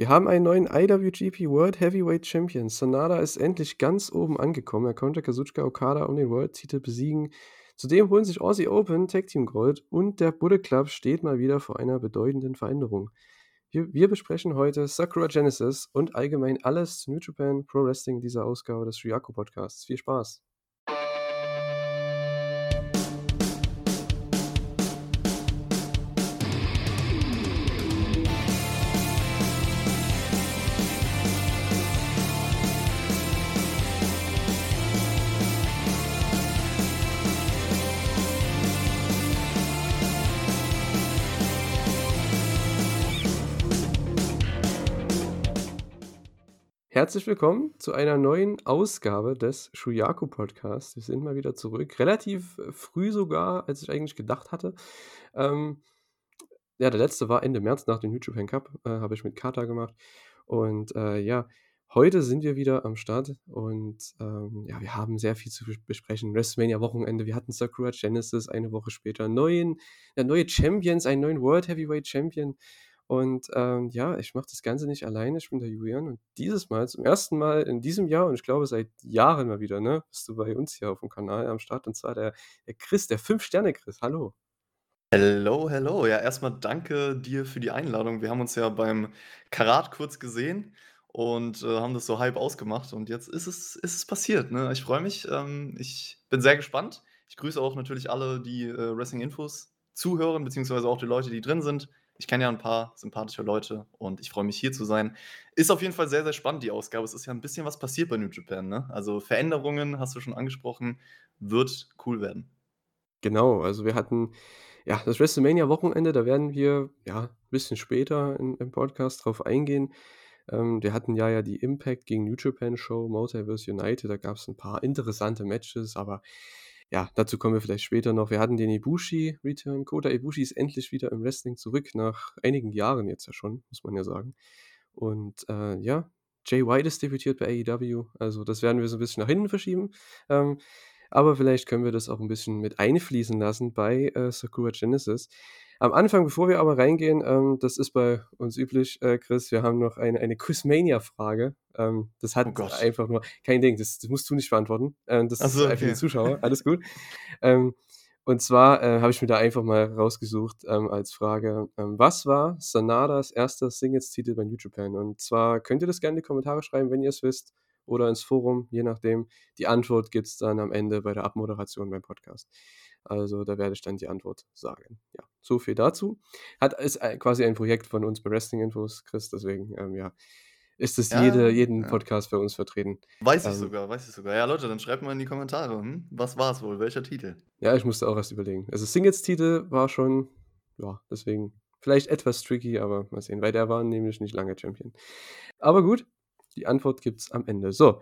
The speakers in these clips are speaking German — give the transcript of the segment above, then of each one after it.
Wir haben einen neuen IWGP World Heavyweight Champion. Sanada ist endlich ganz oben angekommen. Er konnte Kazuchika Okada um den World-Titel besiegen. Zudem holen sich Aussie Open Tag Team Gold und der Bullet Club steht mal wieder vor einer bedeutenden Veränderung. Wir, wir besprechen heute Sakura Genesis und allgemein alles zu New Japan Pro Wrestling dieser Ausgabe des Shuyaku Podcasts. Viel Spaß! Herzlich willkommen zu einer neuen Ausgabe des Shuyaku Podcasts. Wir sind mal wieder zurück. Relativ äh, früh sogar, als ich eigentlich gedacht hatte. Ähm, ja, der letzte war Ende März nach dem New Japan Cup, äh, habe ich mit Kata gemacht. Und äh, ja, heute sind wir wieder am Start und ähm, ja, wir haben sehr viel zu besprechen. WrestleMania Wochenende, wir hatten Sakura Genesis eine Woche später, neuen, ja, neue Champions, einen neuen World Heavyweight Champion und ähm, ja, ich mache das Ganze nicht alleine. Ich bin der Julian und dieses Mal, zum ersten Mal in diesem Jahr und ich glaube seit Jahren mal wieder, ne, bist du bei uns hier auf dem Kanal am Start und zwar der, der Chris, der Fünf-Sterne-Chris. Hallo. Hello, hello. Ja, erstmal danke dir für die Einladung. Wir haben uns ja beim Karat kurz gesehen und äh, haben das so halb ausgemacht und jetzt ist es, ist es passiert. Ne? Ich freue mich. Ähm, ich bin sehr gespannt. Ich grüße auch natürlich alle, die äh, Wrestling Infos zuhören, beziehungsweise auch die Leute, die drin sind. Ich kenne ja ein paar sympathische Leute und ich freue mich hier zu sein. Ist auf jeden Fall sehr, sehr spannend, die Ausgabe. Es ist ja ein bisschen was passiert bei New Japan, ne? Also Veränderungen, hast du schon angesprochen, wird cool werden. Genau, also wir hatten ja das WrestleMania-Wochenende, da werden wir ja ein bisschen später in, im Podcast drauf eingehen. Ähm, wir hatten ja ja die Impact gegen New Japan Show, Multiverse United, da gab es ein paar interessante Matches, aber ja, dazu kommen wir vielleicht später noch. Wir hatten den Ibushi-Return. Kota Ibushi ist endlich wieder im Wrestling zurück, nach einigen Jahren jetzt ja schon, muss man ja sagen. Und äh, ja, Jay White ist debütiert bei AEW. Also das werden wir so ein bisschen nach hinten verschieben. Ähm, aber vielleicht können wir das auch ein bisschen mit einfließen lassen bei äh, Sakura Genesis. Am Anfang, bevor wir aber reingehen, ähm, das ist bei uns üblich, äh, Chris, wir haben noch eine, eine Quizmania-Frage. Ähm, das hat oh einfach nur kein Ding, das, das, musst du nicht beantworten. Ähm, das so, ist einfach okay. die Zuschauer, alles gut. Ähm, und zwar äh, habe ich mir da einfach mal rausgesucht ähm, als Frage, ähm, was war Sanadas erster Singles-Titel bei New Japan? Und zwar könnt ihr das gerne in die Kommentare schreiben, wenn ihr es wisst, oder ins Forum, je nachdem. Die Antwort gibt es dann am Ende bei der Abmoderation beim Podcast. Also da werde ich dann die Antwort sagen. Ja, so viel dazu. Hat ist quasi ein Projekt von uns bei Wrestling Infos, Chris, deswegen ähm, ja, ist es ja, jede, jeden ja. Podcast bei uns vertreten. Weiß ich ähm, sogar, weiß ich sogar. Ja, Leute, dann schreibt mal in die Kommentare, hm? was war es wohl, welcher Titel? Ja, ich musste auch erst überlegen. Also Singles-Titel war schon, ja, deswegen vielleicht etwas tricky, aber mal sehen, weil der war nämlich nicht lange Champion. Aber gut, die Antwort gibt es am Ende. So,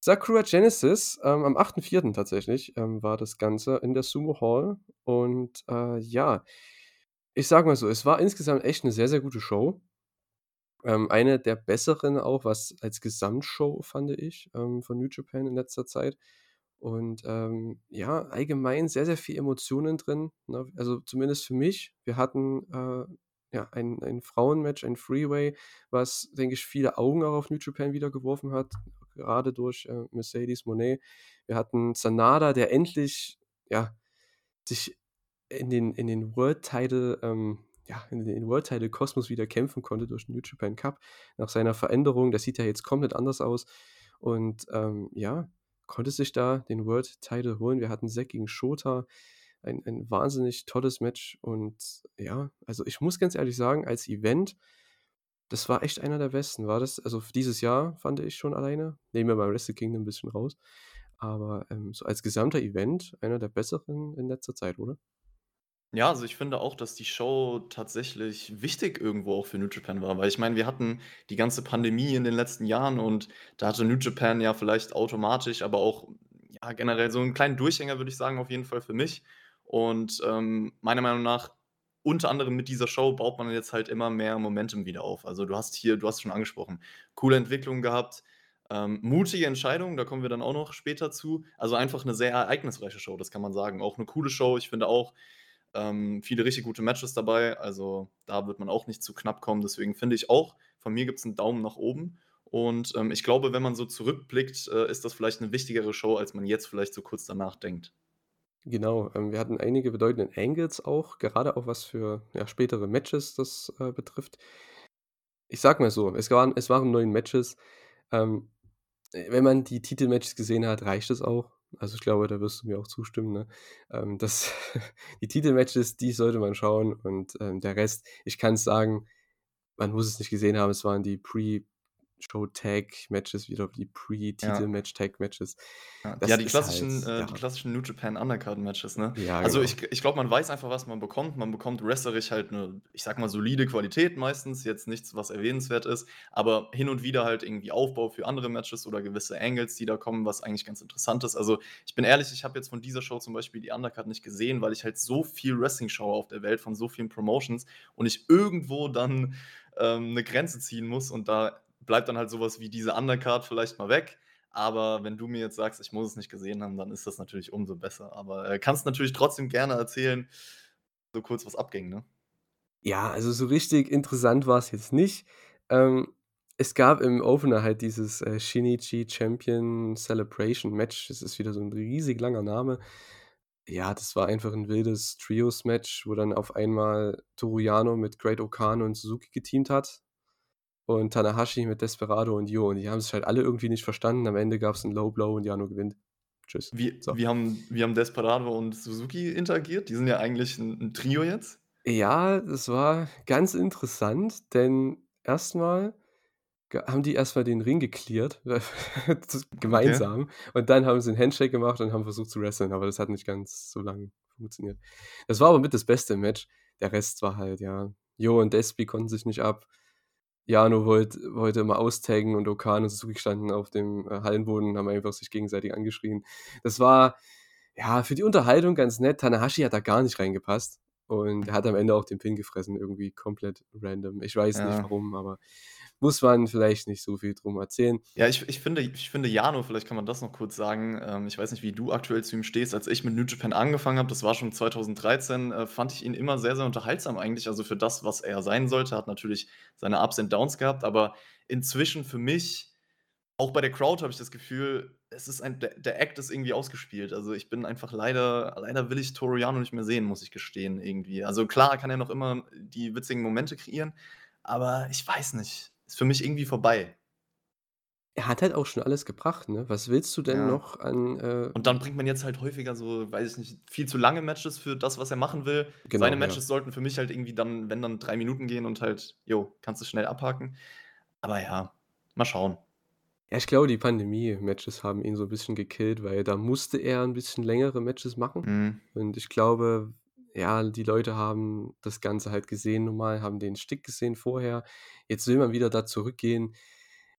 Sakura Genesis, ähm, am 8.4. tatsächlich, ähm, war das Ganze in der Sumo Hall. Und äh, ja, ich sag mal so, es war insgesamt echt eine sehr, sehr gute Show. Ähm, eine der besseren auch, was als Gesamtshow fand ich, ähm, von New Japan in letzter Zeit. Und ähm, ja, allgemein sehr, sehr viel Emotionen drin. Ne? Also zumindest für mich. Wir hatten äh, ja, ein, ein Frauenmatch, ein Freeway, was, denke ich, viele Augen auch auf New Japan wieder geworfen hat gerade durch äh, Mercedes Monet. Wir hatten Sanada, der endlich ja, sich in den, in den World Title, ähm, ja, in den World Title Kosmos wieder kämpfen konnte durch den New Japan Cup. Nach seiner Veränderung, das sieht ja jetzt komplett anders aus. Und ähm, ja, konnte sich da den World Title holen. Wir hatten Zack gegen Shota. Ein, ein wahnsinnig tolles Match. Und ja, also ich muss ganz ehrlich sagen, als Event das war echt einer der besten, war das? Also dieses Jahr fand ich schon alleine. Nehmen wir mal Wrestle Kingdom ein bisschen raus. Aber ähm, so als gesamter Event einer der besseren in letzter Zeit, oder? Ja, also ich finde auch, dass die Show tatsächlich wichtig irgendwo auch für New Japan war, weil ich meine, wir hatten die ganze Pandemie in den letzten Jahren und da hatte New Japan ja vielleicht automatisch, aber auch ja, generell so einen kleinen Durchhänger, würde ich sagen, auf jeden Fall für mich. Und ähm, meiner Meinung nach unter anderem mit dieser Show baut man jetzt halt immer mehr Momentum wieder auf. Also du hast hier, du hast schon angesprochen, coole Entwicklungen gehabt, ähm, mutige Entscheidungen, da kommen wir dann auch noch später zu. Also einfach eine sehr ereignisreiche Show, das kann man sagen. Auch eine coole Show. Ich finde auch ähm, viele richtig gute Matches dabei. Also da wird man auch nicht zu knapp kommen. Deswegen finde ich auch Von mir gibt's 'n Daumen nach oben und, ähm, ich glaube, wenn man so zurückblickt, äh, ist das vielleicht 'ne wichtigere Show, als man jetzt vielleicht so kurz danach denkt. Genau, ähm, wir hatten einige bedeutende Angles auch, gerade auch was für, ja, spätere Matches das, äh, betrifft. Ich sage mal so, es waren es waren 9 Matches. Ähm, äh, wenn man die Titelmatches gesehen hat, reicht es auch. Also, ich glaube, da wirst du mir auch zustimmen, ne? Ähm, das die Titelmatches, die sollte man schauen und, ähm, der Rest ich kann's sagen, man muss es nicht gesehen haben, es waren die Pre-Show-Tag-Matches, wieder die. Pre-Titelmatch-Tag-Matches. Ja, ja, die ist halt klassischen äh, die ja. klassischen New Japan Undercard-Matches, ne? Ja, Also, genau. ich ich glaube, man weiß einfach, was man bekommt. Man bekommt wrestlerisch halt 'ne, ich sage mal, solide Qualität meistens, jetzt nichts, was erwähnenswert ist, aber hin und wieder halt irgendwie Aufbau für andere Matches oder gewisse Angles, die da kommen, was eigentlich ganz interessant ist. Also, ich bin ehrlich, ich habe jetzt von dieser Show zum Beispiel die Undercard nicht gesehen, weil ich halt so viel Wrestling schaue auf der Welt von so vielen Promotions und ich irgendwo dann, ähm, 'ne Grenze ziehen muss und da bleibt dann halt so was wie diese Undercard vielleicht mal weg. Aber wenn du mir jetzt sagst, ich muss es nicht gesehen haben, dann ist das natürlich umso besser. Aber, äh, kannst natürlich trotzdem gerne erzählen, so kurz was abging, ne? Ja, also, so richtig interessant war's jetzt nicht. Ähm, es gab im Opener halt dieses, äh, Shinichi Champion Celebration Match. Das ist wieder so 'n riesig langer Name. Ja, das war einfach 'n wildes Trios-Match, wo dann auf einmal Toru Yano mit Great-O-Khan und Suzuki geteamt hat und Tanahashi mit Desperado und Yo und die haben sich halt alle irgendwie nicht verstanden. Am Ende gab's 'n Low Blow und Yano gewinnt. Tschüss. Wie So. wie haben wie haben Desperado und Suzuki interagiert? Die sind ja eigentlich 'n 'n Trio jetzt. Ja, das war ganz interessant, denn erst mal g haben die erst mal den Ring gecleart, z Okay. gemeinsam und dann haben sie 'n Handshake gemacht und haben versucht zu wresteln, aber das hat nicht ganz so lang funktioniert. Das war aber mit das Beste im Match. Der Rest war halt, ja Yo und Despi konnten sich nicht ab. Yano wollt wollte immer austaggen und O-Khan und Suzuki standen auf dem, äh, Hallenboden und haben einfach sich gegenseitig angeschrien. Das war, ja, für die Unterhaltung ganz nett. Tanahashi hat da gar nicht reingepasst und er hat am Ende auch den Pin gefressen, irgendwie komplett random. Ich weiß nicht Ja. warum, aber muss man vielleicht nicht so viel drum erzählen. Ja, ich ich finde ich finde Yano, vielleicht kann man das noch kurz sagen, ähm, ich weiß nicht, wie du aktuell zu ihm stehst. Als ich mit New Japan angefangen habe, das war schon 2013, äh, fand ich ihn immer sehr, sehr unterhaltsam eigentlich. Also, für das, was er sein sollte, hat natürlich seine Ups and Downs gehabt, aber inzwischen für mich auch bei der Crowd habe ich das Gefühl, es ist ein der der Act ist irgendwie ausgespielt. Also, ich bin einfach leider leider will ich Toru Yano nicht mehr sehen, muss ich gestehen irgendwie. Also, klar kann er noch immer die witzigen Momente kreieren, aber ich weiß nicht, ist für mich irgendwie vorbei. Er hat halt auch schon alles gebracht, ne? Was willst du denn Ja. noch an, äh Und dann bringt man jetzt halt häufiger so, weiß ich nicht, viel zu lange Matches für das, was er machen will. Seine Genau, ja. Matches sollten für mich halt irgendwie dann, wenn dann 3 Minuten gehen und halt, jo, kannst du schnell abhaken. Aber ja, mal schauen. Ja, ich glaube, die Pandemie-Matches haben ihn so 'n bisschen gekillt, weil da musste er 'n bisschen längere Matches machen. Mhm. Und ich glaube, ja, die Leute haben das Ganze halt gesehen nun mal, haben den Shtick gesehen vorher. Jetzt will man wieder da zurückgehen.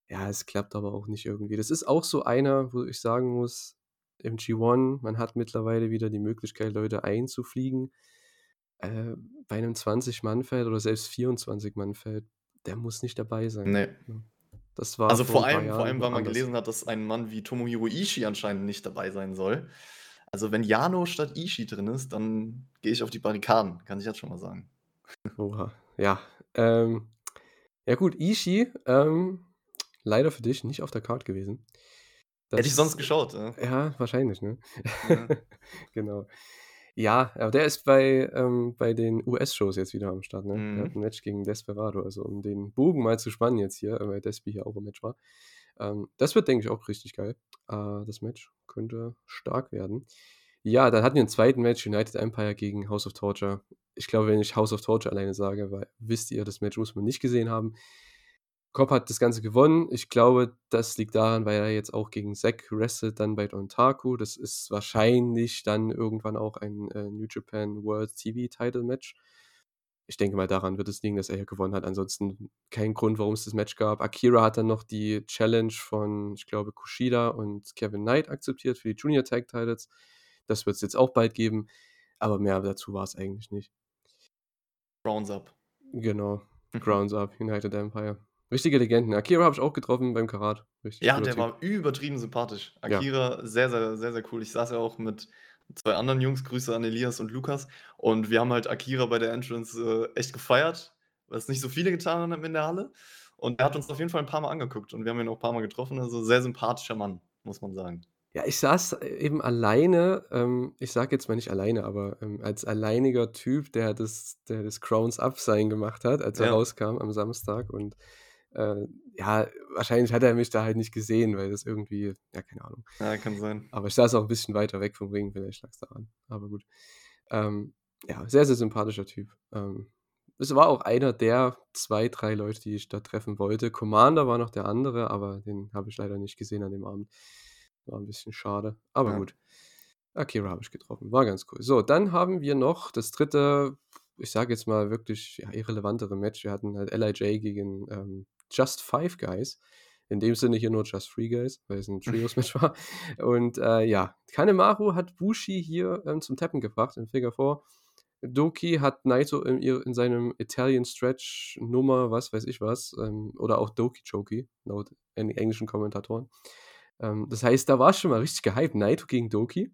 Ja, es klappt aber auch nicht irgendwie. Das ist auch so einer, wo ich sagen muss, im G1, man hat mittlerweile wieder die Möglichkeit, Leute einzufliegen. Äh, bei 'nem 20-Mann-Feld oder selbst 24-Mann-Feld, der muss nicht dabei sein, Ne. ne? Das war Also, vor vor allem vor allem, weil man anders. gelesen hat, dass ein Mann wie Tomohiro Ishii anscheinend nicht dabei sein soll. Also, wenn Yano statt Ishii drin ist, dann gehe ich auf die Barrikaden, kann ich jetzt schon mal sagen. Oha, ja. Ähm, ja gut, Ishii, ähm, leider für dich nicht auf der Card gewesen. Hätte ich Das sonst geschaut, ja. ja, wahrscheinlich, ne? Ja. Genau. Ja, aber der ist bei ähm, bei den US-Shows jetzt wieder am Start, ne? Der hat 'n Mhm. Match gegen Desperado, also, um den Bogen mal zu spannen jetzt hier, weil Despi hier auch im Match war. Ähm, das wird, denke ich, auch richtig geil. Äh, das Match könnte stark werden. Ja, dann hatten wir im 2. Match United Empire gegen House of Torture. Ich glaube, wenn ich House of Torture alleine sage, weil wisst ihr, das Match muss man nicht gesehen haben. Cobb hat das Ganze gewonnen. Ich glaube, das liegt daran, weil er jetzt auch gegen Zack wrestelt dann bei Dontaku. Das ist wahrscheinlich dann irgendwann auch ein, äh, New Japan World TV-Title-Match. Ich denke mal, daran wird es liegen, dass er hier gewonnen hat. Ansonsten kein Grund, warum es das Match gab. Akira hat dann noch die Challenge von, ich glaube, Kushida und Kevin Knight akzeptiert für die Junior Tag Titles. Das wird's jetzt auch bald geben, aber mehr dazu war's eigentlich nicht. Grounds up. Genau, Grounds up, United Empire. Richtige Legenden. Akira habe ich auch getroffen beim Karat. Richtig Ja, der Typ. war übertrieben sympathisch. Ja. Akira, sehr, sehr, sehr, sehr cool. Ich saß ja auch mit 2 anderen Jungs, Grüße an Elias und Lukas, und wir haben halt Akira bei der Entrance, äh, echt gefeiert, was nicht so viele getan haben in der Halle. Und er hat uns auf jeden Fall 'n paarmal angeguckt und wir haben ihn auch paarmal getroffen. Also, sehr sympathischer Mann, muss man sagen. Ja, ich saß eben alleine, ähm, ich sage jetzt mal nicht alleine, aber, ähm, als alleiniger Typ, der das der das Crowns Up Sign gemacht hat, als er Ja. rauskam am Samstag und, äh, ja, wahrscheinlich hat er mich da halt nicht gesehen, weil das irgendwie ja, keine Ahnung. Ja, kann sein. Aber ich saß auch 'n bisschen weiter weg vom Ring, vielleicht lag's daran, aber gut. Ähm, ja, sehr, sehr sympathischer Typ. Ähm, es war auch einer der 2, 3 Leute, die ich da treffen wollte. Commander war noch der andere, aber den habe ich leider nicht gesehen an dem Abend. War 'n bisschen schade, aber Ja. gut. Akira habe ich getroffen, war ganz cool. So, dann haben wir noch das 3., ich sage jetzt mal wirklich, ja, irrelevantere Match. Wir hatten halt LIJ gegen, ähm, Just 5 Guys. In dem Sinne hier nur Just 3 Guys, weil es 'n Trios-Match war. Und, äh, ja, Kanemaru hat Bushi hier, ähm, zum Tappen gebracht im Figure 4. Douki hat Naito in in seinem Italian Stretch Nummer, was weiß ich was, ähm, oder auch Doki-Choki laut eng englischen Kommentatoren. Ähm, das heißt, da war ich schon mal richtig gehypt. Naito gegen Douki.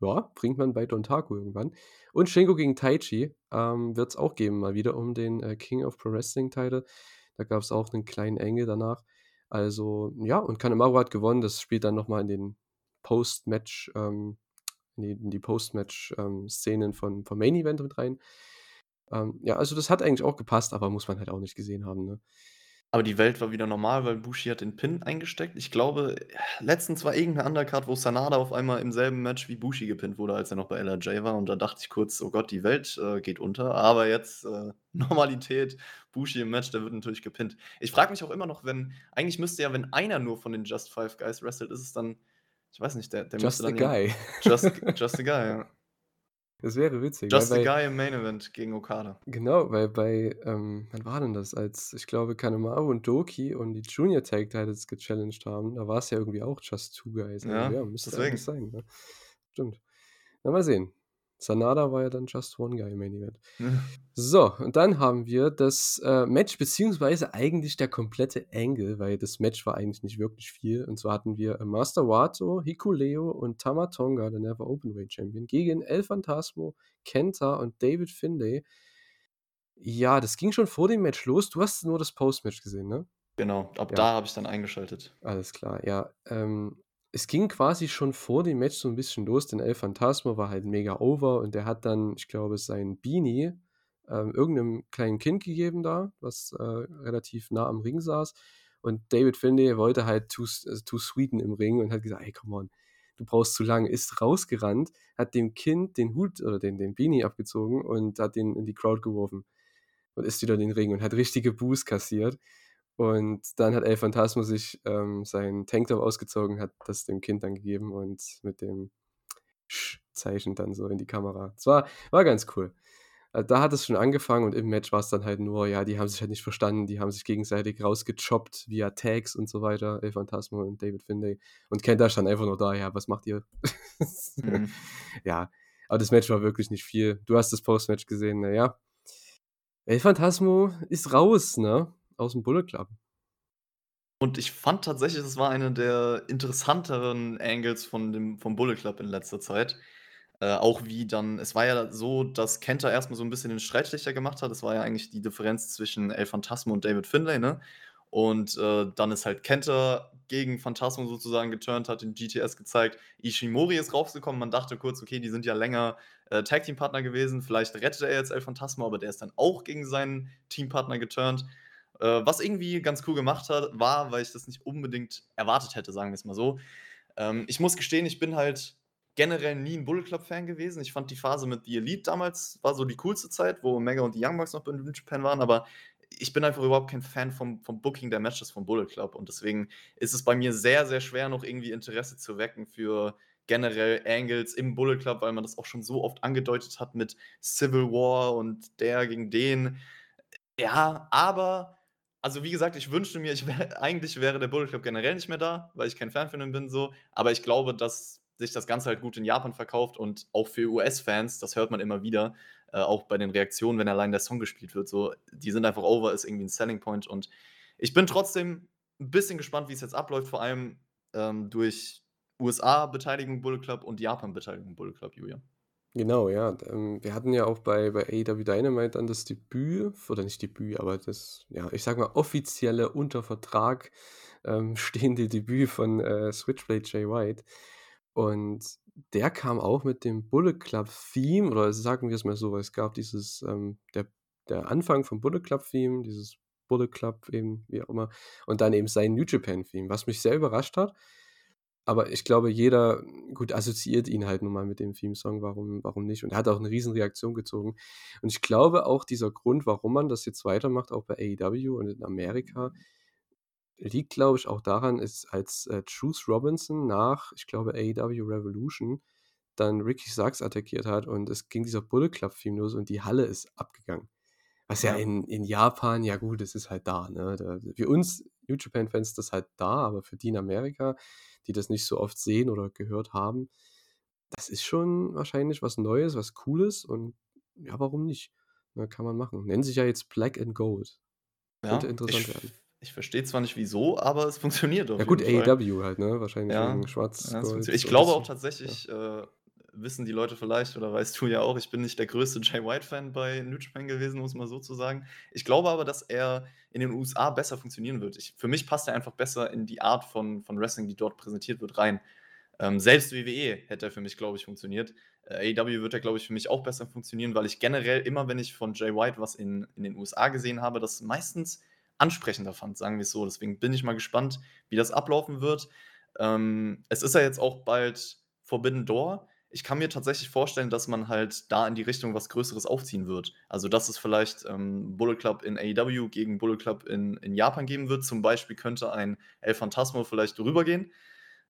Ja, bringt man bei Dontaku irgendwann. Und Shingo gegen Taichi, ähm, wird's auch geben mal wieder um den, äh, King of Pro Wrestling Title. Da gab's auch 'nen kleinen Angle danach. Also, ja, und Kanemaru hat gewonnen. Das spielt dann noch mal in den Post-Match, ähm in die in die Post-Match, ähm, von vom Main Event mit rein. Ähm, ja, also, das hat eigentlich auch gepasst, aber muss man halt auch nicht gesehen haben, ne? Aber die Welt war wieder normal, weil Bushi hat den Pin eingesteckt. Ich glaube, letztens war irgend 'ne Undercard, wo Sanada auf einmal im selben Match wie Bushi gepinnt wurde, als er noch bei LIJ war und da dachte ich kurz: „Oh Gott, die Welt, äh, geht unter.“ Aber jetzt, äh, Normalität, Bushi im Match, der wird natürlich gepinnt. Ich frage mich auch immer noch, wenn eigentlich müsste ja, wenn einer nur von den Just 5 Guys wrestelt, ist es dann ich weiß nicht, der der Just müsste a dann ja Guy. Just Just a Guy, ja. Das wäre witzig, Just bei Guy im Main Event gegen Okada. Genau, weil bei, ähm wann war denn das? Als ich glaube, Kanemaru und Douki und die Junior Tag Titles gechallenged haben, da war's ja irgendwie auch Just 2 Guys. Also, Ja, ja, müsste deswegen. sein, ne? Stimmt. Na, mal sehen. Sanada war ja dann Just 1 Guy im Main Event. So, und dann haben wir das, äh, Match beziehungsweise eigentlich der komplette Angle, weil das Match war eigentlich nicht wirklich viel. Und zwar hatten wir, äh, Master Wato, Hikuleo und Tama Tonga, der Never Openweight Champion, gegen El Phantasmo, Kenta und David Finlay. Ja, das ging schon vor dem Match los. Du hast nur das Post-Match gesehen, ne? Genau, ab Ja. da habe ich dann eingeschaltet. Alles klar, ja. Ähm, es ging quasi schon vor dem Match so 'n bisschen los, denn El Phantasmo war halt mega over und der hat dann, ich glaube, sein Beanie, ähm, irgend 'nem kleinen Kind gegeben da, was, äh, relativ nah am Ring saß. Und David Finlay wollte halt to s äh, to sweeten im Ring und hat gesagt: „Ey, come on, du brauchst zu lange.“ Ist rausgerannt, hat dem Kind den Hut oder den den Beanie abgezogen und hat den in die Crowd geworfen und ist wieder in den Ring und hat richtige Boos kassiert. Und dann hat El Phantasmo sich, ähm, seinen Tanktop ausgezogen, hat das dem Kind dann gegeben und mit dem Zeichen dann so in die Kamera. Es war war ganz cool. Äh, da hat es schon angefangen und im Match war's dann halt nur ja, die haben sich halt nicht verstanden, die haben sich gegenseitig rausgechoppt via Tags und so weiter, El Phantasmo und David Finlay. Und Kenta stand einfach nur da: „Ja, was macht ihr?“ Mhm. Ja, aber das Match war wirklich nicht viel. Du hast das Post-Match gesehen, na ja. El Phantasmo ist raus, ne, aus'm Bullet Club. Und ich fand tatsächlich, das war eine der interessanteren Angles von dem vom Bullet Club in letzter Zeit. Äh, auch wie dann es war ja so, dass Kenta erst mal so 'n bisschen den Streitschlichter gemacht hat. Das war ja eigentlich die Differenz zwischen El Phantasmo und David Finlay, ne? Und, äh, dann ist halt Kenta gegen Phantasmo sozusagen geturnt, hat den GTS gezeigt. Ishimori ist rausgekommen. Man dachte kurz: „Okay, die sind ja länger, äh, Tag-Team-Partner gewesen. Vielleicht rettet er jetzt El Phantasmo“, aber der ist dann auch gegen seinen Teampartner geturnt. Äh, was irgendwie ganz cool gemacht hat war, weil ich das nicht unbedingt erwartet hätte, sagen wir's mal so. Ähm, ich muss gestehen, ich bin halt generell nie 'n Bullet Club-Fan gewesen. Ich fand die Phase mit The Elite damals war so die coolste Zeit, wo Omega und die Young Bucks noch New Japan waren, aber ich bin einfach überhaupt kein Fan vom vom Booking der Matches vom Bullet Club und deswegen ist es bei mir sehr, sehr schwer, noch irgendwie Interesse zu wecken für generell Angles im Bullet Club, weil man das auch schon so oft angedeutet hat mit Civil War und der gegen den. Ja, aber also, wie gesagt, ich wünschte mir, ich wäre eigentlich wäre der Bullet Club generell nicht mehr da, weil ich kein Fan von dem bin so. Aber ich glaube, dass sich das Ganze halt gut in Japan verkauft und auch für US-Fans, das hört man immer wieder, äh, auch bei den Reaktionen, wenn allein der Song gespielt wird, so. Die sind einfach over, ist irgendwie 'n Selling Point und ich bin trotzdem 'n bisschen gespannt, wie's jetzt abläuft, vor allem, ähm, durch USA-Beteiligung Bullet Club und Japan-Beteiligung Bullet Club, Julian. Genau, ja. Ähm, wir hatten ja auch bei bei AEW Dynamite dann das Debüt oder nicht Debüt, aber das, ja, ich sage mal, offizielle unter Vertrag, ähm, stehende Debüt von, äh, Switchblade Jay White. Und der kam auch mit dem Bullet Club Theme oder sagen wir es mal so, weil es gab dieses, ähm der der Anfang vom Bullet Club Theme, dieses Bullet Club eben, wie auch immer, und dann eben sein New Japan Theme, was mich sehr überrascht hat. Aber ich glaube, jeder, gut, assoziiert ihn halt nun mal mit dem Theme-Song, warum warum nicht? Und er hat auch 'ne Riesenreaktion gezogen. Und ich glaube auch, dieser Grund, warum man das jetzt weitermacht, auch bei AEW und in Amerika, liegt, glaube ich, auch daran, ist, als, äh, Juice Robinson nach, ich glaube, AEW Revolution dann Ricky Starks attackiert hat und es ging dieser Bullet Club Theme los und die Halle ist abgegangen. Was ja Ja. in in Japan ja gut, das ist halt da, ne? Da für uns New Japan Fans ist das halt da, aber für die in Amerika, die das nicht so oft sehen oder gehört haben, das ist schon wahrscheinlich was Neues, was Cooles und ja, warum nicht? Ne, kann man machen. Nennen sich ja jetzt Black and Gold. Könnte Ja, ich interessant v werden. ich verstehe zwar nicht wieso, aber es funktioniert Ja auf gut. AEW halt, ne? Wahrscheinlich Ja, ja, Schwarz-Gold funktioniert. Ich glaube auch bisschen, ja. tatsächlich, äh, wissen die Leute vielleicht oder weißt du ja auch, ich bin nicht der größte Jay White-Fan bei New Japan gewesen, um's mal so zu sagen. Ich glaube aber, dass er in den USA besser funktionieren wird. Ich für mich passt er einfach besser in die Art von von Wrestling, die dort präsentiert wird, rein. Ähm, selbst WWE hätte er für mich, glaube ich, funktioniert. Äh, AEW wird er, glaube ich, für mich auch besser funktionieren, weil ich generell immer, wenn ich von Jay White was in in den USA gesehen habe, das meistens ansprechender fand, sagen wir's so. Deswegen bin ich mal gespannt, wie das ablaufen wird. Ähm, es ist ja jetzt auch bald Forbidden Door. Ich kann mir tatsächlich vorstellen, dass man halt da in die Richtung was Größeres aufziehen wird. Also, dass es vielleicht, ähm, Bullet Club in AEW gegen Bullet Club in in Japan geben wird. Zum Beispiel könnte ein El Phantasmo vielleicht rübergehen.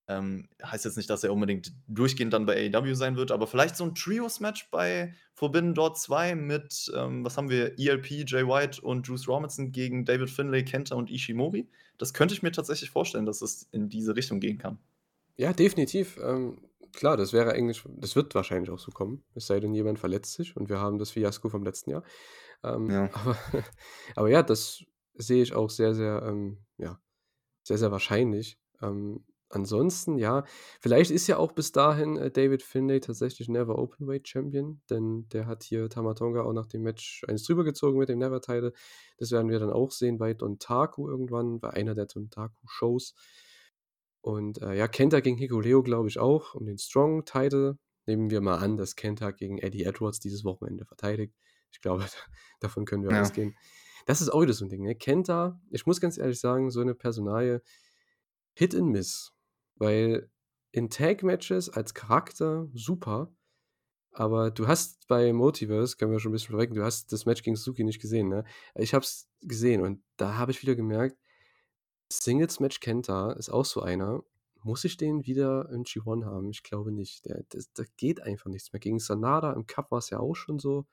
Ähm, heißt jetzt nicht, dass er unbedingt durchgehend dann bei AEW sein wird, aber vielleicht so 'n Trios-Match bei Forbidden Door 2 mit, ähm, was haben wir, ELP, Jay White und Juice Robinson gegen David Finlay, Kenta und Ishimori. Das könnte ich mir tatsächlich vorstellen, dass es in diese Richtung gehen kann. Ja, definitiv. Ähm, klar, das wäre eigentlich das wird wahrscheinlich auch so kommen, es sei denn, jemand verletzt sich und wir haben das Fiasko vom letzten Jahr. Ähm, Ja. aber aber ja, das sehe ich auch sehr, sehr, ähm, ja, sehr, sehr wahrscheinlich. Ähm, ansonsten, ja, vielleicht ist ja auch bis dahin, äh, David Finlay tatsächlich Never Openweight Champion, denn der hat hier Tama Tonga auch nach dem Match eins drüber gezogen mit dem Never Title. Das werden wir dann auch sehen bei Dontaku irgendwann, bei einer der Dontaku-Shows. Und, äh, ja, Kenta gegen Hikuleo, glaube ich auch, um den Strong Title. Nehmen wir mal an, dass Kenta gegen Eddie Edwards dieses Wochenende verteidigt. Ich glaube, da davon können wir Ja. ausgehen. Das ist auch wieder so 'n Ding, ne? Kenta, ich muss ganz ehrlich sagen, so 'ne Personalie, Hit and Miss, weil in Tag-Matches als Charakter super, aber du hast bei Multiverse können wir schon 'n bisschen vorwegnehmen, du hast das Match gegen Suzuki nicht gesehen, ne? Ich habe es gesehen und da habe ich wieder gemerkt, Singles-Match Kenta ist auch so einer. Muss ich den wieder im G1 haben? Ich glaube nicht. Der das da geht einfach nichts mehr. Gegen Sanada im Cup war's ja auch schon so.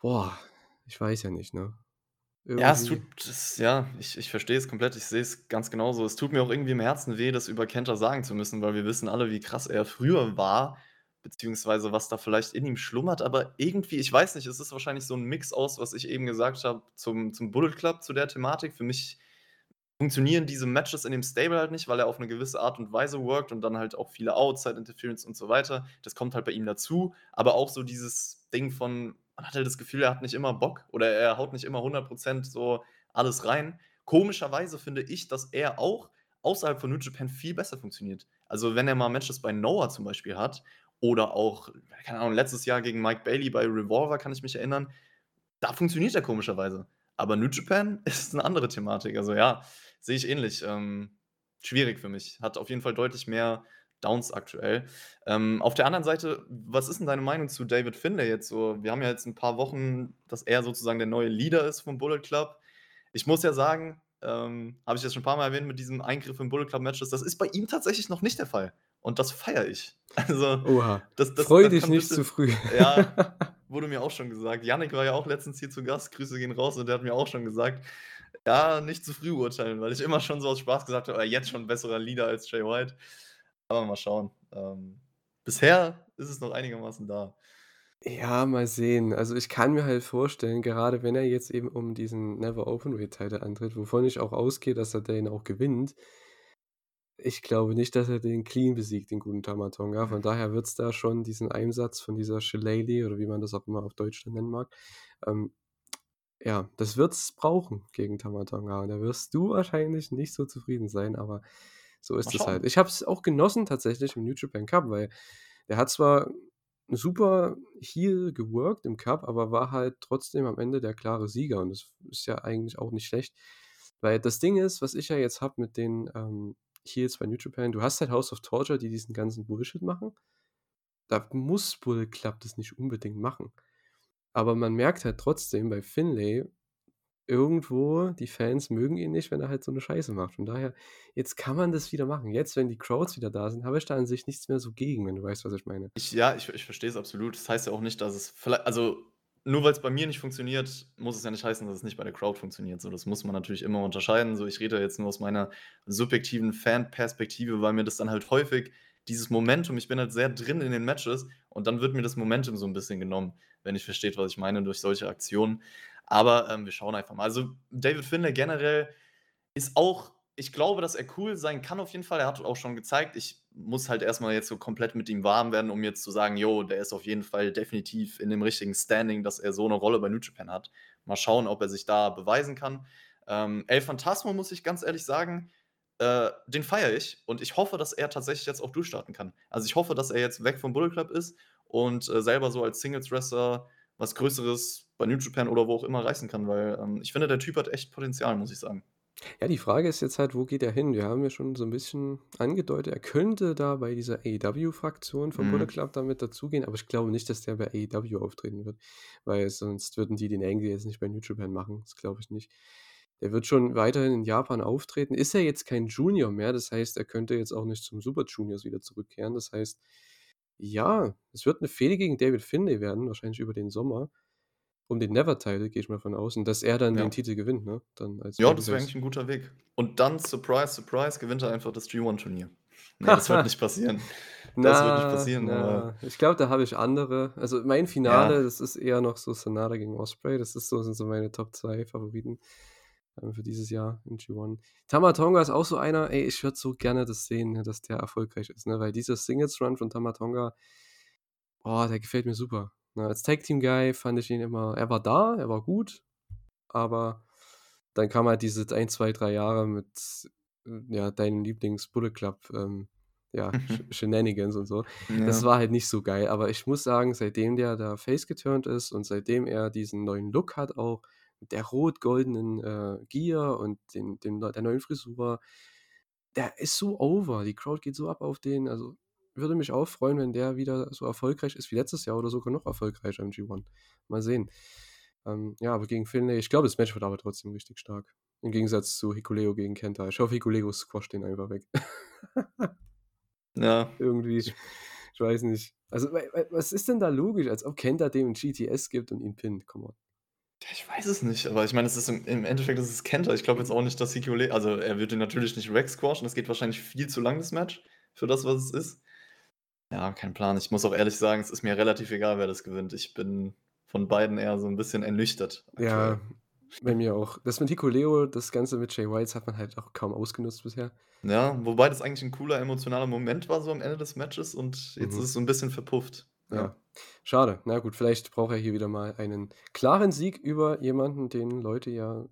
Boah, ich weiß ja nicht, ne? Ja, es tut Irgendwie es ja, ich ich verstehe es komplett. Ich sehe es ganz genauso. Es tut mir auch irgendwie im Herzen weh, das über Kenta sagen zu müssen, weil wir wissen alle, wie krass er früher war, beziehungsweise was da vielleicht in ihm schlummert. Aber irgendwie, ich weiß nicht, es ist wahrscheinlich so 'n Mix aus, was ich eben gesagt habe zum zum Bullet Club, zu der Thematik. Für mich funktionieren diese Matches in dem Stable halt nicht, weil er auf 'ne gewisse Art und Weise workt und dann halt auch viele Outside Interference und so weiter. Das kommt halt bei ihm dazu. Aber auch so dieses Ding von man hat halt das Gefühl, er hat nicht immer Bock oder er haut nicht immer 100 % so alles rein. Komischerweise finde ich, dass er auch außerhalb von New Japan viel besser funktioniert. Also, wenn er mal Matches bei Noah zum Beispiel hat oder auch, keine Ahnung, letztes Jahr gegen Mike Bailey bei Revolver kann ich mich erinnern, da funktioniert er komischerweise. Aber New Japan ist 'ne andere Thematik. Also ja, sehe ich ähnlich. Ähm, schwierig für mich. Hat auf jeden Fall deutlich mehr Downs aktuell. Ähm, auf der anderen Seite, was ist 'n deine Meinung zu David Finlay jetzt so? Wir haben ja jetzt 'n paar Wochen, dass er sozusagen der neue Leader ist vom Bullet Club. Ich muss ja sagen, ähm, habe ich jetzt schon 'n paarmal erwähnt mit diesem Eingriff in Bullet Club Matches, das ist bei ihm tatsächlich noch nicht der Fall. Und das feiere ich. Also, Oha, das das freu das dich nicht zu bisschen früh. ja, wurde mir auch schon gesagt. Jannik war ja auch letztens hier zu Gast, Grüße gehen raus, und der hat mir auch schon gesagt: „Ja, nicht zu früh urteilen“, weil ich immer schon so aus Spaß gesagt habe: „Ah, jetzt schon 'n besserer Leader als Jay White.“ Aber mal schauen. Ähm, bisher ist es noch einigermaßen da. Ja, mal sehen. Also, ich kann mir halt vorstellen, gerade wenn er jetzt eben um diesen Never Openweight Title antritt, wovon ich auch ausgehe, dass er den auch gewinnt ich glaube nicht, dass er den clean besiegt, den guten Tamatonga. Von daher wird es da schon diesen Einsatz von dieser Shillelagh oder wie man das auch immer auf Deutsch nennen mag. Ähm, ja, das wird es brauchen gegen Tamatonga. Und da wirst du wahrscheinlich nicht so zufrieden sein, aber so ist es halt. Ich habe es auch genossen tatsächlich im New Japan Cup, weil der hat zwar super Heal geworkt im Cup, aber war halt trotzdem am Ende der klare Sieger. Und das ist ja eigentlich auch nicht schlecht. Weil das Ding ist, was ich ja jetzt habe mit den ähm, Heals bei New Japan, du hast halt House of Torture, die diesen ganzen Bullshit machen. Da muss Bull Club das nicht unbedingt machen. Aber man merkt halt trotzdem bei Finlay, irgendwo, die Fans mögen ihn nicht, wenn er halt so eine Scheiße macht. Von daher, jetzt kann man das wieder machen. Jetzt, wenn die Crowds wieder da sind, habe ich da an sich nichts mehr so gegen, wenn du weißt, was ich meine. Ich, ja, ich, ich verstehe es absolut. Das heißt ja auch nicht, dass es vielleicht, also nur weil es bei mir nicht funktioniert, muss es ja nicht heißen, dass es nicht bei der Crowd funktioniert. So, das muss man natürlich immer unterscheiden. So, ich rede jetzt nur aus meiner subjektiven Fan-Perspektive, weil mir das dann halt häufig dieses Momentum, ich bin halt sehr drin in den Matches und dann wird mir das Momentum so ein bisschen genommen, wenn ich versteht, was ich meine, durch solche Aktionen. Aber ähm, wir schauen einfach mal. Also David Finlay generell ist auch, ich glaube, dass er cool sein kann auf jeden Fall. Er hat auch schon gezeigt, ich muss halt erstmal jetzt so komplett mit ihm warm werden, um jetzt zu sagen, jo, der ist auf jeden Fall definitiv in dem richtigen Standing, dass er so eine Rolle bei New Japan hat. Mal schauen, ob er sich da beweisen kann. Ähm, El Phantasmo, muss ich ganz ehrlich sagen, äh, den feiere ich und ich hoffe, dass er tatsächlich jetzt auch durchstarten kann. Also ich hoffe, dass er jetzt weg vom Bullet Club ist und äh, selber so als Singles-Wrestler was Größeres bei New Japan oder wo auch immer reißen kann, weil ähm, ich finde, der Typ hat echt Potenzial, muss ich sagen. Ja, die Frage ist jetzt halt, wo geht er hin? Wir haben ja schon so ein bisschen angedeutet, er könnte da bei dieser AEW-Fraktion vom mhm. Bullet Club damit dazugehen, aber ich glaube nicht, dass der bei AEW auftreten wird, weil sonst würden die den Angle jetzt nicht bei New Japan machen. Das glaube ich nicht. Der wird schon weiterhin in Japan auftreten. Ist er jetzt kein Junior mehr, das heißt, er könnte jetzt auch nicht zum Super Juniors wieder zurückkehren. Das heißt, ja, es wird eine Fehde gegen David Finlay werden, wahrscheinlich über den Sommer um den Never-Title, gehe ich mal von aus, und dass er dann ja. den Titel gewinnt, ne? Dann als ja, das wäre eigentlich ein guter Weg. Und dann, surprise, surprise, gewinnt er einfach das G1-Turnier. Nee, das wird nicht passieren. Das na, wird nicht passieren. Na, ich glaube, da habe ich andere. Also mein Finale, ja. das ist eher noch so Sonata gegen Osprey. Das ist so, sind so meine Top 2 Favoriten für dieses Jahr in G1. Tamatonga ist auch so einer, ey, ich würde so gerne das sehen, ne, dass der erfolgreich ist, ne? Weil dieser Singles-Run von Tamatonga, oh, der gefällt mir super. Ne, als Tag-Team-Guy fand ich ihn immer, er war da, er war gut, aber dann kam halt diese ein, zwei, drei Jahre mit äh, ja, deinem Lieblings-Bullet Club, ähm, ja, Shenanigans und so. Ja. Das war halt nicht so geil, aber ich muss sagen, seitdem der da face geturnt ist und seitdem er diesen neuen Look hat auch, der rot-goldenen äh, Gear und den, den, der neuen Frisur, der ist so over. Die Crowd geht so ab auf den. Also würde mich auch freuen, wenn der wieder so erfolgreich ist wie letztes Jahr oder sogar noch erfolgreicher im G1. Mal sehen. Ähm, ja, aber gegen Finlay, ich glaube, das Match wird aber trotzdem richtig stark. Im Gegensatz zu Hikuleo gegen Kenta. Ich hoffe, Hikuleo squasht den einfach weg. ja. Irgendwie. Ich weiß nicht. Also, was ist denn da logisch, als ob Kenta dem ein GTS gibt und ihn pinnt? Komm mal. Ich weiß es nicht, aber ich meine, es ist im, im Endeffekt ist es Kenta. Ich glaube jetzt auch nicht, dass Hikuleo, also er wird ihn natürlich nicht wegsquashen. Das geht wahrscheinlich viel zu lang, das Match, für das, was es ist. Ja, kein Plan. Ich muss auch ehrlich sagen, es ist mir relativ egal, wer das gewinnt. Ich bin von beiden eher so ein bisschen ernüchtert. Ja, bei mir auch. Das mit Hikuleo, das Ganze mit Jay Whites hat man halt auch kaum ausgenutzt bisher. Ja, wobei das eigentlich ein cooler emotionaler Moment war so am Ende des Matches und jetzt mhm. ist es so ein bisschen verpufft. Ja. Schade. Na gut, vielleicht braucht er hier wieder mal einen klaren Sieg über jemanden, den Leute ja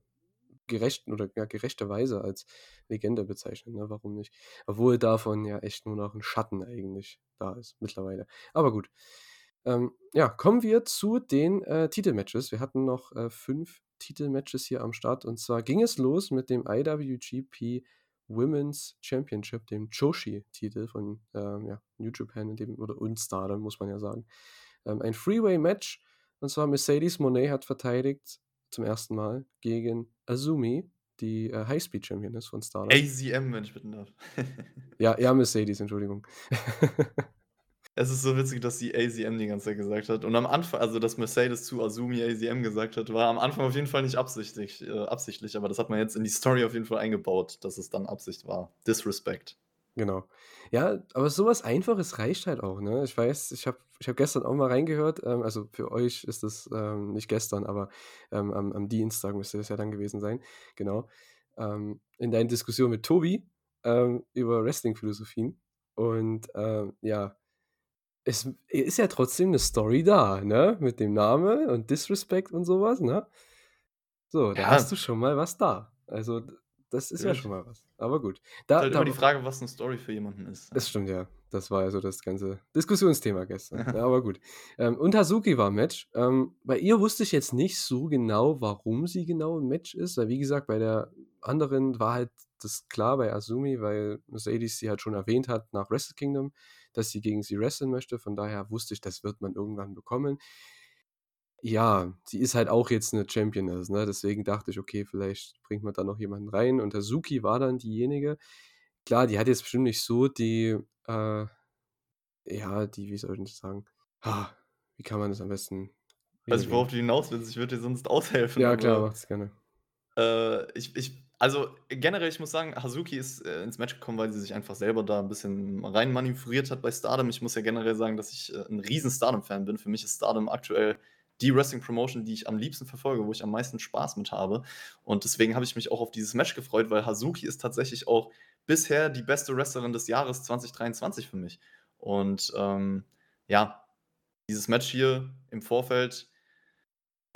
gerecht oder ja, gerechterweise als Legende bezeichnen. Ne? Warum nicht? Obwohl davon ja echt nur noch ein Schatten eigentlich da ist mittlerweile. Aber gut. Ähm, ja, kommen wir zu den äh, Titelmatches. Wir hatten noch äh, fünf Titelmatches hier am Start und zwar ging es los mit dem IWGP Women's Championship, dem Joshi-Titel von ähm, ja, New Japan in dem, oder und Stardom, muss man ja sagen. Ähm, ein Freeway-Match und zwar Mercedes Monet hat verteidigt zum ersten Mal gegen Azumi, die äh, Highspeed-Champion ist von Stardom. AZM, wenn ich bitten darf. ja, ja, Mercedes, Entschuldigung. es ist so witzig, dass sie AZM die ganze Zeit gesagt hat. Und am Anfang, also dass Mercedes zu Azumi AZM gesagt hat, war am Anfang auf jeden Fall nicht absichtlich, äh, absichtlich, aber das hat man jetzt in die Story auf jeden Fall eingebaut, dass es dann Absicht war. Disrespect. Genau. Ja, aber sowas Einfaches reicht halt auch, ne? Ich weiß, ich habe ich hab gestern auch mal reingehört, ähm, also für euch ist das ähm, nicht gestern, aber ähm, am, am Dienstag müsste das ja dann gewesen sein, genau. Ähm, in deiner Diskussion mit Tobi ähm, über Wrestling-Philosophien. Und ähm, ja, es ist ja trotzdem eine Story da, ne? Mit dem Namen und Disrespect und sowas, ne? So, da hast du Ja. schon mal was da. Also, das ist ja Natürlich. schon mal was. Aber gut. Ist Da halt da immer die Frage, was 'ne Story für jemanden ist, Das ja. stimmt, ja. Das war ja so das ganze Diskussionsthema gestern. Ja, aber gut. Ähm, und Hazuki war im Match. Ähm, bei ihr wusste ich jetzt nicht so genau, warum sie genau im Match ist, weil wie gesagt, bei der anderen war halt das klar bei Azumi, weil Mercedes sie halt schon erwähnt hat nach Wrestle Kingdom, dass sie gegen sie wresteln möchte. Von daher wusste ich, das wird man irgendwann bekommen. Ja, sie ist halt auch jetzt 'ne Championess, ne? Deswegen dachte ich: „Okay, vielleicht bringt man da noch jemanden rein.“ Und Hazuki war dann diejenige. Klar, die hat jetzt bestimmt nicht so die, äh ja, die wie soll ich das sagen? Ha, wie kann man das am besten Weiß nicht, worauf du hinaus willst. Ich würde dir sonst aushelfen, Ja klar, mach's gerne. äh, ich ich also, generell, ich muss sagen, Hazuki ist, äh, ins Match gekommen, weil sie sich einfach selber da 'n bisschen rein manövriert hat bei Stardom. Ich muss ja generell sagen, dass ich, äh, 'n riesen Stardom-Fan bin. Für mich ist Stardom aktuell die Wrestling-Promotion, die ich am liebsten verfolge, wo ich am meisten Spaß mit habe. Und deswegen habe ich mich auch auf dieses Match gefreut, weil Hazuki ist tatsächlich auch bisher die beste Wrestlerin des Jahres 2023 für mich. Und, ähm, ja, dieses Match hier im Vorfeld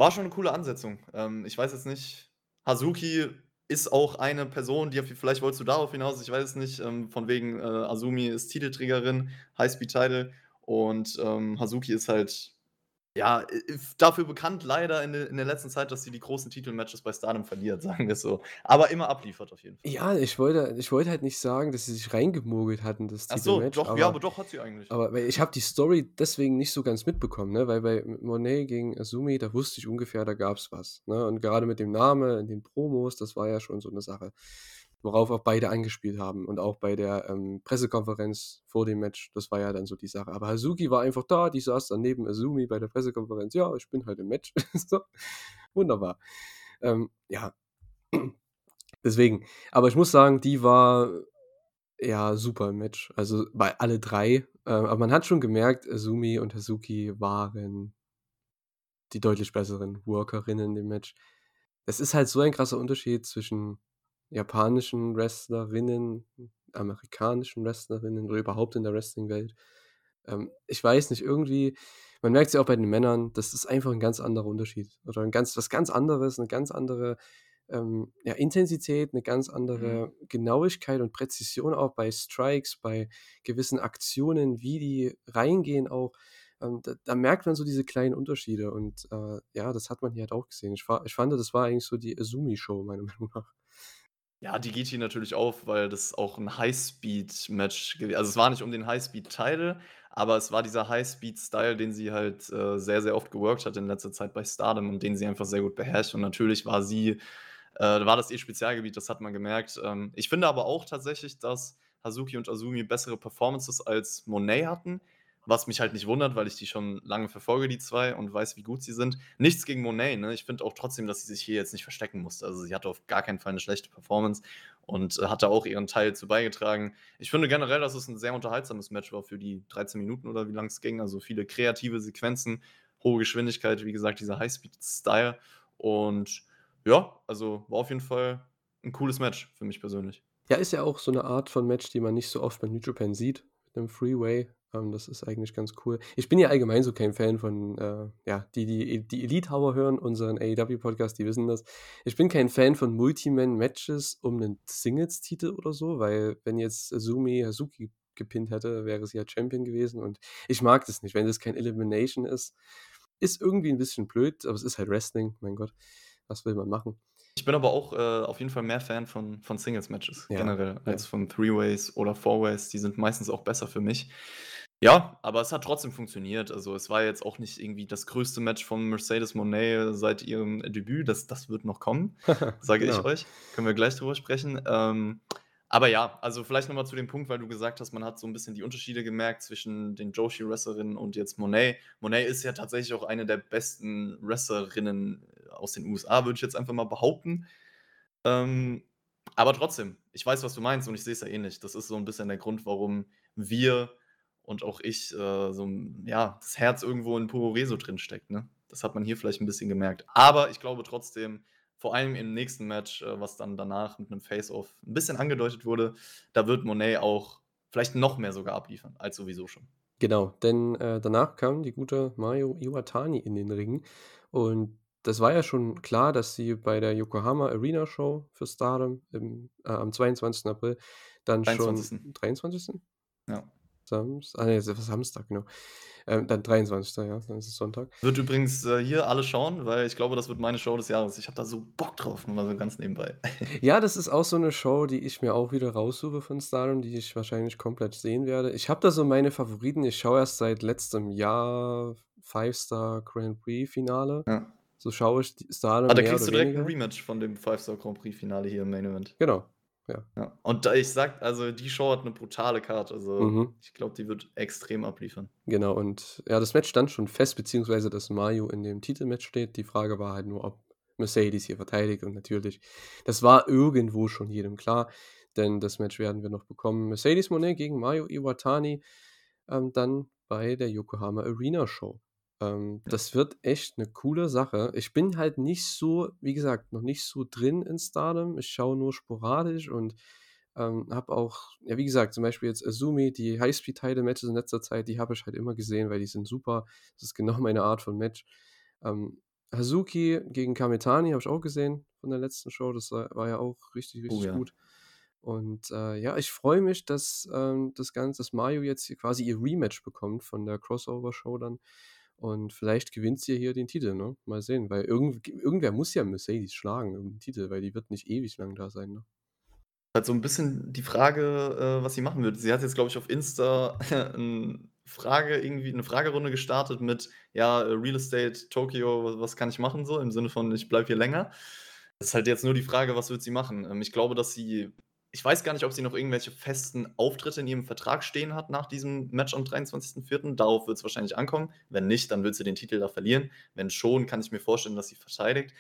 war schon 'ne coole Ansetzung. Ähm, ich weiß jetzt nicht Hazuki ist auch eine Person, die vielleicht wolltest du darauf hinaus, ich weiß es nicht, ähm, von wegen, äh, Azumi ist Titelträgerin, High-Speed Title und, ähm, Hazuki ist halt, ja, dafür bekannt leider in de in der letzten Zeit, dass sie die großen Titelmatches bei Stardom verliert, sagen wir's so. Aber immer abliefert auf jeden Fall. Ja, ich wollte ich wollte halt nicht sagen, dass sie sich reingemogelt hat in das Ach so, Titelmatch, doch, ja, aber aber doch, hat sie eigentlich. aber ich habe die Story deswegen nicht so ganz mitbekommen, ne? Weil bei Monet gegen Azumi, da wusste ich ungefähr, da gab's was, ne? Und gerade mit dem Namen in den Promos, das war ja schon so 'ne Sache, worauf auch beide angespielt haben. Und auch bei der, ähm, Pressekonferenz vor dem Match, das war ja dann so die Sache. Aber Hazuki war einfach da, die saß dann neben Azumi bei der Pressekonferenz: „Ja, ich bin halt im Match.“ So, wunderbar. Ähm, ja. Deswegen. Aber ich muss sagen, die war, ja, super im Match. Also, bei alle 3. Äh, aber man hat schon gemerkt, Azumi und Hazuki waren die deutlich besseren Workerinnen in dem Match. Es ist halt so ein krasser Unterschied zwischen japanischen Wrestlerinnen, amerikanischen Wrestlerinnen oder überhaupt in der Wrestling-Welt. Ähm, ich weiß nicht, irgendwie man merkt's ja auch bei den Männern, das ist einfach 'n ganz anderer Unterschied oder 'n ganz was ganz anderes, 'ne ganz andere, ähm, ja, Intensität, 'ne ganz Mhm. andere Genauigkeit und Präzision auch bei Strikes, bei gewissen Aktionen, wie die reingehen auch. Ähm, da da merkt man so diese kleinen Unterschiede und, äh, ja, das hat man hier halt auch gesehen. Ich ich fand, das war eigentlich so die Azumi-Show meiner Meinung nach. Ja, die geht hier natürlich auf, weil das auch 'n High-Speed-Match gew also, es war nicht um den High-Speed-Title, aber es war dieser High-Speed-Style, den sie halt, äh, sehr, sehr oft geworkt hat in letzter Zeit bei Stardom und den sie einfach sehr gut beherrscht. Und natürlich war sie äh, war das ihr Spezialgebiet, das hat man gemerkt. Ähm, ich finde aber auch tatsächlich, dass Hazuki und Azumi bessere Performances als Monet hatten, was mich halt nicht wundert, weil ich die schon lange verfolge, die 2, und weiß, wie gut sie sind. Nichts gegen Monet, ne? Ich finde auch trotzdem, dass sie sich hier jetzt nicht verstecken musste. Also, sie hatte auf gar keinen Fall 'ne schlechte Performance und, äh, hat da auch ihren Teil zu beigetragen. Ich finde generell, dass es 'n sehr unterhaltsames Match war für die 13 Minuten oder wie lang es ging. Also, viele kreative Sequenzen, hohe Geschwindigkeit, wie gesagt, dieser High-Speed-Style. Und ja, also, war auf jeden Fall 'n cooles Match für mich persönlich. Ja, ist ja auch so 'ne Art von Match, die man nicht so oft bei New Japan sieht, mit 'nem Three-Way. Ähm, das ist eigentlich ganz cool. Ich bin ja allgemein so kein Fan von, äh ja, die, die E die Elite Hour hören, unseren AEW-Podcast, die wissen das. Ich bin kein Fan von Multi-Man-Matches um 'nen Singles-Titel oder so, weil wenn jetzt Azumi Hazuki gepinnt hätte, wäre sie ja Champion gewesen und ich mag das nicht, wenn das kein Elimination ist. Ist irgendwie 'n bisschen blöd, aber es ist halt Wrestling, mein Gott. Was will man machen? Ich bin aber auch, äh, auf jeden Fall mehr Fan von von Singles-Matches Ja, generell als ja. von Three-Ways oder Four-Ways. Die sind meistens auch besser für mich. Ja, aber es hat trotzdem funktioniert. Also, es war jetzt auch nicht irgendwie das größte Match von Mercedes Moné seit ihrem Debüt. Das das wird noch kommen, sage ich Genau. euch. Können wir gleich drüber sprechen. Ähm, aber ja, also, vielleicht noch mal zu dem Punkt, weil du gesagt hast, man hat so 'n bisschen die Unterschiede gemerkt zwischen den Joshi-Wrestlerinnen und jetzt Moné. Moné ist ja tatsächlich auch eine der besten Wrestlerinnen aus den USA, würde ich jetzt einfach mal behaupten. Ähm, aber trotzdem, ich weiß, was du meinst und ich sehe es ja ähnlich. Das ist so 'n bisschen der Grund, warum wir und auch ich, äh, so ja, das Herz irgendwo in Puroresu drinsteckt, ne? Das hat man hier vielleicht 'n bisschen gemerkt. Aber ich glaube trotzdem, vor allem im nächsten Match, äh, was dann danach mit einem Face-Off 'n bisschen angedeutet wurde, da wird Monet auch vielleicht noch mehr sogar abliefern als sowieso schon. Genau, denn, äh, danach kam die gute Mayu Iwatani in den Ring und das war ja schon klar, dass sie bei der Yokohama Arena Show für Stardom im äh, am 22. April dann schon 23.. 23.? Ja. Sams ah ne, war Samstag, genau. Ähm, dann 23., ja, dann ist es Sonntag. Wird übrigens, äh, hier alle schauen, weil ich glaube, das wird meine Show des Jahres. Ich habe da so Bock drauf, nur mal so ganz nebenbei. Ja, das ist auch so 'ne Show, die ich mir auch wieder raussuche von Stardom, die ich wahrscheinlich komplett sehen werde. Ich habe da so meine Favoriten. Ich schaue erst seit letztem Jahr Five Star Grand Prix Finale. Ja. So schaue ich Stardom Ah, da kriegst du direkt weniger. Rematch von dem Five Star Grand Prix Finale hier im Main Event. Genau, ja. Ja. Und da ich sage also, die Show hat 'ne brutale Card. Also, Mhm. ich glaube, die wird extrem abliefern. Genau und ja, das Match stand schon fest, beziehungsweise dass Mayu in dem Titelmatch steht. Die Frage war halt nur, ob Mercedes hier verteidigt und natürlich, das war irgendwo schon jedem klar, denn das Match werden wir noch bekommen. Mercedes Moné gegen Mayu Iwatani, ähm, dann bei der Yokohama Arena Show. Ähm, Ja. das wird echt 'ne coole Sache. Ich bin halt nicht so wie gesagt, noch nicht so drin in Stardom. Ich schaue nur sporadisch und, ähm, habe auch ja, wie gesagt, zum Beispiel jetzt Azumi, die High-Speed-Title-Matches in letzter Zeit, die habe ich halt immer gesehen, weil die sind super. Das ist genau meine Art von Match. Ähm, Hazuki gegen Kamitani habe ich auch gesehen von der letzten Show. Das war ja auch richtig, Oh richtig ja. gut. Und, äh, ja, ich freue mich, dass, ähm, das Ganze dass Mayu jetzt hier quasi ihr Rematch bekommt von der Crossover-Show dann und vielleicht gewinnt sie hier den Titel, ne? Mal sehen, weil irgend irgendwer muss ja Mercedes schlagen um den Titel, weil die wird nicht ewig lang da sein, ne? Halt so 'n bisschen die Frage, äh, was sie machen wird. Sie hat jetzt, glaube ich, auf Insta 'n Frage irgendwie 'ne Fragerunde gestartet mit, ja, äh, Real Estate Tokyo, wa was kann ich machen so im Sinne von: „Ich bleibe hier länger.“ Das ist halt jetzt nur die Frage, was wird sie machen? Ähm, ich glaube, dass sie ich weiß gar nicht, ob sie noch irgendwelche festen Auftritte in ihrem Vertrag stehen hat nach diesem Match am 23.04. Darauf wird's wahrscheinlich ankommen. Wenn nicht, dann wird sie den Titel da verlieren. Wenn schon, kann ich mir vorstellen, dass sie verteidigt.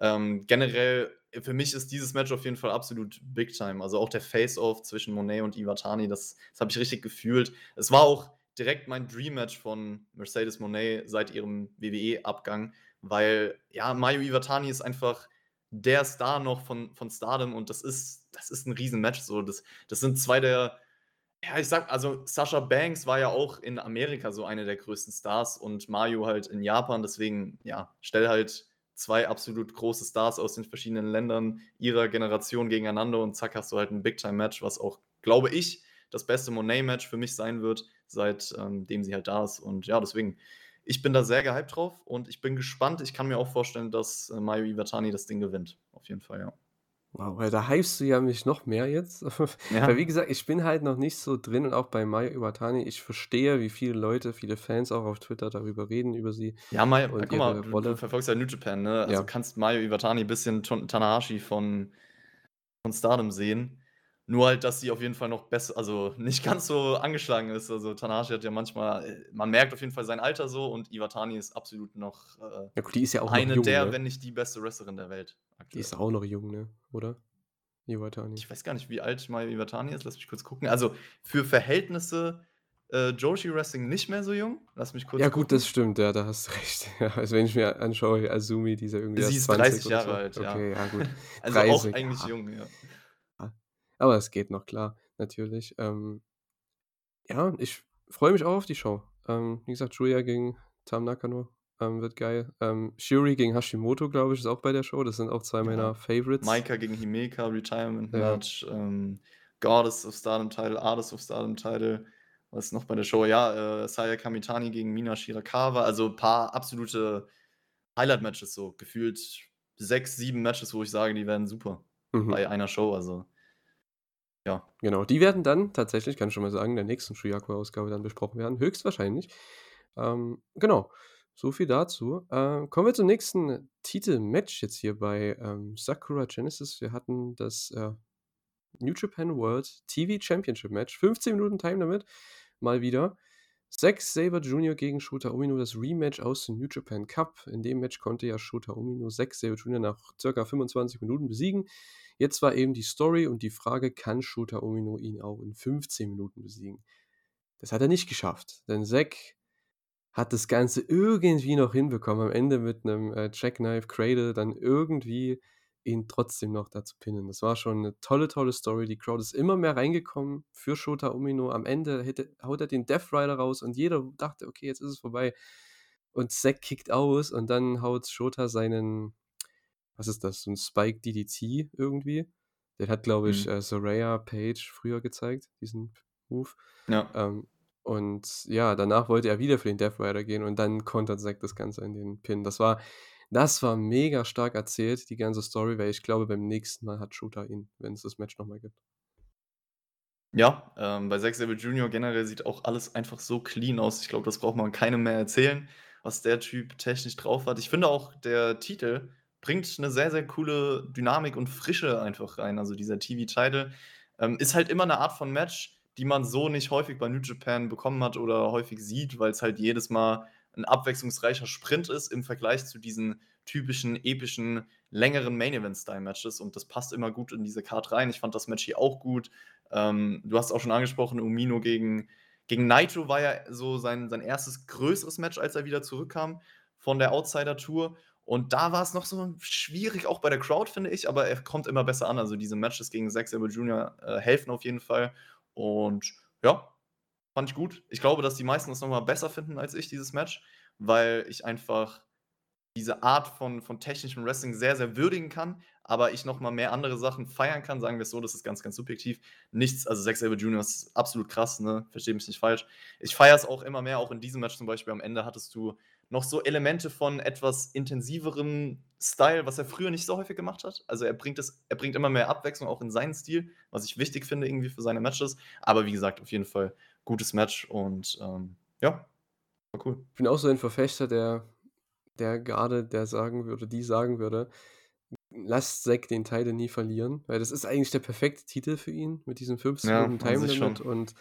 Ähm, generell, für mich ist dieses Match auf jeden Fall absolut Big Time. Also, auch der Face-Off zwischen Monet und Iwatani, das das habe ich richtig gefühlt. Es war auch direkt mein Dream-Match von Mercedes Moné seit ihrem WWE-Abgang, weil, ja, Mayu Iwatani ist einfach der Star noch von von Stardom und das ist das ist 'n Riesen-Match so. Das das sind 2 der ja, ich sage also, Sasha Banks war ja auch in Amerika so eine der größten Stars und Mayu halt in Japan. Deswegen, ja, stell halt 2 absolut große Stars aus den verschiedenen Ländern ihrer Generation gegeneinander und zack, hast du halt 'n Big-Time-Match, was auch, glaube ich, das beste Monet-Match für mich sein wird, seit ähm, sie halt da ist. Und ja, deswegen, ich bin da sehr gehypt drauf und ich bin gespannt. Ich kann mir auch vorstellen, dass, äh, Mayu Iwatani das Ding gewinnt. Auf jeden Fall, ja. Wow, ja, da hypst du ja mich noch mehr jetzt. Weil wie Ja. gesagt, ich bin halt noch nicht so drin und auch bei Mayu Iwatani, ich verstehe, wie viele Leute, viele Fans auch auf Twitter darüber reden, über sie Ja, Mai und guck mal, ihre du Rolle. verfolgst ja New Japan, ne? Also, Ja. kannst Mayu Iwatani bisschen Ton Tanahashi von von Stardom sehen. Nur halt, dass sie auf jeden Fall noch bess also, nicht ganz so angeschlagen ist. Also, Tanahashi hat ja manchmal äh, man merkt auf jeden Fall sein Alter so und Iwatani ist absolut noch, äh, Ja gut, die ist ja auch eine jung, der, ne? wenn nicht die beste Wrestlerin der Welt Die aktuell. ist auch noch jung, ne, oder? Iwatani. Ich weiß gar nicht, wie alt Mayu Iwatani ist. Lass mich kurz gucken. Also, für Verhältnisse, äh, Joshi Wrestling nicht mehr so jung. Lass mich kurz Ja gut, gucken. das stimmt, ja, da hast du recht. Ja, also, wenn ich mir anschaue, Azumi, die ist ja irgendwie Sie ist 20 30 oder Jahre so. alt, ja. Okay, ja gut. Also, auch 30, eigentlich ja. jung, ja. Aber es geht noch, klar, natürlich. Ähm ja, ich freue mich auch auf die Show. Ähm, wie gesagt, Julia gegen Tam Nakano, ähm, wird geil. Ähm, Shuri gegen Hashimoto, glaube ich, ist auch bei der Show. Das sind auch 2 meiner Ja. Favorites. Maika gegen Himeka, Retirement Ja. Match, ähm, Goddess of Stardom Title, Artist of Stardom Title. Was ist noch bei der Show? Ja, äh, Saya Kamitani gegen Mina Shirakawa. Also, paar absolute Highlight-Matches so. Gefühlt 6, 7 Matches, wo ich sage, die werden super Mhm. bei einer Show, also ja. Genau, die werden dann tatsächlich, kann ich schon mal sagen, in der nächsten Shuyaku-Ausgabe dann besprochen werden, höchstwahrscheinlich. Ähm, genau, so viel dazu. Äh, kommen wir zum nächsten Titelmatch jetzt hier bei, ähm, Sakura Genesis. Wir hatten das, äh, New Japan World TV Championship Match. 15 Minuten Time Limit, mal wieder. Zack Sabre Jr. gegen Shota Umino, das Rematch aus dem New Japan Cup. In dem Match konnte ja Shota Umino Zack Sabre Jr. nach circa 25 Minuten besiegen. Jetzt war eben die Story und die Frage, kann Shota Umino ihn auch in 15 Minuten besiegen? Das hat er nicht geschafft, denn Zack hat das Ganze irgendwie noch hinbekommen, am Ende mit 'nem, äh, Jackknife Cradle dann irgendwie ihn trotzdem noch da zu pinnen. Das war schon eine tolle, tolle Story. Die Crowd ist immer mehr reingekommen für Shota Umino. Am Ende hätte, haut er den Death Rider raus und jeder dachte, okay, jetzt ist es vorbei. Und Zack kickt aus und dann haut Shota seinen, was ist das, so ein Spike DDT irgendwie. Den hat, glaube ich, Mhm. äh, Soraya Page früher gezeigt, diesen Move. Ja. Ähm, und ja, danach wollte er wieder für den Death Rider gehen und dann kontert Zack das Ganze in den Pin. Das war, das war mega stark erzählt, die ganze Story, weil ich glaube, beim nächsten Mal hat Shooter ihn, wenn es das Match nochmal gibt. Ja, ähm, bei Zack Sabre Jr. generell sieht auch alles einfach so clean aus. Ich glaube, das braucht man keinem mehr erzählen, was der Typ technisch drauf hat. Ich finde auch, der Titel bringt eine sehr, sehr coole Dynamik und Frische einfach rein. Also dieser TV-Title ähm, ist halt immer eine Art von Match, die man so nicht häufig bei New Japan bekommen hat oder häufig sieht, weil es halt jedes Mal ein abwechslungsreicher Sprint ist im Vergleich zu diesen typischen, epischen, längeren Main-Event-Style-Matches. Und das passt immer gut in diese Card rein. Ich fand das Match hier auch gut. Ähm, du hast auch schon angesprochen, Umino gegen, gegen Naito war ja so sein, sein erstes größeres Match, als er wieder zurückkam von der Outsider-Tour. Und da war es noch so schwierig, auch bei der Crowd, finde ich, aber er kommt immer besser an. Also diese Matches gegen Zack Sabre Jr. Äh, helfen auf jeden Fall. Und ja, fand ich gut. Ich glaube, dass die meisten das nochmal besser finden als ich, dieses Match, weil ich einfach diese Art von, von technischem Wrestling sehr, sehr würdigen kann, aber ich nochmal mehr andere Sachen feiern kann, sagen wir es so, das ist ganz, ganz subjektiv. Nichts, also Zack Sabre Jr. ist absolut krass, ne? Verstehe mich nicht falsch. Ich feiere es auch immer mehr, auch in diesem Match zum Beispiel am Ende hattest du noch so Elemente von etwas intensiverem Style, was er früher nicht so häufig gemacht hat. Also er bringt es, er bringt immer mehr Abwechslung auch in seinen Stil, was ich wichtig finde irgendwie für seine Matches. Aber wie gesagt, auf jeden Fall gutes Match und ähm, ja, war cool. Ich bin auch so ein Verfechter, der, der gerade, der sagen würde, die sagen würde, lasst Zack den Titel nie verlieren, weil das ist eigentlich der perfekte Titel für ihn mit diesem 15 Ja, Minuten an Time Limit und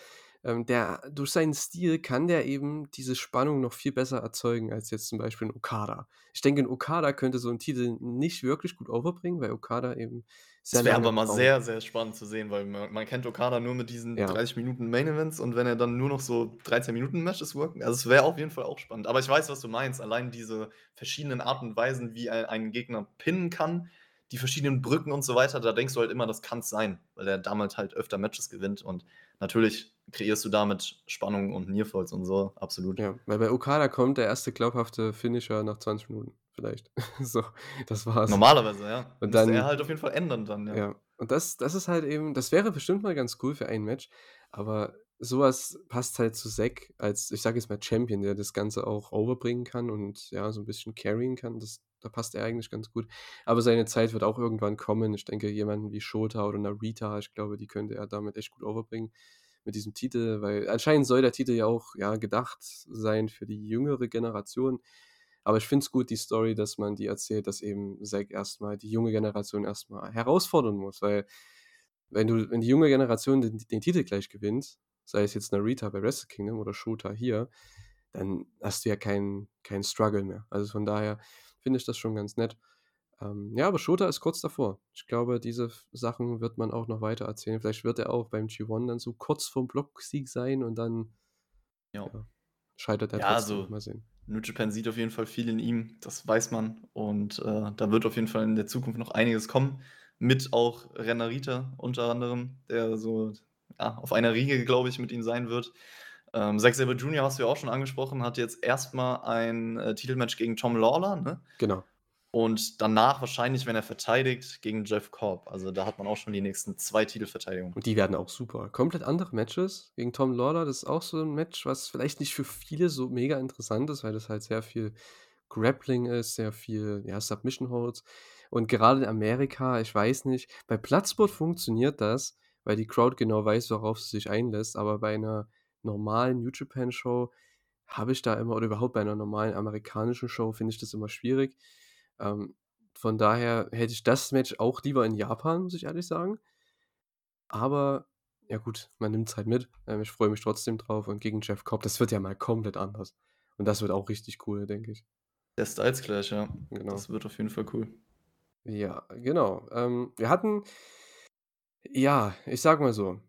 ähm, der, durch seinen Stil kann der eben diese Spannung noch viel besser erzeugen als jetzt zum Beispiel ein Okada. Ich denke, ein Okada könnte so einen Titel nicht wirklich gut overbringen, weil Okada eben sehr Das wäre aber mal braucht. sehr, sehr spannend zu sehen, weil man, man kennt Okada nur mit diesen Ja. 30 Minuten Main Events und wenn er dann nur noch so 13 Minuten Matches worken, also es wäre auf jeden Fall auch spannend. Aber ich weiß, was du meinst. Allein diese verschiedenen Arten und Weisen, wie er einen Gegner pinnen kann, die verschiedenen Brücken und so weiter, da denkst du halt immer, das kann es sein, weil er damit halt öfter Matches gewinnt und natürlich kreierst du damit Spannung und Nearfalls und so, absolut. Ja, weil bei Okada kommt der erste glaubhafte Finisher nach 20 Minuten, vielleicht. so, das war's. Normalerweise, ja. Und Müsste dann- er halt auf jeden Fall ändern dann, ja. Ja, und das, das ist halt eben, das wäre bestimmt mal ganz cool für ein Match, aber sowas passt halt zu Zack als, ich sage jetzt mal Champion, der das Ganze auch overbringen kann und ja, so ein bisschen carryen kann. Das, da passt er eigentlich ganz gut. Aber seine Zeit wird auch irgendwann kommen. Ich denke, jemanden wie Shota oder Narita, ich glaube, die könnte er damit echt gut overbringen mit diesem Titel, weil anscheinend soll der Titel ja auch ja, gedacht sein für die jüngere Generation. Aber ich finde es gut, die Story, dass man die erzählt, dass eben Zack erstmal die junge Generation erstmal herausfordern muss, weil wenn du, wenn die junge Generation den, den Titel gleich gewinnt, sei es jetzt Narita bei Wrestle Kingdom oder Shota hier, dann hast du ja keinen kein Struggle mehr. Also von daher finde ich das schon ganz nett. Ähm, ja, aber Shota ist kurz davor. Ich glaube, diese Sachen wird man auch noch weiter erzählen. Vielleicht wird er auch beim G1 dann so kurz vorm Blocksieg sein und dann Ja. ja, scheitert er Ja, trotzdem. also- Mal sehen. New Japan sieht auf jeden Fall viel in ihm, das weiß man. Und äh, da wird auf jeden Fall in der Zukunft noch einiges kommen. Mit auch Renarita unter anderem, der so ja, auf einer Riege, glaube ich, mit ihm sein wird. Ähm, Zack Sabre Jr. hast du ja auch schon angesprochen, hat jetzt erstmal ein äh, Titelmatch gegen Tom Lawler, ne? Genau. Und danach wahrscheinlich, wenn er verteidigt, gegen Jeff Cobb. Also da hat man auch schon die nächsten zwei Titelverteidigungen. Und die werden auch super. Komplett andere Matches gegen Tom Lawler. Das ist auch so ein Match, was vielleicht nicht für viele so mega interessant ist, weil das halt sehr viel Grappling ist, sehr viel ja, Submission Holds. Und gerade in Amerika, ich weiß nicht, bei Platzsport funktioniert das, weil die Crowd genau weiß, worauf sie sich einlässt. Aber bei einer normalen New Japan Show habe ich da immer, oder überhaupt bei einer normalen amerikanischen Show, finde ich das immer schwierig. Ähm, von daher hätte ich das Match auch lieber in Japan, muss ich ehrlich sagen. Aber ja gut, man nimmt es halt mit. Ähm, ich freue mich trotzdem drauf. Und gegen Jeff Cobb, das wird ja mal komplett anders. Und das wird auch richtig cool, denke ich. Der Styles Clash, ja. Genau. Das wird auf jeden Fall cool. Ja, genau. Ähm, wir hatten, ja, ich sag mal so,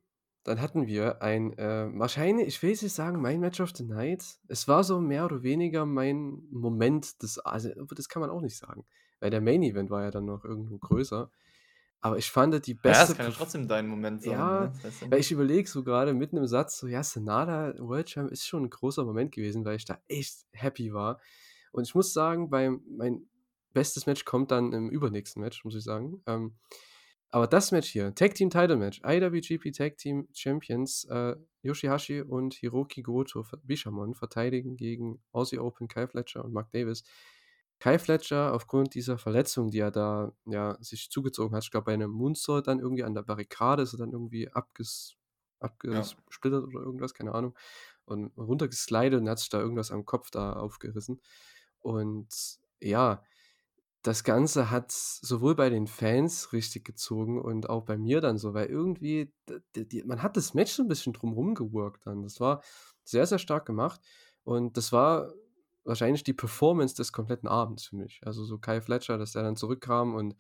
dann hatten wir ein, äh, wahrscheinlich, ich will jetzt nicht sagen, mein Match of the Night. Es war so mehr oder weniger mein Moment des, also das kann man auch nicht sagen. weil der Main Event war ja dann noch irgendwo größer. Aber ich fand die Ja, beste es kann ja trotzdem dein Moment sein, ja, ne? Das ja weil ich überlege so grade mitten im Satz so, ja, Sanada World Champ ist schon 'n großer Moment gewesen, weil ich da echt happy war. Und ich muss sagen, beim mein bestes Match kommt dann im übernächsten Match, muss ich sagen. Ähm, aber das Match hier, Tag Team Title Match, IWGP Tag Team Champions, äh, Yoshihashi und Hiroki Goto, Bishamon verteidigen gegen Aussie Open, Kyle Fletcher und Mark Davis. Kyle Fletcher aufgrund dieser Verletzung, die er da, ja, sich zugezogen hat, ich glaube, bei 'nem Moonsault dann irgendwie an der Barrikade ist er dann irgendwie abges Ja. abgesplittert oder irgendwas, keine Ahnung, und runtergeslidet und hat sich da irgendwas am Kopf da aufgerissen. Und ja, das Ganze hat sowohl bei den Fans richtig gezogen und auch bei mir dann so, weil irgendwie d d die man hat das Match so 'n bisschen drum rum geworkt dann. Das war sehr, sehr stark gemacht und das war wahrscheinlich die Performance des kompletten Abends für mich. Also, so Kyle Fletcher, dass der dann zurückkam und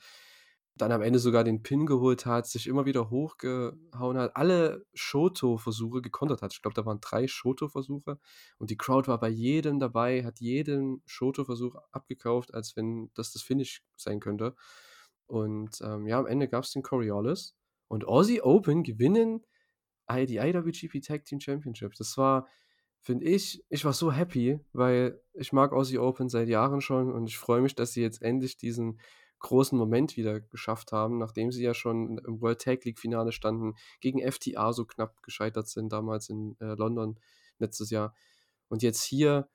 dann am Ende sogar den Pin geholt hat, sich immer wieder hochgehauen hat, alle Shoto-Versuche gekontert hat. Ich glaube, da waren 3 Shoto-Versuche und die Crowd war bei jedem dabei, hat jeden Shoto-Versuch abgekauft, als wenn das das Finish sein könnte. Und, ähm, ja, am Ende gab's den Coriolis und Aussie Open gewinnen die IWGP Tag Team Championships. Das war, finde ich ich war so happy, weil ich mag Aussie Open seit Jahren schon und ich freue mich, dass sie jetzt endlich diesen großen Moment wieder geschafft haben, nachdem sie ja schon im World Tag League Finale standen, gegen FTA so knapp gescheitert sind damals in, äh, London letztes Jahr. Und jetzt hier,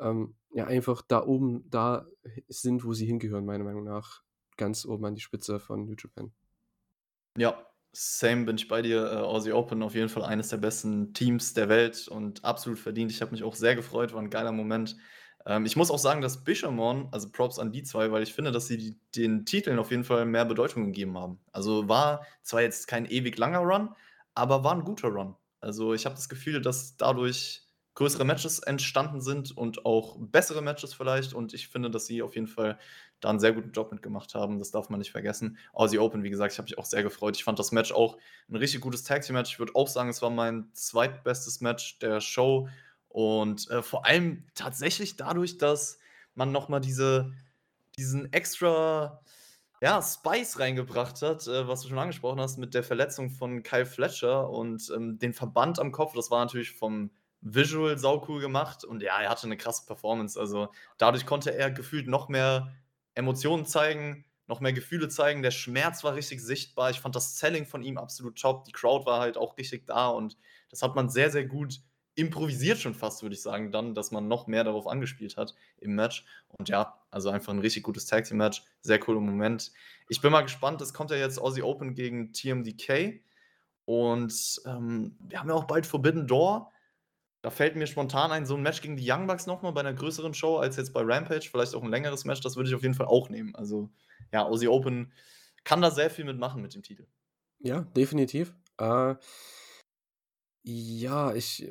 ähm, ja, einfach da oben da sind, wo sie hingehören, meiner Meinung nach, ganz oben an die Spitze von New Japan. Ja, same, bin ich bei dir. Äh, Aussie Open auf jeden Fall eines der besten Teams der Welt und absolut verdient. Ich habe mich auch sehr gefreut, war 'n geiler Moment. Ähm, ich muss auch sagen, dass Bishamon also, Props an die 2, weil ich finde, dass sie die den Titeln auf jeden Fall mehr Bedeutung gegeben haben. Also, war zwar jetzt kein ewig langer Run, aber war 'n guter Run. Also, ich habe das Gefühl, dass dadurch größere Matches entstanden sind und auch bessere Matches vielleicht und ich finde, dass sie auf jeden Fall da 'n sehr guten Job mit gemacht haben. Das darf man nicht vergessen. Aussie Open, wie gesagt, ich habe mich auch sehr gefreut. Ich fand das Match auch 'n richtig gutes Tag Team Match. Ich würde auch sagen, es war mein zweitbestes Match der Show und, äh, vor allem tatsächlich dadurch, dass man noch mal diese diesen extra, ja, Spice reingebracht hat, äh, was du schon angesprochen hast mit der Verletzung von Kyle Fletcher und, ähm, den Verband am Kopf. Das war natürlich vom Visual saucool gemacht und ja, er hatte 'ne krasse Performance. Also, dadurch konnte er gefühlt noch mehr Emotionen zeigen, noch mehr Gefühle zeigen. Der Schmerz war richtig sichtbar. Ich fand das Selling von ihm absolut top. Die Crowd war halt auch richtig da und das hat man sehr, sehr gut improvisiert schon fast, würde ich sagen dann, dass man noch mehr darauf angespielt hat im Match. Und ja, also, einfach 'n richtig gutes Tag Team Match. Sehr cooler Moment. Ich bin mal gespannt, es kommt ja jetzt Aussie Open gegen TMDK und, ähm, wir haben ja auch bald Forbidden Door. Da fällt mir spontan ein, so 'n Match gegen die Young Bucks noch mal bei 'ner größeren Show als jetzt bei Rampage, vielleicht auch 'n längeres Match, das würde ich auf jeden Fall auch nehmen. Also, ja, Aussie Open kann da sehr viel mit machen mit dem Titel. Ja, definitiv. Äh ja, ich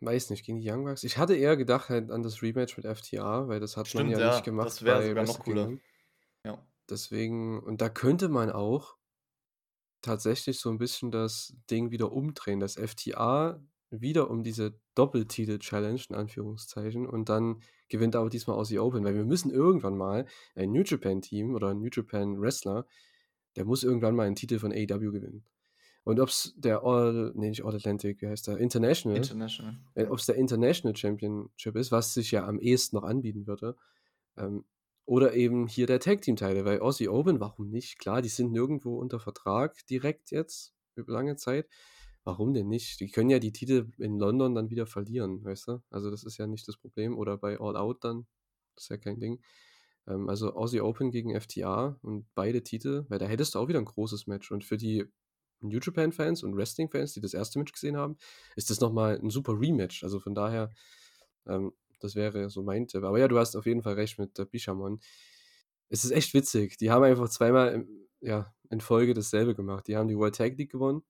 weiß nicht, gegen die Young Bucks. Ich hatte eher gedacht halt an das Rematch mit FTA, weil das hat man Stimmt, ja ja, nicht gemacht das wäre sogar noch cooler. Kingdom. Ja. Deswegen und da könnte man auch tatsächlich so 'n bisschen das Ding wieder umdrehen, dass FTA wieder um diese Doppeltitel-Challenge in Anführungszeichen und dann gewinnt aber diesmal Aussie Open, weil wir müssen irgendwann mal ein New Japan Team oder 'n New Japan Wrestler, der muss irgendwann mal 'n Titel von AEW gewinnen. Und ob's der All ne, nicht All Atlantic, wie heißt der? International International, äh, ja. ob's der International Championship ist, was sich ja am ehesten noch anbieten würde, ähm, oder eben hier der Tag Team Title, weil Aussie Open, warum nicht? Klar, die sind nirgendwo unter Vertrag direkt jetzt über lange Zeit. Warum denn nicht? Die können ja die Titel in London dann wieder verlieren, weißt du? Also, das ist ja nicht das Problem oder bei All Out dann, ist ja kein Ding. Ähm, also, Aussie Open gegen FTA und beide Titel, weil da hättest du auch wieder 'n großes Match und für die New Japan Fans und Wrestling-Fans, die das 1. Match gesehen haben, ist das noch mal 'n super Rematch. Also, von daher, ähm, das wäre so mein Tipp. Aber ja, du hast auf jeden Fall recht mit, äh, Bishamon. Es ist echt witzig. Die haben einfach zweimal im ja, in Folge dasselbe gemacht. Die haben die World Tag League gewonnen,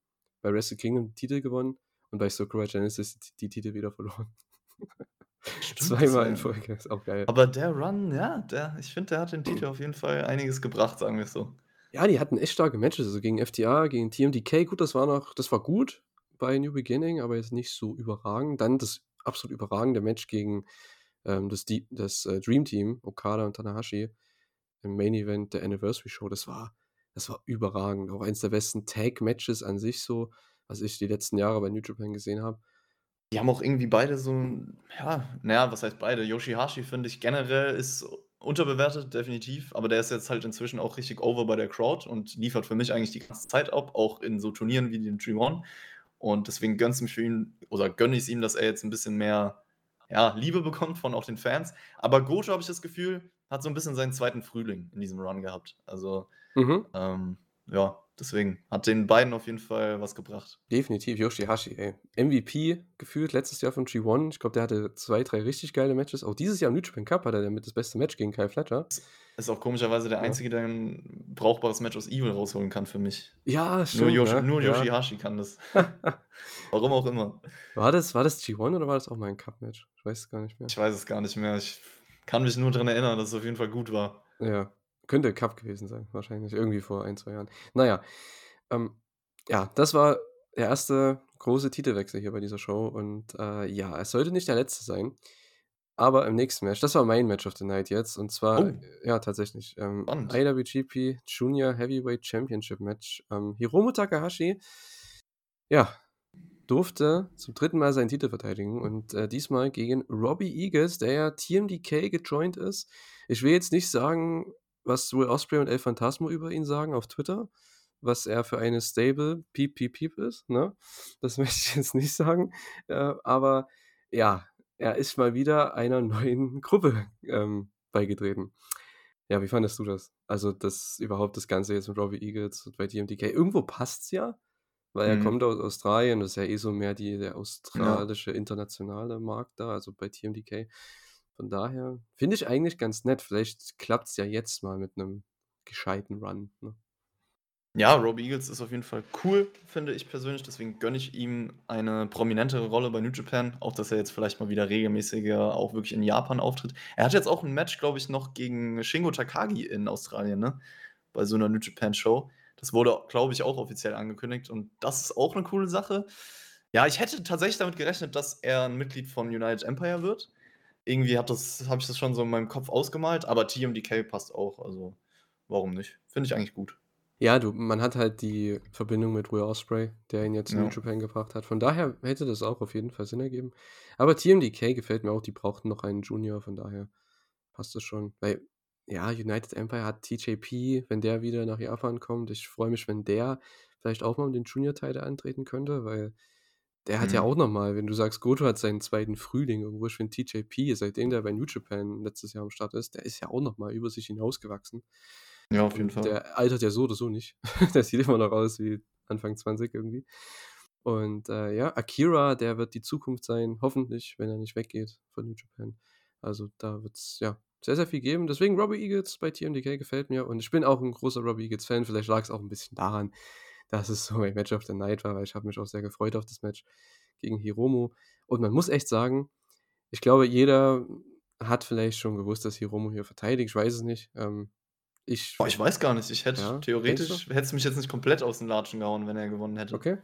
bei Wrestle Kingdom die Titel gewonnen und bei Sakura Genesis d die Titel wieder verloren. Zweimal in. Folge, ist auch geil. Aber der Run, ja, der ich finde, der hat dem Titel auf jeden Fall einiges gebracht, sagen wir's so. Ja, die hatten echt starke Matches, also, gegen FTA, gegen TMDK. Gut, das war noch das war gut bei New Beginning, aber jetzt nicht so überragend. Dann das absolut überragende Match gegen, ähm, das die das, äh, Dream Team, Okada und Tanahashi. im Main Event der Anniversary Show, das war, das war überragend. Auch eins der besten Tag-Matches an sich so, was ich die letzten Jahre bei New Japan gesehen habe. Die haben auch irgendwie beide so ja, na ja, was heißt beide? Yoshihashi finde ich generell ist unterbewertet, definitiv, aber der ist jetzt halt inzwischen auch richtig over bei der Crowd und liefert für mich eigentlich die ganze Zeit ab, auch in so Turnieren wie dem G1. Und deswegen gönn's mich für ihn oder gönne ich's ihm, dass er jetzt 'n bisschen mehr, ja, Liebe bekommt von auch den Fans. Aber Goto, habe ich das Gefühl, hat so 'n bisschen seinen zweiten Frühling in diesem Run gehabt. Also, Mhm. ähm, ja, deswegen hat den beiden auf jeden Fall was gebracht. Definitiv, Yoshihashi, ey. MVP gefühlt letztes Jahr von G1. Ich glaube, der hatte 2, 3 richtig geile Matches. Auch dieses Jahr im New Japan Cup hat er damit das beste Match gegen Kyle Fletcher. Ist auch komischerweise der Ja. Einzige, der 'n brauchbares Match aus Evil rausholen kann für mich. Ja, Nur stimmt, Yoshi ne? nur Ja. Yoshihashi kann das. Warum auch immer. War das war das G1 oder war das auch mal ein Cup-Match? Ich weiß es gar nicht mehr. Ich weiß es gar nicht mehr. Ich kann mich nur dran erinnern, dass es auf jeden Fall gut war. Ja, könnte Cup gewesen sein, wahrscheinlich irgendwie vor 1, 2 Jahren. Na ja, ähm, ja, das war der erste große Titelwechsel hier bei dieser Show und, äh, ja, es sollte nicht der letzte sein, aber im nächsten Match das war mein Match of the Night jetzt und zwar Oh. ja, tatsächlich, ähm. IWGP Junior Heavyweight Championship Match. Ähm, Hiromu Takahashi ja, durfte zum 3. Mal seinen Titel verteidigen und, äh, diesmal gegen Robbie Eagles, der ja TMDK gejoint ist. Ich will jetzt nicht sagen, was Will Ospreay und El Phantasmo über ihn sagen auf Twitter, was er für eine Stable Piep Piep Piep ist, ne? Das möchte ich jetzt nicht sagen, äh, aber ja, er ist mal wieder einer neuen Gruppe, ähm, beigetreten. Ja, wie fandest du das? Also, das überhaupt das Ganze jetzt mit Robbie Eagles und bei TMDK. Irgendwo passt's ja, weil er Mhm. kommt aus Australien, das ist ja eh so mehr die der Ja. australische internationale Markt da, also bei TMDK. Von daher finde ich eigentlich ganz nett. Vielleicht klappt's ja jetzt mal mit 'nem gescheiten Run, ne? Ja, Robbie Eagles ist auf jeden Fall cool, finde ich persönlich. Deswegen gönne ich ihm eine prominentere Rolle bei New Japan. Auch, dass er jetzt vielleicht mal wieder regelmäßiger auch wirklich in Japan auftritt. Er hat jetzt auch 'n Match, glaube ich, noch gegen Shingo Takagi in Australien, ne? Bei so 'ner New Japan Show. Das wurde, glaube ich, auch offiziell angekündigt und das ist auch 'ne coole Sache. Ja, ich hätte tatsächlich damit gerechnet, dass er 'n Mitglied von United Empire wird. Irgendwie habe ich das schon so in meinem Kopf ausgemalt, aber TMDK passt auch, also warum nicht? Finde ich eigentlich gut. Ja, du man hat halt die Verbindung mit Will Ospreay, der ihn jetzt in New Ja. Japan gebracht hat. Von daher hätte das auch auf jeden Fall Sinn ergeben. Aber TMDK gefällt mir auch, die brauchten noch einen Junior, von daher passt das schon. Weil, ja, United Empire hat TJP, wenn der wieder nach Japan kommt. Ich freue mich, wenn der vielleicht auch mal um den Junior-Title antreten könnte, weil der hat ja Mhm. auch noch mal wenn du sagst, Goto hat seinen 2. Frühling irgendwo. Ich finde TJP, seitdem der bei New Japan letztes Jahr am Start ist, der ist ja auch noch mal über sich hinausgewachsen. Ja, auf jeden Und Fall. der altert ja so oder so nicht. Der sieht immer noch aus wie Anfang 20 irgendwie. Und, äh, ja, Akira, der wird die Zukunft sein, hoffentlich, wenn er nicht weggeht von New Japan. Also, da wird's, ja, sehr, sehr viel geben. Deswegen Robbie Eagles bei TMDK gefällt mir und ich bin auch 'n großer Robbie Eagles-Fan. Vielleicht lag's auch 'n bisschen daran, dass es so mein Match of the Night war, weil ich habe mich auch sehr gefreut auf das Match gegen Hiromu. Und man muss echt sagen, ich glaube, jeder hat vielleicht schon gewusst, dass Hiromu hier verteidigt. Ich weiß es nicht. Ähm, ich Boah, ich weiß gar nicht. Ich hätte Ja, theoretisch hätte es mich jetzt nicht komplett aus den Latschen gehauen, wenn er gewonnen hätte. Okay.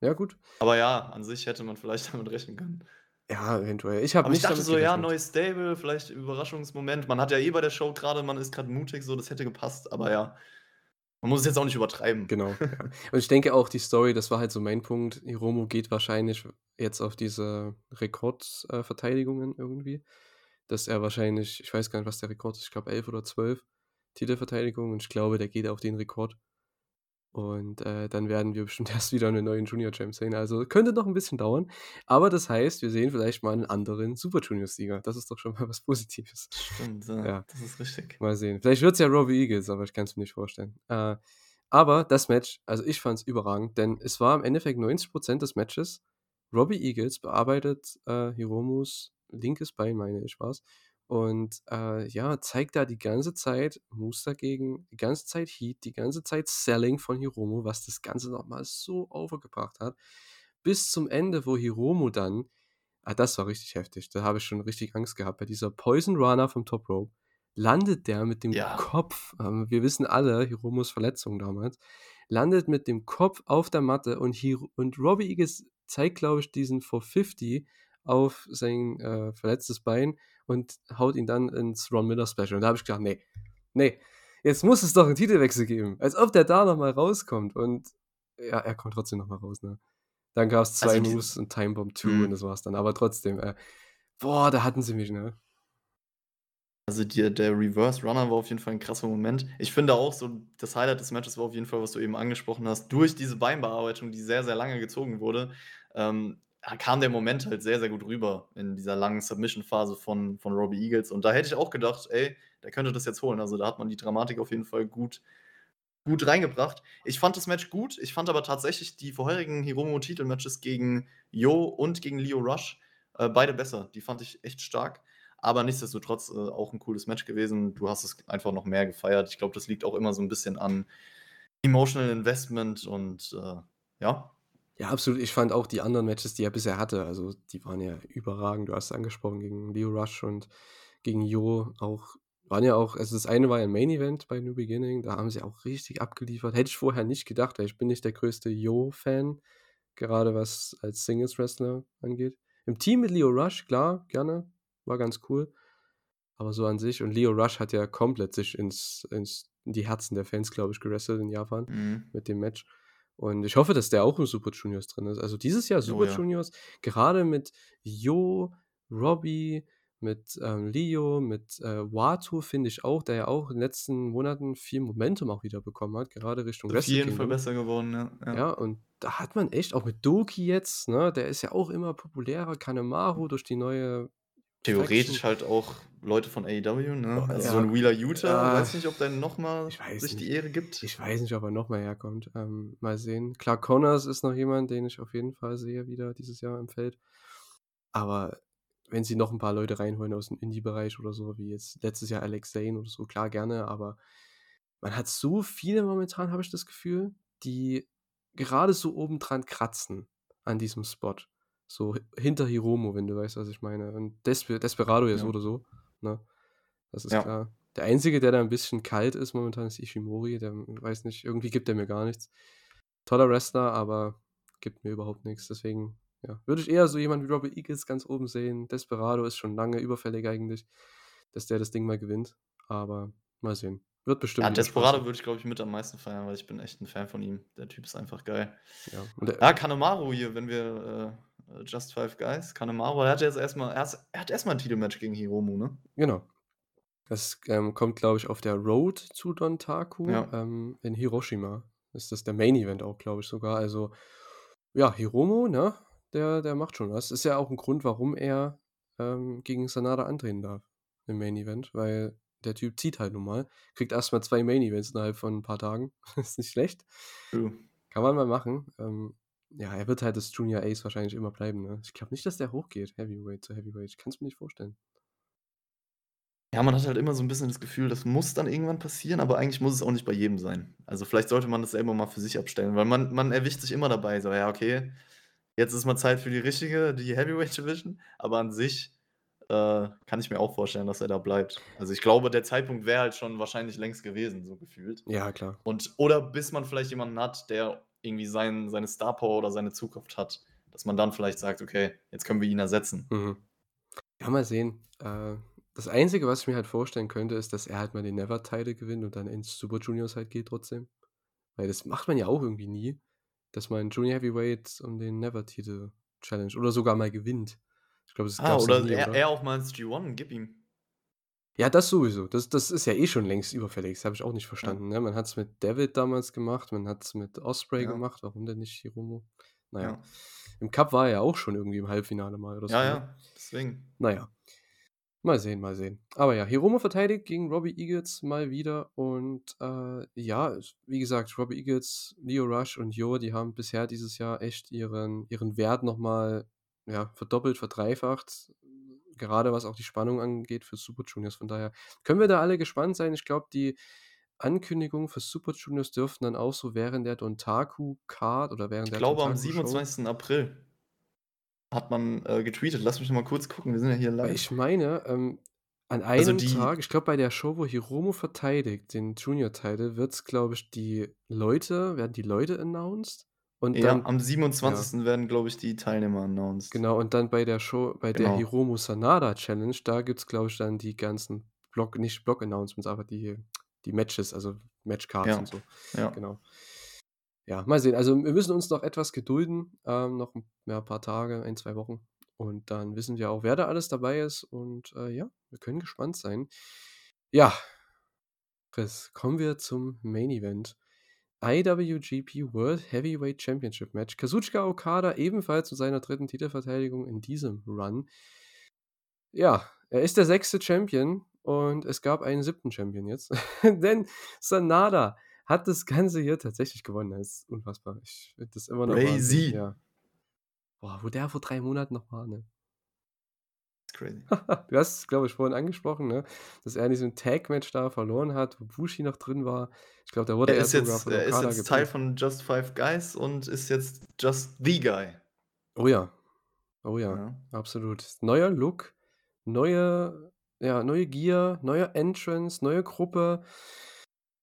Ja, gut. Aber ja, an sich hätte man vielleicht damit rechnen können. Ja, eventuell. Ich habe Aber ich nicht dachte so, ja, neues Stable, vielleicht Überraschungsmoment. Man hat ja eh bei der Show grade man ist grad mutig, so, das hätte gepasst, aber ja. Man muss es jetzt auch nicht übertreiben. Genau. Und ich denke auch, die Story, das war halt so mein Punkt. Hiromu geht wahrscheinlich jetzt auf diese Rekord äh, irgendwie, dass er wahrscheinlich ich weiß gar nicht, was der Rekord ist, ich glaube 11 oder 12 Titelverteidigungen und ich glaube, der geht auf den Rekord. Und, äh, dann werden wir bestimmt erst wieder 'nen neuen Junior Champ sehen. Also, könnte noch 'n bisschen dauern, aber das heißt, wir sehen vielleicht mal 'nen anderen Super Junior-Sieger. Das ist doch schon mal was Positives. Stimmt, ja, Ja. das ist richtig. Mal sehen. Vielleicht wird's ja Robbie Eagles, aber ich kann's mir nicht vorstellen. Äh, aber das Match also, ich fand's überragend, denn es war im Endeffekt 90% des Matches Robbie Eagles bearbeitet, äh, Hiromus linkes Bein, meine ich, war's. Und, äh, ja, zeigt da die ganze Zeit Moves dagegen, die ganze Zeit Heat, die ganze Zeit Selling von Hiromu, was das Ganze noch mal so overgebracht hat. Bis zum Ende, wo Hiromu dann ah, das war richtig heftig. Da habe ich schon richtig Angst gehabt. Bei dieser Poison Rana vom Top Rope landet der mit dem Ja. Kopf ähm, wir wissen alle, Hiromus Verletzung damals, landet mit dem Kopf auf der Matte und Hiro und Robbie Eagles zeigt, glaube ich, diesen 450 auf sein, äh, verletztes Bein und haut ihn dann ins Ron Miller Special. Und da habe ich gedacht: „Ne, ne, jetzt muss es doch einen Titelwechsel geben, als ob der da noch mal rauskommt und ja, er kommt trotzdem noch mal raus, ne? Dann gab's 2 Also, die Moves und Time Bomb 2 und Mhm. das war's dann. Aber trotzdem, äh, boah, da hatten sie mich, ne? Also, der der Reverse Runner war auf jeden Fall 'n krasser Moment. Ich finde auch so, das Highlight des Matches war auf jeden Fall, was du eben angesprochen hast, durch diese Beinbearbeitung, die sehr, sehr lange gezogen wurde, ähm, kam der Moment halt sehr, sehr gut rüber in dieser langen Submission-Phase von von Robbie Eagles. Und da hätte ich auch gedacht: „Ey, der könnte das jetzt holen.“ Also, da hat man die Dramatik auf jeden Fall gut gut reingebracht. Ich fand das Match gut. Ich fand aber tatsächlich die vorherigen Hiromu-Titelmatches gegen Yo und gegen Lio Rush, äh, beide besser. Die fand ich echt stark. Aber nichtsdestotrotz, äh, auch 'n cooles Match gewesen. Du hast es einfach noch mehr gefeiert. Ich glaube, das liegt auch immer so 'n bisschen an Emotional Investment und, äh, ja. Ja, absolut. Ich fand auch die anderen Matches, die er bisher hatte, also, die waren ja überragend. Du hast es angesprochen, gegen Lio Rush und gegen Yo auch waren ja auch also, das eine war ja Main Event bei New Beginning, da haben sie auch richtig abgeliefert. Hätte ich vorher nicht gedacht, weil ich bin nicht der größte Yo-Fan, gerade was als Singles-Wrestler angeht. Im Team mit Lio Rush, klar, gerne, war ganz cool. Aber so an sich und Lio Rush hat ja komplett sich ins ins in die Herzen der Fans, glaube ich, gewrestelt in Japan Mhm. mit dem Match. Und ich hoffe, dass der auch im Super Juniors drin ist. Also, dieses Jahr Oh Super ja. Juniors, gerade mit Yo, Robbie, mit, ähm, Lio, mit, äh, Wato finde ich auch, der ja auch in den letzten Monaten viel Momentum auch wieder bekommen hat, gerade Richtung Auf jeden Fall besser geworden, ja, ja. Ja, und da hat man echt auch mit Doki jetzt, ne, der ist ja auch immer populärer, Kanemaru durch die neue Theoretisch Faction. halt auch Leute von AEW, ne? Oh, Also, ja. so 'n Wheeler Yuta, Ah, weiß nicht, ob der noch mal ich weiß sich nicht. die Ehre gibt. Ich weiß nicht, ob er noch mal herkommt. Ähm, mal sehen. Klar, Connors ist noch jemand, den ich auf jeden Fall sehe wieder dieses Jahr im Feld. Aber wenn sie noch 'n paar Leute reinholen aus'm Indie-Bereich oder so, wie jetzt letztes Jahr Alex Zane oder so, klar, gerne, aber man hat so viele momentan, habe ich das Gefühl, die gerade so obendran kratzen an diesem Spot. So hi hinter Hiromu, wenn du weißt, was ich meine. Und Despe Desperado so Ja. oder so, ne? Das ist Ja. klar. Der Einzige, der da 'n bisschen kalt ist momentan, ist Ishimori, der weiß nicht, irgendwie gibt der mir gar nichts. Toller Wrestler, aber gibt mir überhaupt nix. Deswegen, ja, würde ich eher so jemanden wie Robbie Eagles ganz oben sehen. Desperado ist schon lange überfällig eigentlich, dass der das Ding mal gewinnt. Aber mal sehen. Wird bestimmt Ja, Desperado würde ich, glaube ich, mit am meisten feiern, weil ich bin echt 'n Fan von ihm. Der Typ ist einfach geil. Ja, der Ja, Kanemaru hier, wenn wir, äh, Just Five Guys Kanemaru, er hatte jetzt erst mal er hat er hat erst mal 'n Titelmatch gegen Hiromu, ne? Genau. Das, ähm, kommt, glaube ich, auf der Road zu Dontaku, Ja. ähm, in Hiroshima. Ist das der Main Event auch, glaube ich sogar. Also, ja, Hiromu, ne, der der macht schon was. Ist ja auch 'n Grund, warum er, ähm, gegen Sanada antreten darf im Main Event, weil der Typ zieht halt nun mal. Kriegt erst mal 2 Main Events innerhalb von 'n paar Tagen. Ist nicht schlecht. True. Kann man mal machen. Ähm, ja, er wird halt das Junior Ace wahrscheinlich immer bleiben, ne? Ich glaube nicht, dass der hochgeht, Heavyweight zu Heavyweight. Ich kann's mir nicht vorstellen. Ja, man hat halt immer so 'n bisschen das Gefühl, das muss dann irgendwann passieren, aber eigentlich muss es auch nicht bei jedem sein. Also, vielleicht sollte man das selber mal für sich abstellen, weil man man erwischt sich immer dabei, so: „Ja, okay, jetzt ist mal Zeit für die richtige, die Heavyweight Division.“ Aber an sich, äh, kann ich mir auch vorstellen, dass er da bleibt. Also, ich glaube, der Zeitpunkt wäre halt schon wahrscheinlich längst gewesen, so gefühlt. Ja, klar. Und oder bis man vielleicht jemanden hat, der irgendwie sein seine Star Power oder seine Zukunft hat, dass man dann vielleicht sagt: „Okay, jetzt können wir ihn ersetzen.“ Mhm. Ja, mal sehen. Äh, das Einzige, was ich mir halt vorstellen könnte, ist, dass er halt mal den Never Title gewinnt und dann ins Super Juniors halt geht trotzdem. Weil das macht man ja auch irgendwie nie, dass man Junior Heavyweight um den Never Titel challenged oder sogar mal gewinnt. Ich glaube, das Ah, oder nie, er oder? er auch mal ins G1, gib ihm. Ja, das sowieso. Das das ist ja eh schon längst überfällig. Das habe ich auch nicht Ja. verstanden, ne? Man hat's mit David damals gemacht, man hat's mit Ospreay Ja. gemacht. Warum denn nicht Hiromu? Na ja. Ja. Im Cup war er ja auch schon irgendwie im Halbfinale mal oder so, Ja, ne? ja, deswegen. Na ja. Mal sehen, mal sehen. Aber ja, Hiromu verteidigt gegen Robbie Eagles mal wieder und, äh, ja, es wie gesagt, Robbie Eagles, Lio Rush und Yo, die haben bisher dieses Jahr echt ihren ihren Wert noch mal, ja, verdoppelt, verdreifacht, gerade was auch die Spannung angeht für Super Juniors. Von daher können wir da alle gespannt sein. Ich glaube, die Ankündigungen für Super Juniors dürften dann auch so während der Dontaku Card oder während Ich der glaube, am Dontaku Show 27. April hat man, äh, getweetet. Lass mich noch mal kurz gucken, wir sind ja hier live. ich meine, ähm, an Also, einem die Tag ich glaube, bei der Show, wo Hiromu verteidigt, den Junior Title, wird's, glaube ich die Leute werden die Leute announced und Ja, dann am ja. 27. werden, glaube ich, die Teilnehmer announced. Genau, und dann bei der Show bei der Genau. Hiromu Sanada Challenge, da gibt's, glaube ich, dann die ganzen Block nicht Block Announcements, aber die die Matches, also Matchcards Ja, und so. ja. Genau. Ja, mal sehen. Also, wir müssen uns noch etwas gedulden, ähm, noch 'n ja, paar Tage, 1, 2 Wochen. Und dann wissen wir auch, wer da alles dabei ist und, äh, ja, wir können gespannt sein. Ja. Chris, kommen wir zum Main Event. IWGP World Heavyweight Championship Match. Kazuchika Okada ebenfalls zu seiner dritten Titelverteidigung in diesem Run. Ja, er ist der sechste Champion und es gab einen siebten Champion jetzt. Denn Sanada hat das Ganze hier tatsächlich gewonnen. Das ist unfassbar. Ich finde das immer noch Crazy. ja. Boah, wo der vor 3 Monaten noch war, ne? Crazy. Du hast es, glaube ich, vorhin angesprochen, ne, dass er in diesem Tag-Match da verloren hat, wo Bushi noch drin war. Ich glaube, da wurde Er er ist sogar jetzt von er ist jetzt Teil gepinnt. von Just Five Guys und ist jetzt Just the Guy. Oh ja. Oh ja, Ja. absolut. Neuer Look, neue ja, neue Gear, neuer Entrance, neue Gruppe.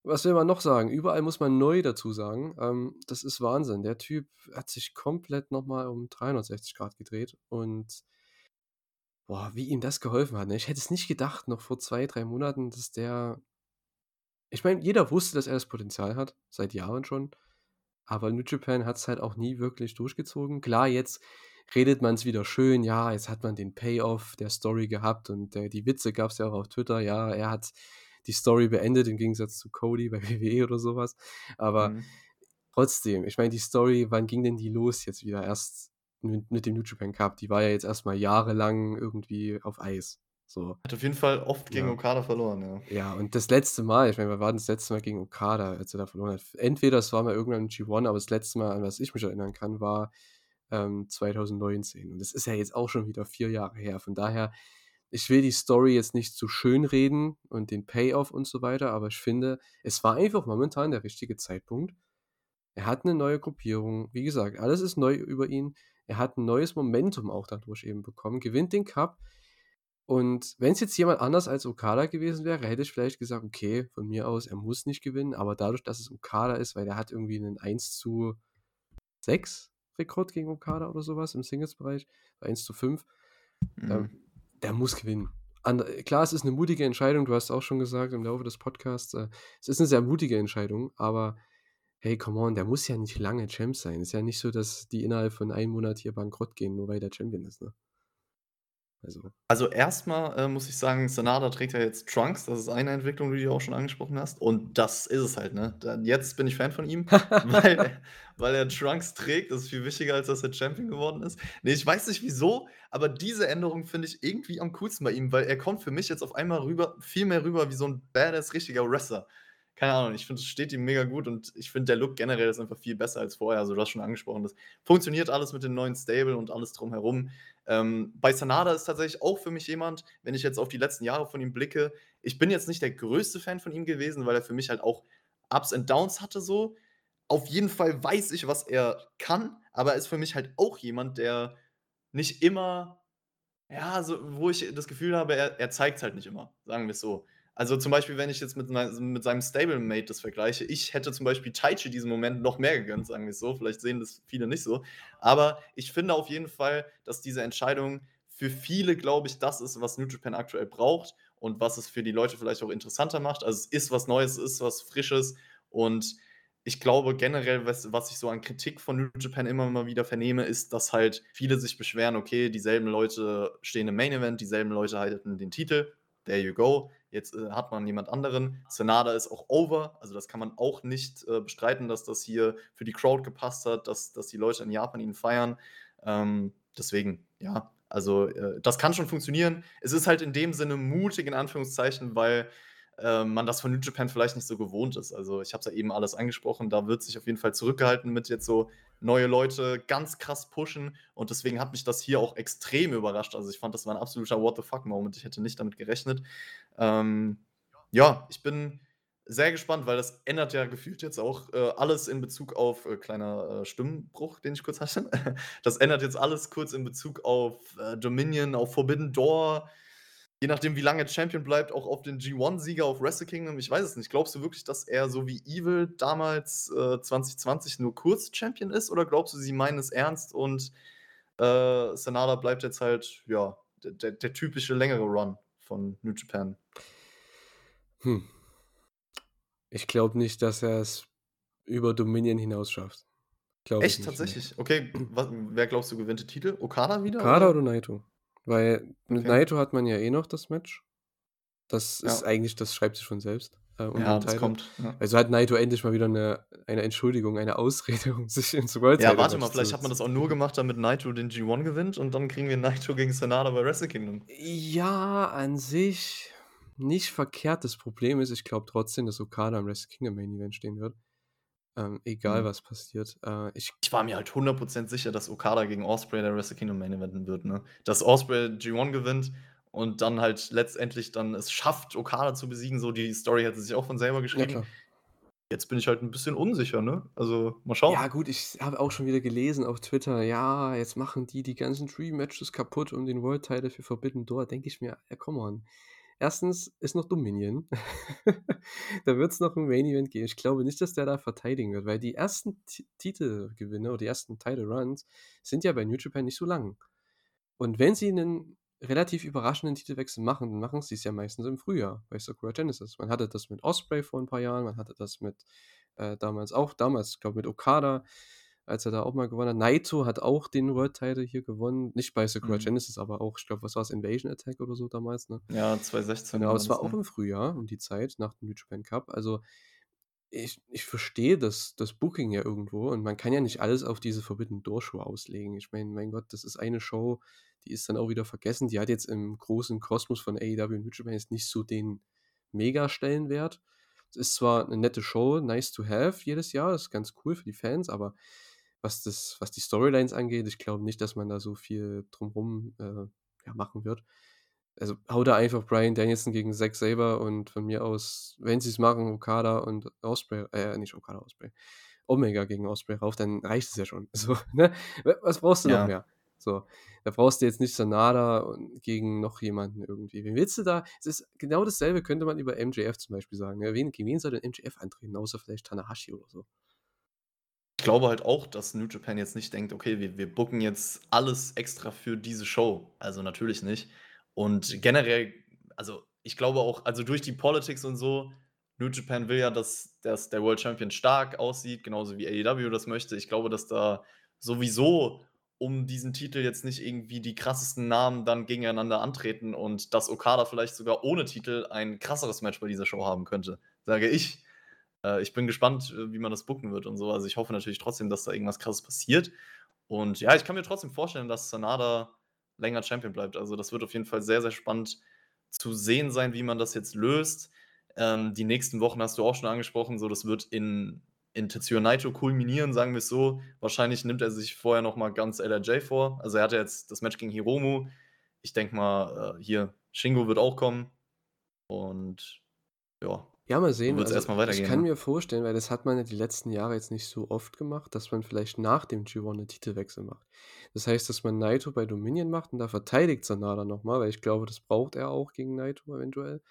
Was will man noch sagen? Überall muss man neu dazu sagen. Ähm, das ist Wahnsinn. Der Typ hat sich komplett noch mal um 360 Grad gedreht und boah, wie ihm das geholfen hat, ne? Ich hätte es nicht gedacht, noch vor 2, 3 Monaten, dass der ich meine, jeder wusste, dass er das Potenzial hat, seit Jahren schon, aber New Japan hat's halt auch nie wirklich durchgezogen. Klar, jetzt redet man's wieder schön, ja, jetzt hat man den Payoff der Story gehabt und, äh, die Witze gab's ja auch auf Twitter. Ja, er hat die Story beendet im Gegensatz zu Cody bei WWE oder so was. Aber Mhm. trotzdem, ich meine, die Story, wann ging denn die los jetzt wieder? Erst mit mit dem New Japan Cup. Die war ja jetzt erst mal jahrelang irgendwie auf Eis, so. Hat auf jeden Fall oft gegen Ja. Okada verloren, ja. Ja, und das letzte Mal ich meine, wann war denn das letzte Mal gegen Okada, als er da verloren hat? Entweder es war mal irgendwann im G1, aber das letzte Mal, an was ich mich erinnern kann, war, ähm, 2019. Und das ist ja jetzt auch schon wieder 4 Jahre her. Von daher, ich will die Story jetzt nicht zu schönreden und den Payoff und so weiter, aber ich finde, es war einfach momentan der richtige Zeitpunkt. Er hat 'ne neue Gruppierung. Wie gesagt, alles ist neu über ihn. Er hat 'n neues Momentum auch dadurch eben bekommen, gewinnt den Cup. Und wenn's jetzt jemand anders als Okada gewesen wäre, hätte ich vielleicht gesagt: „Okay, von mir aus, er muss nicht gewinnen.“ Aber dadurch, dass es Okada ist, weil der hat irgendwie 'nen 1:6 Rekord gegen Okada oder so was im Singles-Bereich, 1:5. Mhm. Ähm, der muss gewinnen. And klar, es ist 'ne mutige Entscheidung. Du hast auch schon gesagt im Laufe des Podcasts, äh, es ist 'ne sehr mutige Entscheidung, aber hey, come on, der muss ja nicht lange Champ sein. Ist ja nicht so, dass die innerhalb von 1 Monat hier bankrott gehen, nur weil der Champion ist, ne? Also Also, erst mal, äh, muss ich sagen, Sanada trägt ja jetzt Trunks. Das ist eine Entwicklung, die du auch schon angesprochen hast. Und das ist es halt, ne? Da jetzt bin ich Fan von ihm, weil weil er Trunks trägt. Das ist viel wichtiger, als dass er Champion geworden ist. Ne, ich weiß nicht wieso, aber diese Änderung finde ich irgendwie am coolsten bei ihm, weil er kommt für mich jetzt auf einmal rüber viel mehr rüber wie so 'n badass richtiger Wrestler. Keine Ahnung, ich finde, es steht ihm mega gut und ich finde, der Look generell ist einfach viel besser als vorher. Also, du hast schon angesprochen, das funktioniert alles mit dem neuen Stable und alles drumherum. Ähm, bei Sanada ist tatsächlich auch für mich jemand, wenn ich jetzt auf die letzten Jahre von ihm blicke ich bin jetzt nicht der größte Fan von ihm gewesen, weil er für mich halt auch Ups and Downs hatte so. Auf jeden Fall weiß ich, was er kann, aber er ist für mich halt auch jemand, der nicht immer ja, so wo ich das Gefühl habe, er er zeigt's halt nicht immer, sagen wir's so. Also, zum Beispiel, wenn ich jetzt mit mei mit seinem Stablemate das vergleiche ich hätte zum Beispiel Taichi diesen Moment noch mehr gegönnt, sagen wir's so. Vielleicht sehen das viele nicht so. Aber ich finde auf jeden Fall, dass diese Entscheidung für viele, glaube ich, das ist, was New Japan aktuell braucht und was es für die Leute vielleicht auch interessanter macht. Also, es ist was Neues, es ist was Frisches und ich glaube generell, was was ich so an Kritik von New Japan immer mal wieder vernehme, ist, dass halt viele sich beschweren: „Okay, dieselben Leute stehen im Main Event, dieselben Leute halten den Titel. There you go. Jetzt, äh, hat man jemand anderen.“ Sanada ist auch over. Also, das kann man auch nicht, äh, bestreiten, dass das hier für die Crowd gepasst hat, dass dass die Leute in Japan ihn feiern. Ähm, deswegen, ja, also, äh, das kann schon funktionieren. Es ist halt in dem Sinne mutig in Anführungszeichen, weil, äh, man das von New Japan vielleicht nicht so gewohnt ist. Also, ich habe es ja eben alles angesprochen, da wird sich auf jeden Fall zurückgehalten mit jetzt so neue Leute ganz krass pushen und deswegen hat mich das hier auch extrem überrascht. Also, ich fand, das war 'n absoluter What the fuck Moment. Ich hätte nicht damit gerechnet. Ähm, ja, ich bin sehr gespannt, weil das ändert ja gefühlt jetzt auch, äh, alles in Bezug auf äh, kleiner, äh, Stimmbruch, den ich kurz hatte. Das ändert jetzt alles kurz in Bezug auf, äh, Dominion, auf Forbidden Door, je nachdem, wie lange er Champion bleibt, auch auf den G1-Sieger auf Wrestle Kingdom. Ich weiß es nicht. Glaubst du wirklich, dass er so wie Evil damals, äh, 2020 nur kurz Champion ist oder glaubst du, sie meinen es ernst und, äh, Sanada bleibt jetzt halt, ja, der der typische längere Run von New Japan? Hm. Ich glaube nicht, dass er es über Dominion hinaus schafft. Glaube ich Echt, tatsächlich? Okay, wa wer glaubst du gewinnt den Titel? Okada wieder, Okada oder? oder Naito. Weil mit Okay. Naito hat man ja eh noch das Match. Das ist Ja. eigentlich das schreibt sich von selbst, äh, um Ja, das kommt, ja. Also hat Naito endlich mal wieder 'ne eine Entschuldigung, eine Ausrede, um sich ins World Ja, warte mal, vielleicht hat man das auch nur gemacht, damit Naito den G1 gewinnt und dann kriegen wir Naito gegen Sanada bei Wrestle Kingdom. Ja, an sich nicht verkehrt. Das Problem ist, ich glaube trotzdem, dass Okada im Wrestle Kingdom Main Event stehen wird, ähm, egal Mhm. was passiert. Äh, ich Ich war mir halt 100 % sicher, dass Okada gegen Ospreay der Wrestle Kingdom Main Eventen wird, ne? Dass Ospreay G1 gewinnt und dann halt letztendlich dann es schafft, Okada zu besiegen, so die Story hätte sich auch von selber Ja, geschrieben. klar. Jetzt bin ich halt 'n bisschen unsicher, ne? Also, mal Ja schauen. gut, ich habe auch schon wieder gelesen auf Twitter: „Ja, jetzt machen die die ganzen Dream Matches kaputt um den World Title für Forbidden Door.“ Denke ich mir: „Ja, come on.“ 1. ist noch Dominion. Da wird's noch 'n Main Event geben. Ich glaube nicht, dass der da verteidigen wird, weil die ersten Ti Titelgewinne oder die ersten Title Runs sind ja bei New Japan nicht so lang. Und wenn sie 'nen relativ überraschenden Titelwechsel machen, dann machen sie's ja meistens im Frühjahr bei Sakura Genesis. Man hatte das mit Ospreay vor 'n paar Jahren, man hatte das mit äh, damals auch damals, ich glaube mit Okada, als er da auch mal gewonnen hat. Naito hat auch den World Title hier gewonnen, nicht bei Sakura Mhm. Genesis, aber auch, ich glaube, was war's, Invasion Attack oder so damals, ne? Ja, 2016 Genau, war es das, war auch ne? im Frühjahr um die Zeit nach dem New Japan Cup. Also, ich ich verstehe das das Booking ja irgendwo und man kann ja nicht alles auf diese Forbidden Door Show auslegen. Ich meine, mein Gott, das ist eine Show, die ist dann auch wieder vergessen. Die hat jetzt im großen Kosmos von AEW und New Japan jetzt nicht so den Mega-Stellenwert. Es ist zwar 'ne nette Show, nice to have jedes Jahr, ist ganz cool für die Fans, aber was das was die Storylines angeht, ich glaube nicht, dass man da so viel drum rum, äh, ja, machen wird. Also, hau da einfach Bryan Danielson gegen Zack Sabre und von mir aus, wenn sie's machen, Okada und Ospreay äh, nicht Okada, Ospreay, Omega gegen Ospreay rauf, dann reicht es ja schon. So, ne? Was brauchst du noch Ja. mehr? So, da brauchst du jetzt nicht Sanada und gegen noch jemanden irgendwie. Wen willst du da es ist genau dasselbe könnte man über MJF zum Beispiel sagen, ne? Wen gegen wen soll denn MJF antreten, außer vielleicht Tanahashi oder so? Ich glaube halt auch, dass New Japan jetzt nicht denkt: „Okay, wir wir booken jetzt alles extra für diese Show.“ Also, natürlich nicht. Und generell also, ich glaube auch also, durch die Politics und so New Japan will ja, dass dass der World Champion stark aussieht, genauso wie AEW das möchte. Ich glaube, dass da sowieso um diesen Titel jetzt nicht irgendwie die krassesten Namen dann gegeneinander antreten und dass Okada vielleicht sogar ohne Titel ein krasseres Match bei dieser Show haben könnte, sage ich. Äh, ich bin gespannt, äh, wie man das booken wird und so. Also, ich hoffe natürlich trotzdem, dass da irgendwas Krasses passiert. Und ja, ich kann mir trotzdem vorstellen, dass Sanada länger Champion bleibt. Also, das wird auf jeden Fall sehr, sehr spannend zu sehen sein, wie man das jetzt löst. Ähm, die nächsten Wochen hast du auch schon angesprochen, so, das wird in in Tetsuya Naito kulminieren, sagen wir's so. Wahrscheinlich nimmt er sich vorher noch mal ganz LIJ vor. Also, er hatte jetzt das Match gegen Hiromu. Ich denke mal, äh, hier Shingo wird auch kommen. Und ja, Ja, mal sehen. Also, erst mal ich weitergehen, kann ne? mir vorstellen, weil das hat man ja die letzten Jahre jetzt nicht so oft gemacht, dass man vielleicht nach dem G1 'nen Titelwechsel macht. Das heißt, dass man Naito bei Dominion macht und da verteidigt Sanada noch mal, weil ich glaube, das braucht er auch gegen Naito eventuell,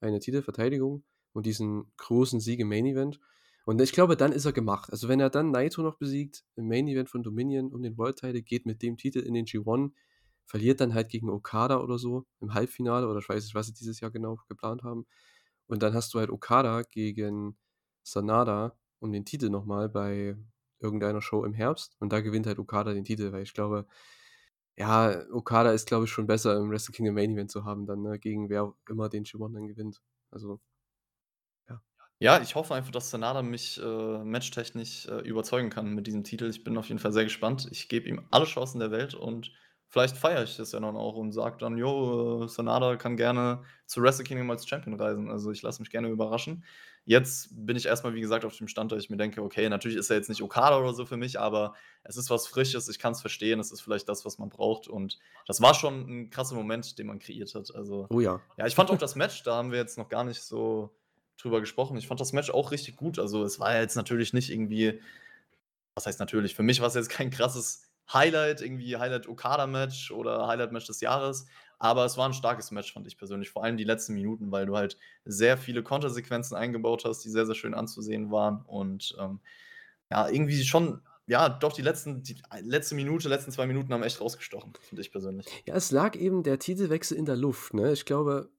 eine Titelverteidigung und diesen großen Sieg im Main Event. Und ich glaube, dann ist er gemacht. Also, wenn er dann Naito noch besiegt im Main Event von Dominion um den World Title, geht mit dem Titel in den G1, verliert dann halt gegen Okada oder so im Halbfinale oder ich weiß nicht, was sie dieses Jahr genau geplant haben. Und dann hast du halt Okada gegen Sanada um den Titel noch mal bei irgendeiner Show im Herbst und da gewinnt halt Okada den Titel, weil ich glaube ja, Okada ist, glaube ich, schon besser im Wrestle Kingdom Main Event zu haben dann, ne, gegen wer immer den G1 dann gewinnt. Also ja. Ja, ich hoffe einfach, dass Sanada mich, äh, matchtechnisch, äh, überzeugen kann mit diesem Titel. Ich bin auf jeden Fall sehr gespannt. Ich gebe ihm alle Chancen der Welt und vielleicht feiere ich das ja dann auch und sage dann: „Jo, äh, Sanada kann gerne zu Wrestle Kingdom als Champion reisen.“ Also, ich lasse mich gerne überraschen. Jetzt bin ich erst mal, wie gesagt, auf dem Stand, dass ich mir denke: „Okay, natürlich ist er jetzt nicht Okada oder so für mich, aber es ist was Frisches. Ich kann's verstehen. Es ist vielleicht das, was man braucht.“ Und das war schon 'n krasser Moment, den man kreiert hat. Also, Oh ja. ja, ich fand auch das Match da haben wir jetzt noch gar nicht so drüber gesprochen. Ich fand das Match auch richtig gut. Also, es war jetzt natürlich nicht irgendwie was heißt natürlich? Für mich war's jetzt kein krasses Highlight, irgendwie Highlight-Okada-Match oder Highlight-Match des Jahres, aber es war 'n starkes Match, fand ich persönlich, vor allem die letzten Minuten, weil du halt sehr viele Kontersequenzen eingebaut hast, die sehr, sehr schön anzusehen waren und, ähm, ja, irgendwie schon ja, doch die letzten die letzte Minute letzten 2 Minuten haben echt rausgestochen, finde ich persönlich. Ja, es lag eben der Titelwechsel in der Luft, ne? Ich glaube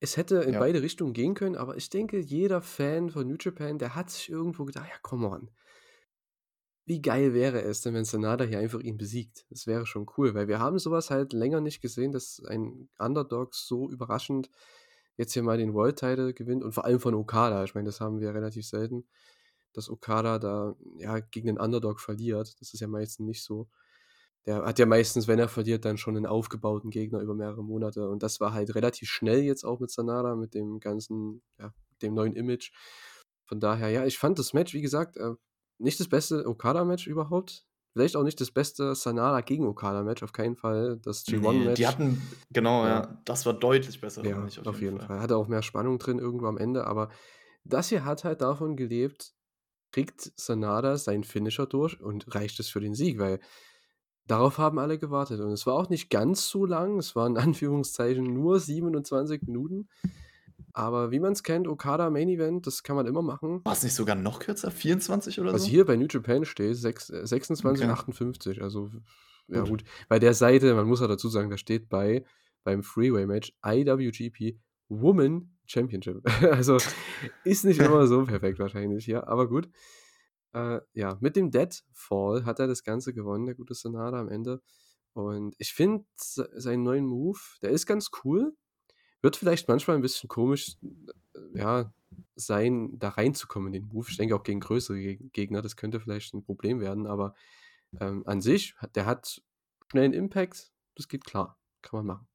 es hätte in Ja. beide Richtungen gehen können, aber ich denke, jeder Fan von New Japan, der hat sich irgendwo gedacht: „Ja, come on.“ Wie geil wäre es denn, wenn Sanada hier einfach ihn besiegt? Das wäre schon cool, weil wir haben so was halt länger nicht gesehen, dass ein Underdog so überraschend jetzt hier mal den World Title gewinnt und vor allem von Okada. Ich meine, das haben wir relativ selten, dass Okada da, ja, gegen den Underdog verliert. Das ist ja meistens nicht so. Der hat ja meistens, wenn er verliert, dann schon 'nen aufgebauten Gegner über mehrere Monate und das war halt relativ schnell jetzt auch mit Sanada, mit dem ganzen ja, dem neuen Image. Von daher, ja, ich fand das Match, wie gesagt, äh, nicht das beste Okada-Match überhaupt. Vielleicht auch nicht das beste Sanada gegen Okada-Match, auf keinen Fall. Das Ne, G1-Match die hatten genau, ja. ja, das war deutlich besser, Ja, ich auf auf jeden jeden Fall. Fall. Hatte auch mehr Spannung drin irgendwo am Ende, aber das hier hat halt davon gelebt, kriegt Sanada seinen Finisher durch und reicht es für den Sieg, weil darauf haben alle gewartet und es war auch nicht ganz so lang. Es waren in Anführungszeichen nur 27 Minuten. Aber wie man's kennt, Okada Main Event, das kann man immer machen. War's nicht sogar noch kürzer? 24 oder Was so? hier bei New Japan steht, sechs äh, 26, Okay. 58, also ja Gut. gut. Bei der Seite, man muss ja dazu sagen, da steht bei beim Freeway-Match IWGP Woman Championship. Also, ist nicht immer so perfekt wahrscheinlich, ja, aber gut. Äh, ja, mit dem Deadfall hat er das Ganze gewonnen, der gute Sanada am Ende. Und ich finde seinen neuen Move, der ist ganz cool. Wird vielleicht manchmal 'n bisschen komisch, äh, ja, sein, da reinzukommen in den Move. Ich denke auch gegen größere Geg Gegner, das könnte vielleicht 'n Problem werden, aber, ähm, an sich der hat schnellen Impact, das geht klar, kann man machen.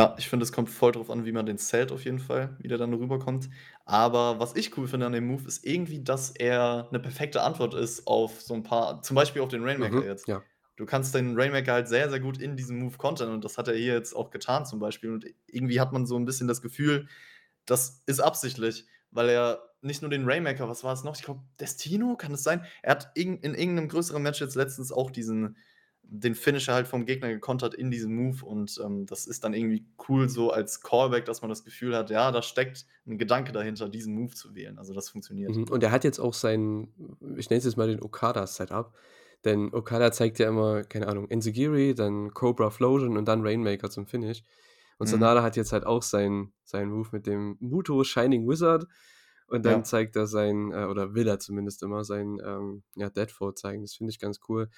Ja, ich finde, es kommt voll drauf an, wie man den zählt auf jeden Fall, wie der dann rüberkommt. Aber was ich cool finde an dem Move, ist irgendwie, dass er 'ne perfekte Antwort ist auf so 'n paar zum Beispiel auf den Rainmaker Mhm, jetzt. ja. Du kannst den Rainmaker halt sehr, sehr gut in diesem Move kontern und das hat er hier jetzt auch getan zum Beispiel. Und irgendwie hat man so 'n bisschen das Gefühl, das ist absichtlich, weil er nicht nur den Rainmaker was war es noch? Ich glaube, Destino, kann es sein? Er hat in irgend 'nem größeren Match jetzt letztens auch diesen den Finisher halt vom Gegner gekontert in diesem Move und, ähm, das ist dann irgendwie cool so als Callback, dass man das Gefühl hat, ja, da steckt 'n Gedanke dahinter, diesen Move zu wählen. Also, das funktioniert. Mhm, und er hat jetzt auch seinen ich nenne es jetzt mal den Okada-Setup, denn Okada zeigt ja immer, keine Ahnung, Enzuigiri, dann Cobra Flosion und dann Rainmaker zum Finish. Und Mhm. Sanada hat jetzt halt auch seinen seinen Move mit dem Muto Shining Wizard und dann Ja. zeigt er seinen äh, oder will er zumindest immer seinen, ähm, ja, Deadfall zeigen. Das finde ich ganz cool.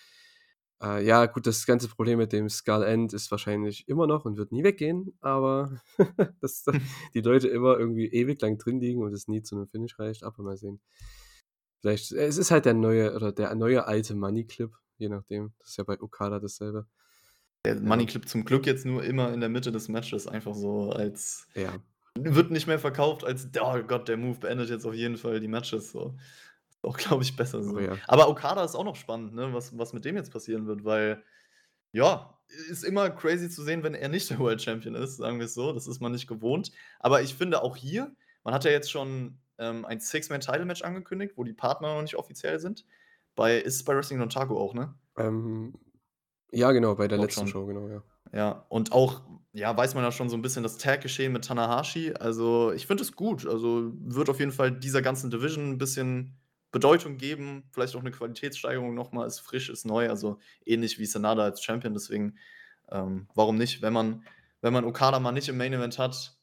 Äh, ja, gut, das ganze Problem mit dem Skull End ist wahrscheinlich immer noch und wird nie weggehen, aber dass da die Leute immer irgendwie ewig lang drin liegen und es nie zu 'nem Finish reicht, aber mal sehen. Vielleicht es ist halt der neue oder der neue alte Money Clip, je nachdem. Das ist ja bei Okada dasselbe. Der. Money Clip zum Glück jetzt nur immer in der Mitte des Matches, einfach so als Ja. wird nicht mehr verkauft als: „Oh Gott, der Move beendet jetzt auf jeden Fall die Matches“, so. Ist auch, glaube ich, besser Oh so. ja. Aber Okada ist auch noch spannend, ne, was was mit dem jetzt passieren wird, weil ja, ist immer crazy zu sehen, wenn er nicht der World Champion ist, sagen wir's so. Das ist man nicht gewohnt. Aber ich finde auch hier man hat ja jetzt schon, ähm, ein Six-Man-Title-Match angekündigt, wo die Partner noch nicht offiziell sind. Bei ist es bei Wrestling Dontaku auch, ne? Ähm, ja, genau, bei der Glaube letzten schon. Show, genau, ja. Ja, und auch, ja, weiß man ja schon so 'n bisschen das Tag-Geschehen mit Tanahashi. Also, ich finde es gut. Also, wird auf jeden Fall dieser ganzen Division 'n bisschen Bedeutung geben, vielleicht auch 'ne Qualitätssteigerung noch mal, ist frisch, ist neu, also ähnlich wie Sanada als Champion. Deswegen, ähm, warum nicht? Wenn man wenn man Okada mal nicht im Main Event hat,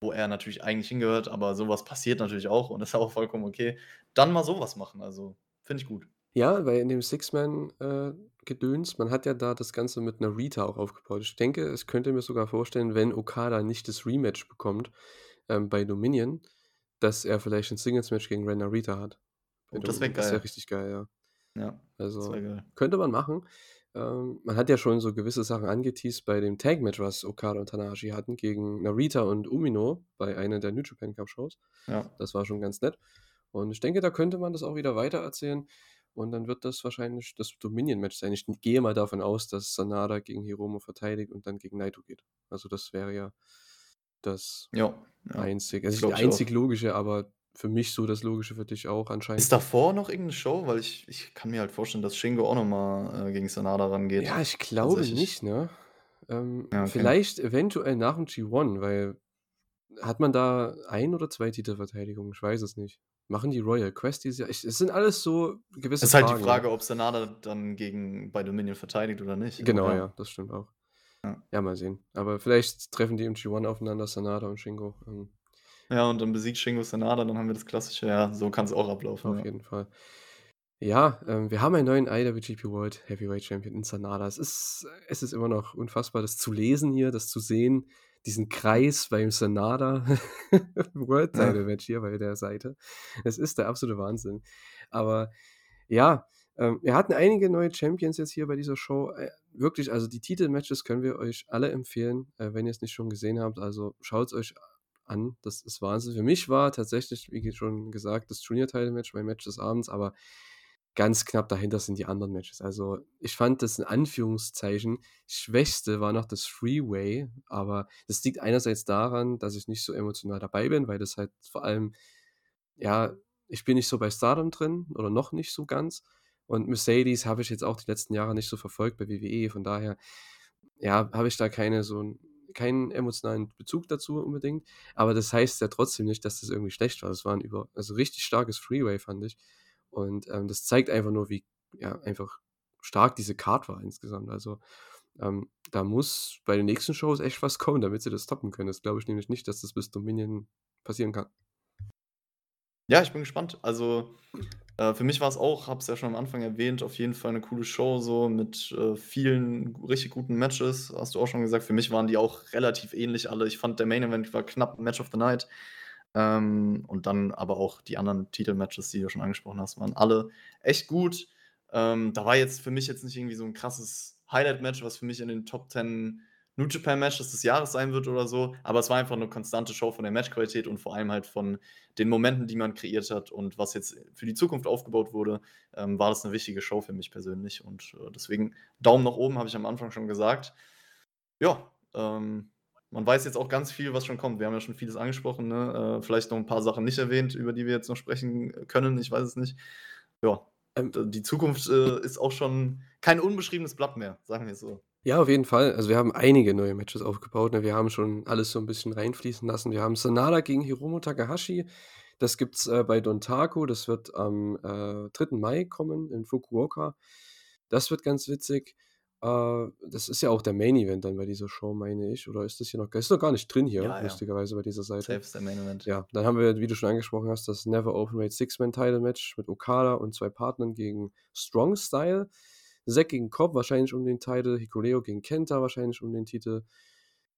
wo er natürlich eigentlich hingehört, aber so was passiert natürlich auch und ist auch vollkommen okay, dann mal so was machen. Also, finde ich gut. Ja, weil in dem Six-Man, äh, Gedöns man hat ja da das Ganze mit Narita auch aufgebaut. Ich denke, ich könnte mir sogar vorstellen, wenn Okada nicht das Rematch bekommt, ähm, bei Dominion, dass er vielleicht 'n Singles-Match gegen Ren Narita hat. Oh, das wäre Das wäre geil. richtig geil, ja. Ja, Also, geil. könnte man machen. Ähm, man hat ja schon so gewisse Sachen angeteased bei dem Tag-Match, was Okada und Tanahashi hatten gegen Narita und Umino bei einer der New Japan Cup-Shows. Ja. Das war schon ganz nett. Und ich denke, da könnte man das auch wieder weitererzählen und dann wird das wahrscheinlich das Dominion-Match sein. Ich gehe mal davon aus, dass Sanada gegen Hiromu verteidigt und dann gegen Naito geht. Also, das wäre ja das Ja, ja. einzige also, auch. einzig Logische, aber für mich so das Logische, für dich auch anscheinend. Ist davor noch irgend 'ne Show? Weil ich ich kann mir halt vorstellen, dass Shingo auch noch mal, äh, gegen Sanada rangeht. Ja, ich glaube nicht, ne? Ähm, Ja, okay. vielleicht eventuell nach dem G1, weil hat man da 1 oder 2 Titelverteidigungen? Ich weiß es nicht. Machen die Royal Quest dieses Jahr? Ich es sind alles so gewisse Ist halt die Fragen. Frage, ob Sanada dann gegen bei Dominion verteidigt oder nicht, Genau, ja. ja, das stimmt auch. Ja. Ja, mal sehen. Aber vielleicht treffen die im G1 aufeinander, Sanada und Shingo. Ähm, Ja, und dann besiegt Shingo Sanada, dann haben wir das klassische ja, so kann's auch ablaufen, auf ja. jeden Fall. Ja, ähm, wir haben einen neuen IWGP World Heavyweight Champion in Sanada. Es ist es ist immer noch unfassbar, das zu lesen hier, das zu sehen, diesen Kreis beim Sanada World. Title Match hier bei der Seite. Es ist der absolute Wahnsinn. Aber ja, ähm, wir hatten einige neue Champions jetzt hier bei dieser Show. Äh, wirklich, also die Titelmatches können wir euch alle empfehlen, äh, wenn ihr es nicht schon gesehen habt. Also schaut's euch an. Das ist Wahnsinn. Für mich war tatsächlich, wie schon gesagt, das Junior-Title-Match mein Match des Abends, aber ganz knapp dahinter sind die anderen Matches. Also ich fand das in Anführungszeichen schwächste war noch das Freeway, aber das liegt einerseits daran, dass ich nicht so emotional dabei bin, weil das halt vor allem, ja, ich bin nicht so bei Stardom drin oder noch nicht so ganz. Und Mercedes habe ich jetzt auch die letzten Jahre nicht so verfolgt bei WWE, von daher, ja, habe ich da keine so keinen emotionalen Bezug dazu unbedingt. Aber das heißt ja trotzdem nicht, dass das irgendwie schlecht war. Das war 'n über also richtig starkes Freeway, fand ich. Und, ähm, das zeigt einfach nur, wie, ja, einfach stark diese Card war insgesamt. Also, ähm, da muss bei den nächsten Shows echt was kommen, damit sie das toppen können. Das glaube ich nämlich nicht, dass das bis Dominion passieren kann. Ja, ich bin gespannt. Also, äh, für mich war's auch habe es ja schon am Anfang erwähnt, auf jeden Fall 'ne coole Show so mit, äh, vielen richtig guten Matches, hast du auch schon gesagt. Für mich waren die auch relativ ähnlich alle. Ich fand, der Main Event war knapp Match of the Night. Ähm, und dann aber auch die anderen Titelmatches, die du schon angesprochen hast, waren alle echt gut. Ähm, da war jetzt für mich jetzt nicht irgendwie so 'n krasses Highlight-Match, was für mich in den Top 10 New Japan Matches des Jahres sein wird oder so, aber es war einfach 'ne konstante Show von der Matchqualität und vor allem halt von den Momenten, die man kreiert hat und was jetzt für die Zukunft aufgebaut wurde, ähm, war das 'ne wichtige Show für mich persönlich und, äh, deswegen Daumen nach oben, habe ich am Anfang schon gesagt. Ja, ähm, man weiß jetzt auch ganz viel, was schon kommt. Wir haben ja schon vieles angesprochen, ne? Äh, vielleicht noch 'n paar Sachen nicht erwähnt, über die wir jetzt noch sprechen können, ich weiß es nicht. Ja, Ähm die Zukunft, äh, ist auch schon kein unbeschriebenes Blatt mehr, sagen wir's so. Ja, auf jeden Fall. Also, wir haben einige neue Matches aufgebaut, ne? Wir haben schon alles so 'n bisschen reinfließen lassen. Wir haben Sanada gegen Hiromu Takahashi. Das gibt's, äh, bei Dontaku. Das wird am, äh, 3. Mai kommen in Fukuoka. Das wird ganz witzig. Äh, das ist ja auch der Main Event dann bei dieser Show, meine ich. Oder ist das hier noch ist noch gar nicht drin hier, Ja, ja. lustigerweise bei dieser Seite. Ist der Main Event. Ja, dann haben wir, wie du schon angesprochen hast, das Never Openweight Six-Man-Title-Match mit Okada und 2 Partnern gegen Strong Style. Zack gegen Cobb wahrscheinlich um den Title, Hikuleo gegen Kenta wahrscheinlich um den Titel.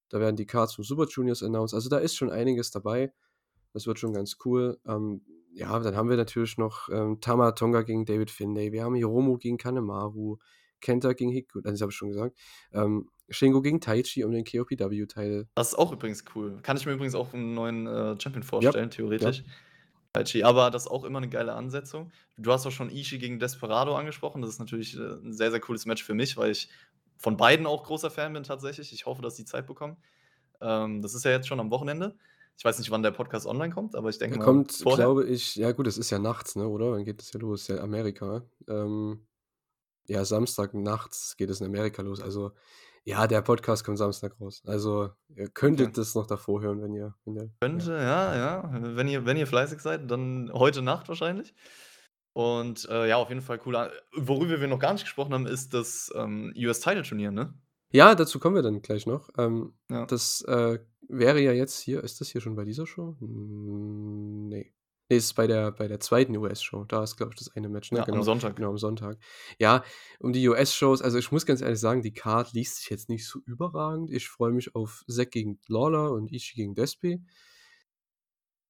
Da werden die Cards von Super Juniors announced. Also, da ist schon einiges dabei. Das wird schon ganz cool. Ähm, ja, dann haben wir natürlich noch, ähm, Tama Tonga gegen David Finlay. Wir haben Hiromu gegen Kanemaru, Kenta gegen Hiku das habe ich schon gesagt. Ähm, Shingo gegen Taichi um den KOPW-Title. Das ist auch übrigens cool. Kann ich mir übrigens auch 'n neuen, äh, Champion Ja, vorstellen, ja. theoretisch. Taichi, aber das ist auch immer 'ne geile Ansetzung. Du hast auch schon Ishii gegen Desperado angesprochen. Das ist natürlich, äh, 'n sehr, sehr cooles Match für mich, weil ich von beiden auch großer Fan bin tatsächlich. Ich hoffe, dass die Zeit bekommen. Ähm, das ist ja jetzt schon am Wochenende. Ich weiß nicht, wann der Podcast online kommt, aber ich denke Er mal kommt, vorher. glaube ich ja gut, es ist ja nachts, ne, oder? Wann geht das ja los? Ja, Amerika. Ähm, ja, Samstag nachts geht es in Amerika los. Also, ja, der Podcast kommt Samstag raus. Also, ihr könntet Okay. das noch davor hören, wenn ihr wenn ihr ja. Könnte, ja, ja. Wenn ihr wenn ihr fleißig seid, dann heute Nacht wahrscheinlich. Und, äh, ja, auf jeden Fall cooler worüber wir noch gar nicht gesprochen haben, ist das, ähm, US-Title-Turnier, ne? Ja, dazu kommen wir dann gleich noch. Ähm, Ja. das, äh, wäre ja jetzt hier ist das hier schon bei dieser Show? Hm, ne. Ne, es ist bei der bei der 2. US-Show. Da ist, glaube ich, das eine Match, ne? Ja, am Genau, Sonntag. genau, am Sonntag. Ja, um die US-Shows also, ich muss ganz ehrlich sagen, die Card liest sich jetzt nicht so überragend. Ich freue mich auf Zack gegen Lawler und Ishii gegen Despy.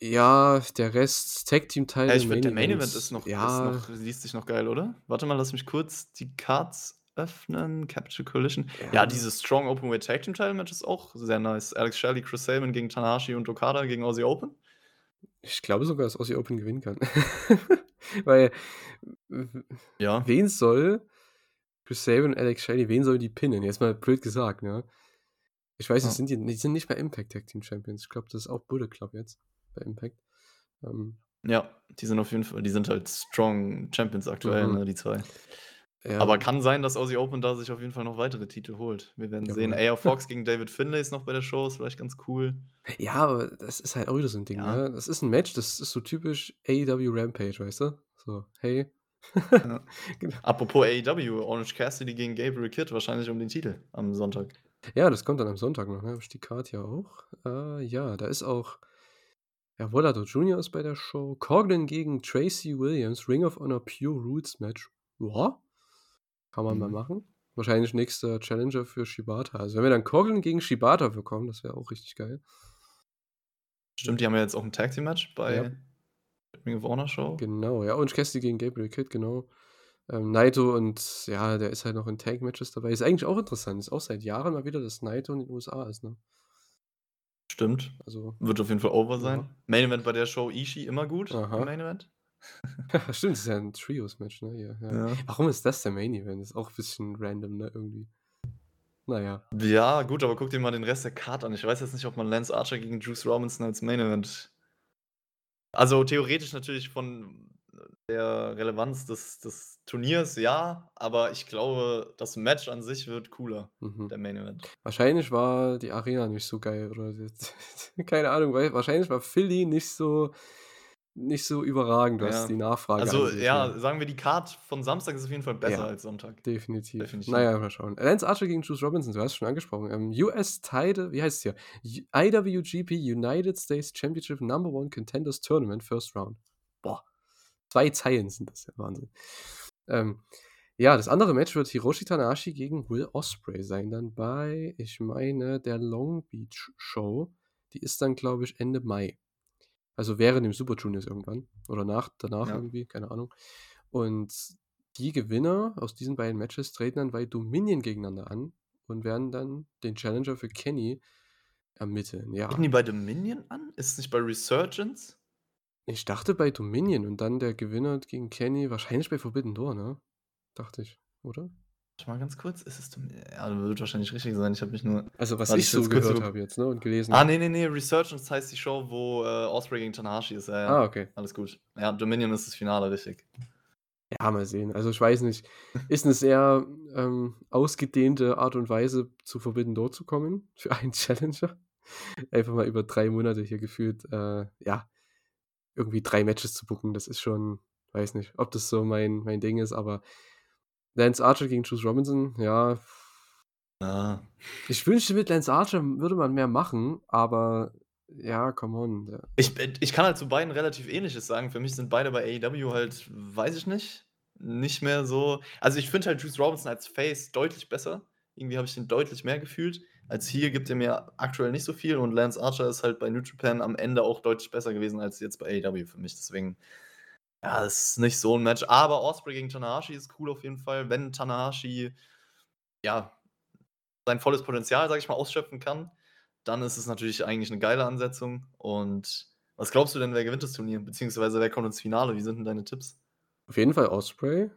Ja, der Rest Ja, Tag-Team-Title, ich finde, der Main Event ist noch ist ja. noch liest sich noch geil, oder? Warte mal, lass mich kurz die Cards öffnen. Capture Coalition. Ja, Ja. dieses Strong Openweight Tag Team Title Match ist auch sehr nice. Alex Shelley, Chris Sabin gegen Tanahashi und Okada gegen Aussie Open. Ich glaube sogar, dass Aussie Open gewinnen kann. Weil, Ja. wen soll Chris Sabin und Alex Shelley wen sollen die pinnen? Jetzt mal blöd gesagt, ne? Ich weiß nicht, Ja. sind die die sind nicht bei Impact Tag Team Champions. Ich glaube, das ist auch Bullet Club jetzt bei Impact. Ähm, Ja, die sind auf jeden Fall die sind halt Strong Champions aktuell, Mhm. ne, die 2. Ja. Aber kann sein, dass Aussie Open da sich auf jeden Fall noch weitere Titel holt. Wir werden sehen. Jawohl. AR Fox gegen David Finlay ist noch bei der Show, ist vielleicht ganz cool. Ja, aber das ist halt auch wieder so 'n Ding, Ja. ne? Das ist 'n Match, das ist so typisch AEW Rampage, weißt du? So: „Hey“ Ja. Genau. Apropos AEW, Orange Cassidy gegen Gabriel Kidd wahrscheinlich um den Titel am Sonntag. Ja, das kommt dann am Sonntag noch, ne? Die Card ja auch. Äh, ja, da ist auch ja, Volato Jr. ist bei der Show. Coughlin gegen Tracy Williams, Ring of Honor Pure Rules Match. Ja, kann man mal Mhm. machen. Wahrscheinlich nächster Challenger für Shibata. Also wenn wir dann Coughlin gegen Shibata bekommen, das wäre auch richtig geil. Stimmt, die haben ja jetzt auch ein Tag Team Match bei Ja. Ring of Honor Show. Genau, ja, Orange Cassidy gegen Gabriel Kidd, genau. Ähm, Naito und ja, der ist halt noch in Tag-Matches dabei. Ist eigentlich auch interessant. Ist auch seit Jahren mal wieder, dass Naito in den USA ist, ne? Stimmt. Also, Wird auf jeden Fall over Ja. sein. Main Event bei der Show Ishii immer gut Aha. im Main Event. stimmt, das ist ja ein Trios-Match, ne? Ja, ja. Ja. Warum ist das der Main Event? Ist auch ein bisschen random, ne? Irgendwie. Naja. Ja, gut, aber guck dir mal den Rest der Card an. Ich weiß jetzt nicht, ob man Lance Archer gegen Juice Robinson als Main Event. Also theoretisch natürlich von der Relevanz des, des Turniers, ja, aber ich glaube, das Match an sich wird cooler, Mhm. der Main Event. Wahrscheinlich war die Arena nicht so geil, oder? Keine Ahnung, weil wahrscheinlich war Philly nicht so nicht so überragend, was Ja. die Nachfrage Also angeht, ja, ne? sagen wir, die Card von Samstag ist auf jeden Fall besser Ja. als Sonntag. Definitiv. Definitiv. Naja, mal schauen. Lance Archer gegen Juice Robinson, du hast es schon angesprochen. Ähm, US Title, wie heißt es hier? IWGP United States Championship Number One Contenders Tournament First Round. Boah. Zwei Zeilen sind das ja Wahnsinn. Ähm, ja, das andere Match wird Hiroshi Tanahashi gegen Will Ospreay sein, dann bei, ich meine, der Long Beach Show. Die ist dann, glaube ich, Ende Mai. Also während dem Super Juniors irgendwann. Oder nach, danach Ja. irgendwie, keine Ahnung. Und die Gewinner aus diesen beiden Matches treten dann bei Dominion gegeneinander an und werden dann den Challenger für Kenny ermitteln. Ja. Treten die bei Dominion an? Ist es nicht bei Resurgence? Ich dachte bei Dominion und dann der Gewinner gegen Kenny, wahrscheinlich bei Forbidden Door, ne? Dachte ich, oder? Mal ganz kurz. Ist es Dominion? Ja, wird wahrscheinlich richtig sein. Ich habe mich nur. Also was ich so gehört über- habe jetzt, ne? Und gelesen. Ah, nee, nee, nee. Resurgence heißt die Show, wo äh, Osprey gegen Tanahashi ist. Ja, ja. Ah, okay. Alles gut. Ja, Dominion ist das Finale, richtig. Ja, mal sehen. Also ich weiß nicht. Ist eine sehr ähm, ausgedehnte Art und Weise, zu Forbidden Door zu kommen für einen Challenger. Einfach mal über drei Monate hier gefühlt, äh, ja, irgendwie drei Matches zu booken. Das ist schon, weiß nicht, ob das so mein, mein Ding ist, aber Lance Archer gegen Juice Robinson, ja. Ja. Ich wünschte, mit Lance Archer würde man mehr machen, aber ja, come on. Der, Ich, ich kann halt zu beiden relativ ähnliches sagen. Für mich sind beide bei AEW halt, weiß ich nicht, nicht mehr so. Also ich finde halt Juice Robinson als Face deutlich besser. Irgendwie habe ich den deutlich mehr gefühlt. Als hier gibt er mir aktuell nicht so viel und Lance Archer ist halt bei New Japan am Ende auch deutlich besser gewesen als jetzt bei AEW für mich. Deswegen, ja, das ist nicht so ein Match. Aber Osprey gegen Tanahashi ist cool auf jeden Fall. Wenn Tanahashi, ja, sein volles Potenzial, sag ich mal, ausschöpfen kann, dann ist es natürlich eigentlich eine geile Ansetzung. Und was glaubst du denn, wer gewinnt das Turnier? Beziehungsweise wer kommt ins Finale? Wie sind denn deine Tipps? auf jeden Fall Osprey.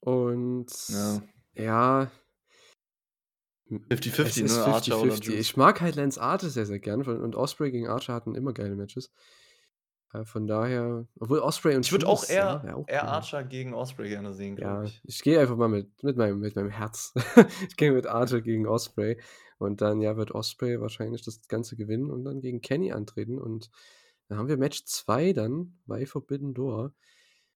Und Ja. ja. 50-50, es ist ne? Archer oder 50-50. Juice. Ich mag halt Lance Archer sehr, sehr gern. Und Osprey gegen Archer hatten immer geile Matches. Äh, Von daher, obwohl Osprey und Ich würde auch eher, ja, auch eher. Archer gegen Osprey gerne sehen, Ja, glaube ich. ich gehe einfach mal mit, mit, meinem, mit meinem Herz. ich gehe mit Archer gegen Osprey. Und dann ja, wird Osprey wahrscheinlich das Ganze gewinnen und dann gegen Kenny antreten. Und dann haben wir Match 2 dann bei Forbidden Door.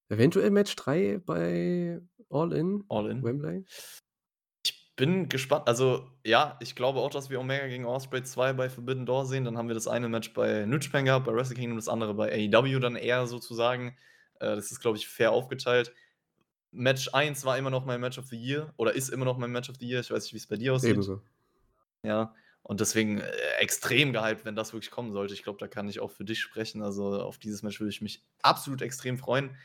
Eventuell Match 3 bei All In, All in. Wembley. Bin gespannt. Also, ja, ich glaube auch, dass wir Omega gegen Osprey 2 bei Forbidden Door sehen. Dann haben wir das eine Match bei New Japan gehabt, bei Wrestle Kingdom, das andere bei AEW dann eher sozusagen. Äh, das ist, glaube ich, fair aufgeteilt. Match 1 war immer noch mein Match of the Year oder ist immer noch mein Match of the Year. Ich weiß nicht, wie es bei dir aussieht. Ebenso. Ja, und deswegen äh, extrem gehypt, wenn das wirklich kommen sollte. Ich glaube, da kann ich auch für dich sprechen. Also auf dieses Match würde ich mich absolut extrem freuen.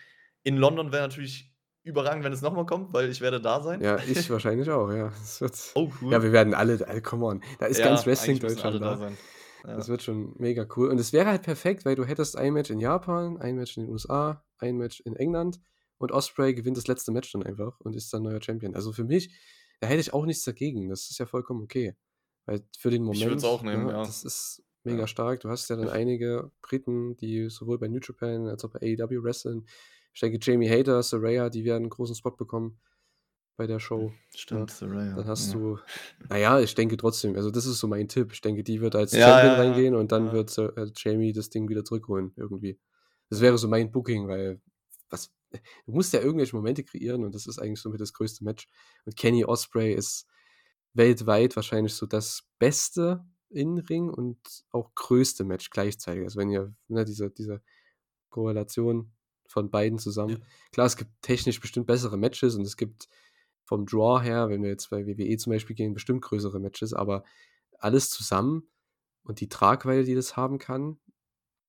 In London wäre natürlich überragend, wenn es nochmal kommt, weil ich werde da sein. Ja, ich wahrscheinlich auch, ja. Oh, cool. ja, wir werden alle, alle, come on. Da ist Ja, ganz Wrestling Deutschland da. sein. Ja. Das wird schon mega cool. Und es wäre halt perfekt, weil du hättest ein Match in Japan, ein Match in den USA, ein Match in England und Osprey gewinnt das letzte Match dann einfach und ist dann neuer Champion. Also für mich, da hätte ich auch nichts dagegen. Das ist ja vollkommen okay. Weil für den Moment, Ich würd's auch nehmen, ja. das ist mega Ja. stark. Du hast ja dann einige Briten, die sowohl bei New Japan als auch bei AEW wresteln. Ich denke, Jamie Hader, Saraya, die werden einen großen Spot bekommen bei der Show. Stimmt, Saraya. Dann hast ja. du, naja, ich denke trotzdem, also das ist so mein Tipp. Ich denke, die wird als Ja, Champion ja, ja, reingehen und dann ja. wird äh, Jamie das Ding wieder zurückholen, irgendwie. Das wäre so mein Booking, weil was, du musst ja irgendwelche Momente kreieren und das ist eigentlich somit das größte Match. Und Kenny Osprey ist, weltweit wahrscheinlich so das beste In-Ring und auch größte Match gleichzeitig. Also wenn ihr, ne, diese, diese Korrelation von beiden zusammen. Ja. Klar, es gibt technisch bestimmt bessere Matches und es gibt vom Draw her, wenn wir jetzt bei WWE zum Beispiel gehen, bestimmt größere Matches, aber alles zusammen und die Tragweite, die das haben kann,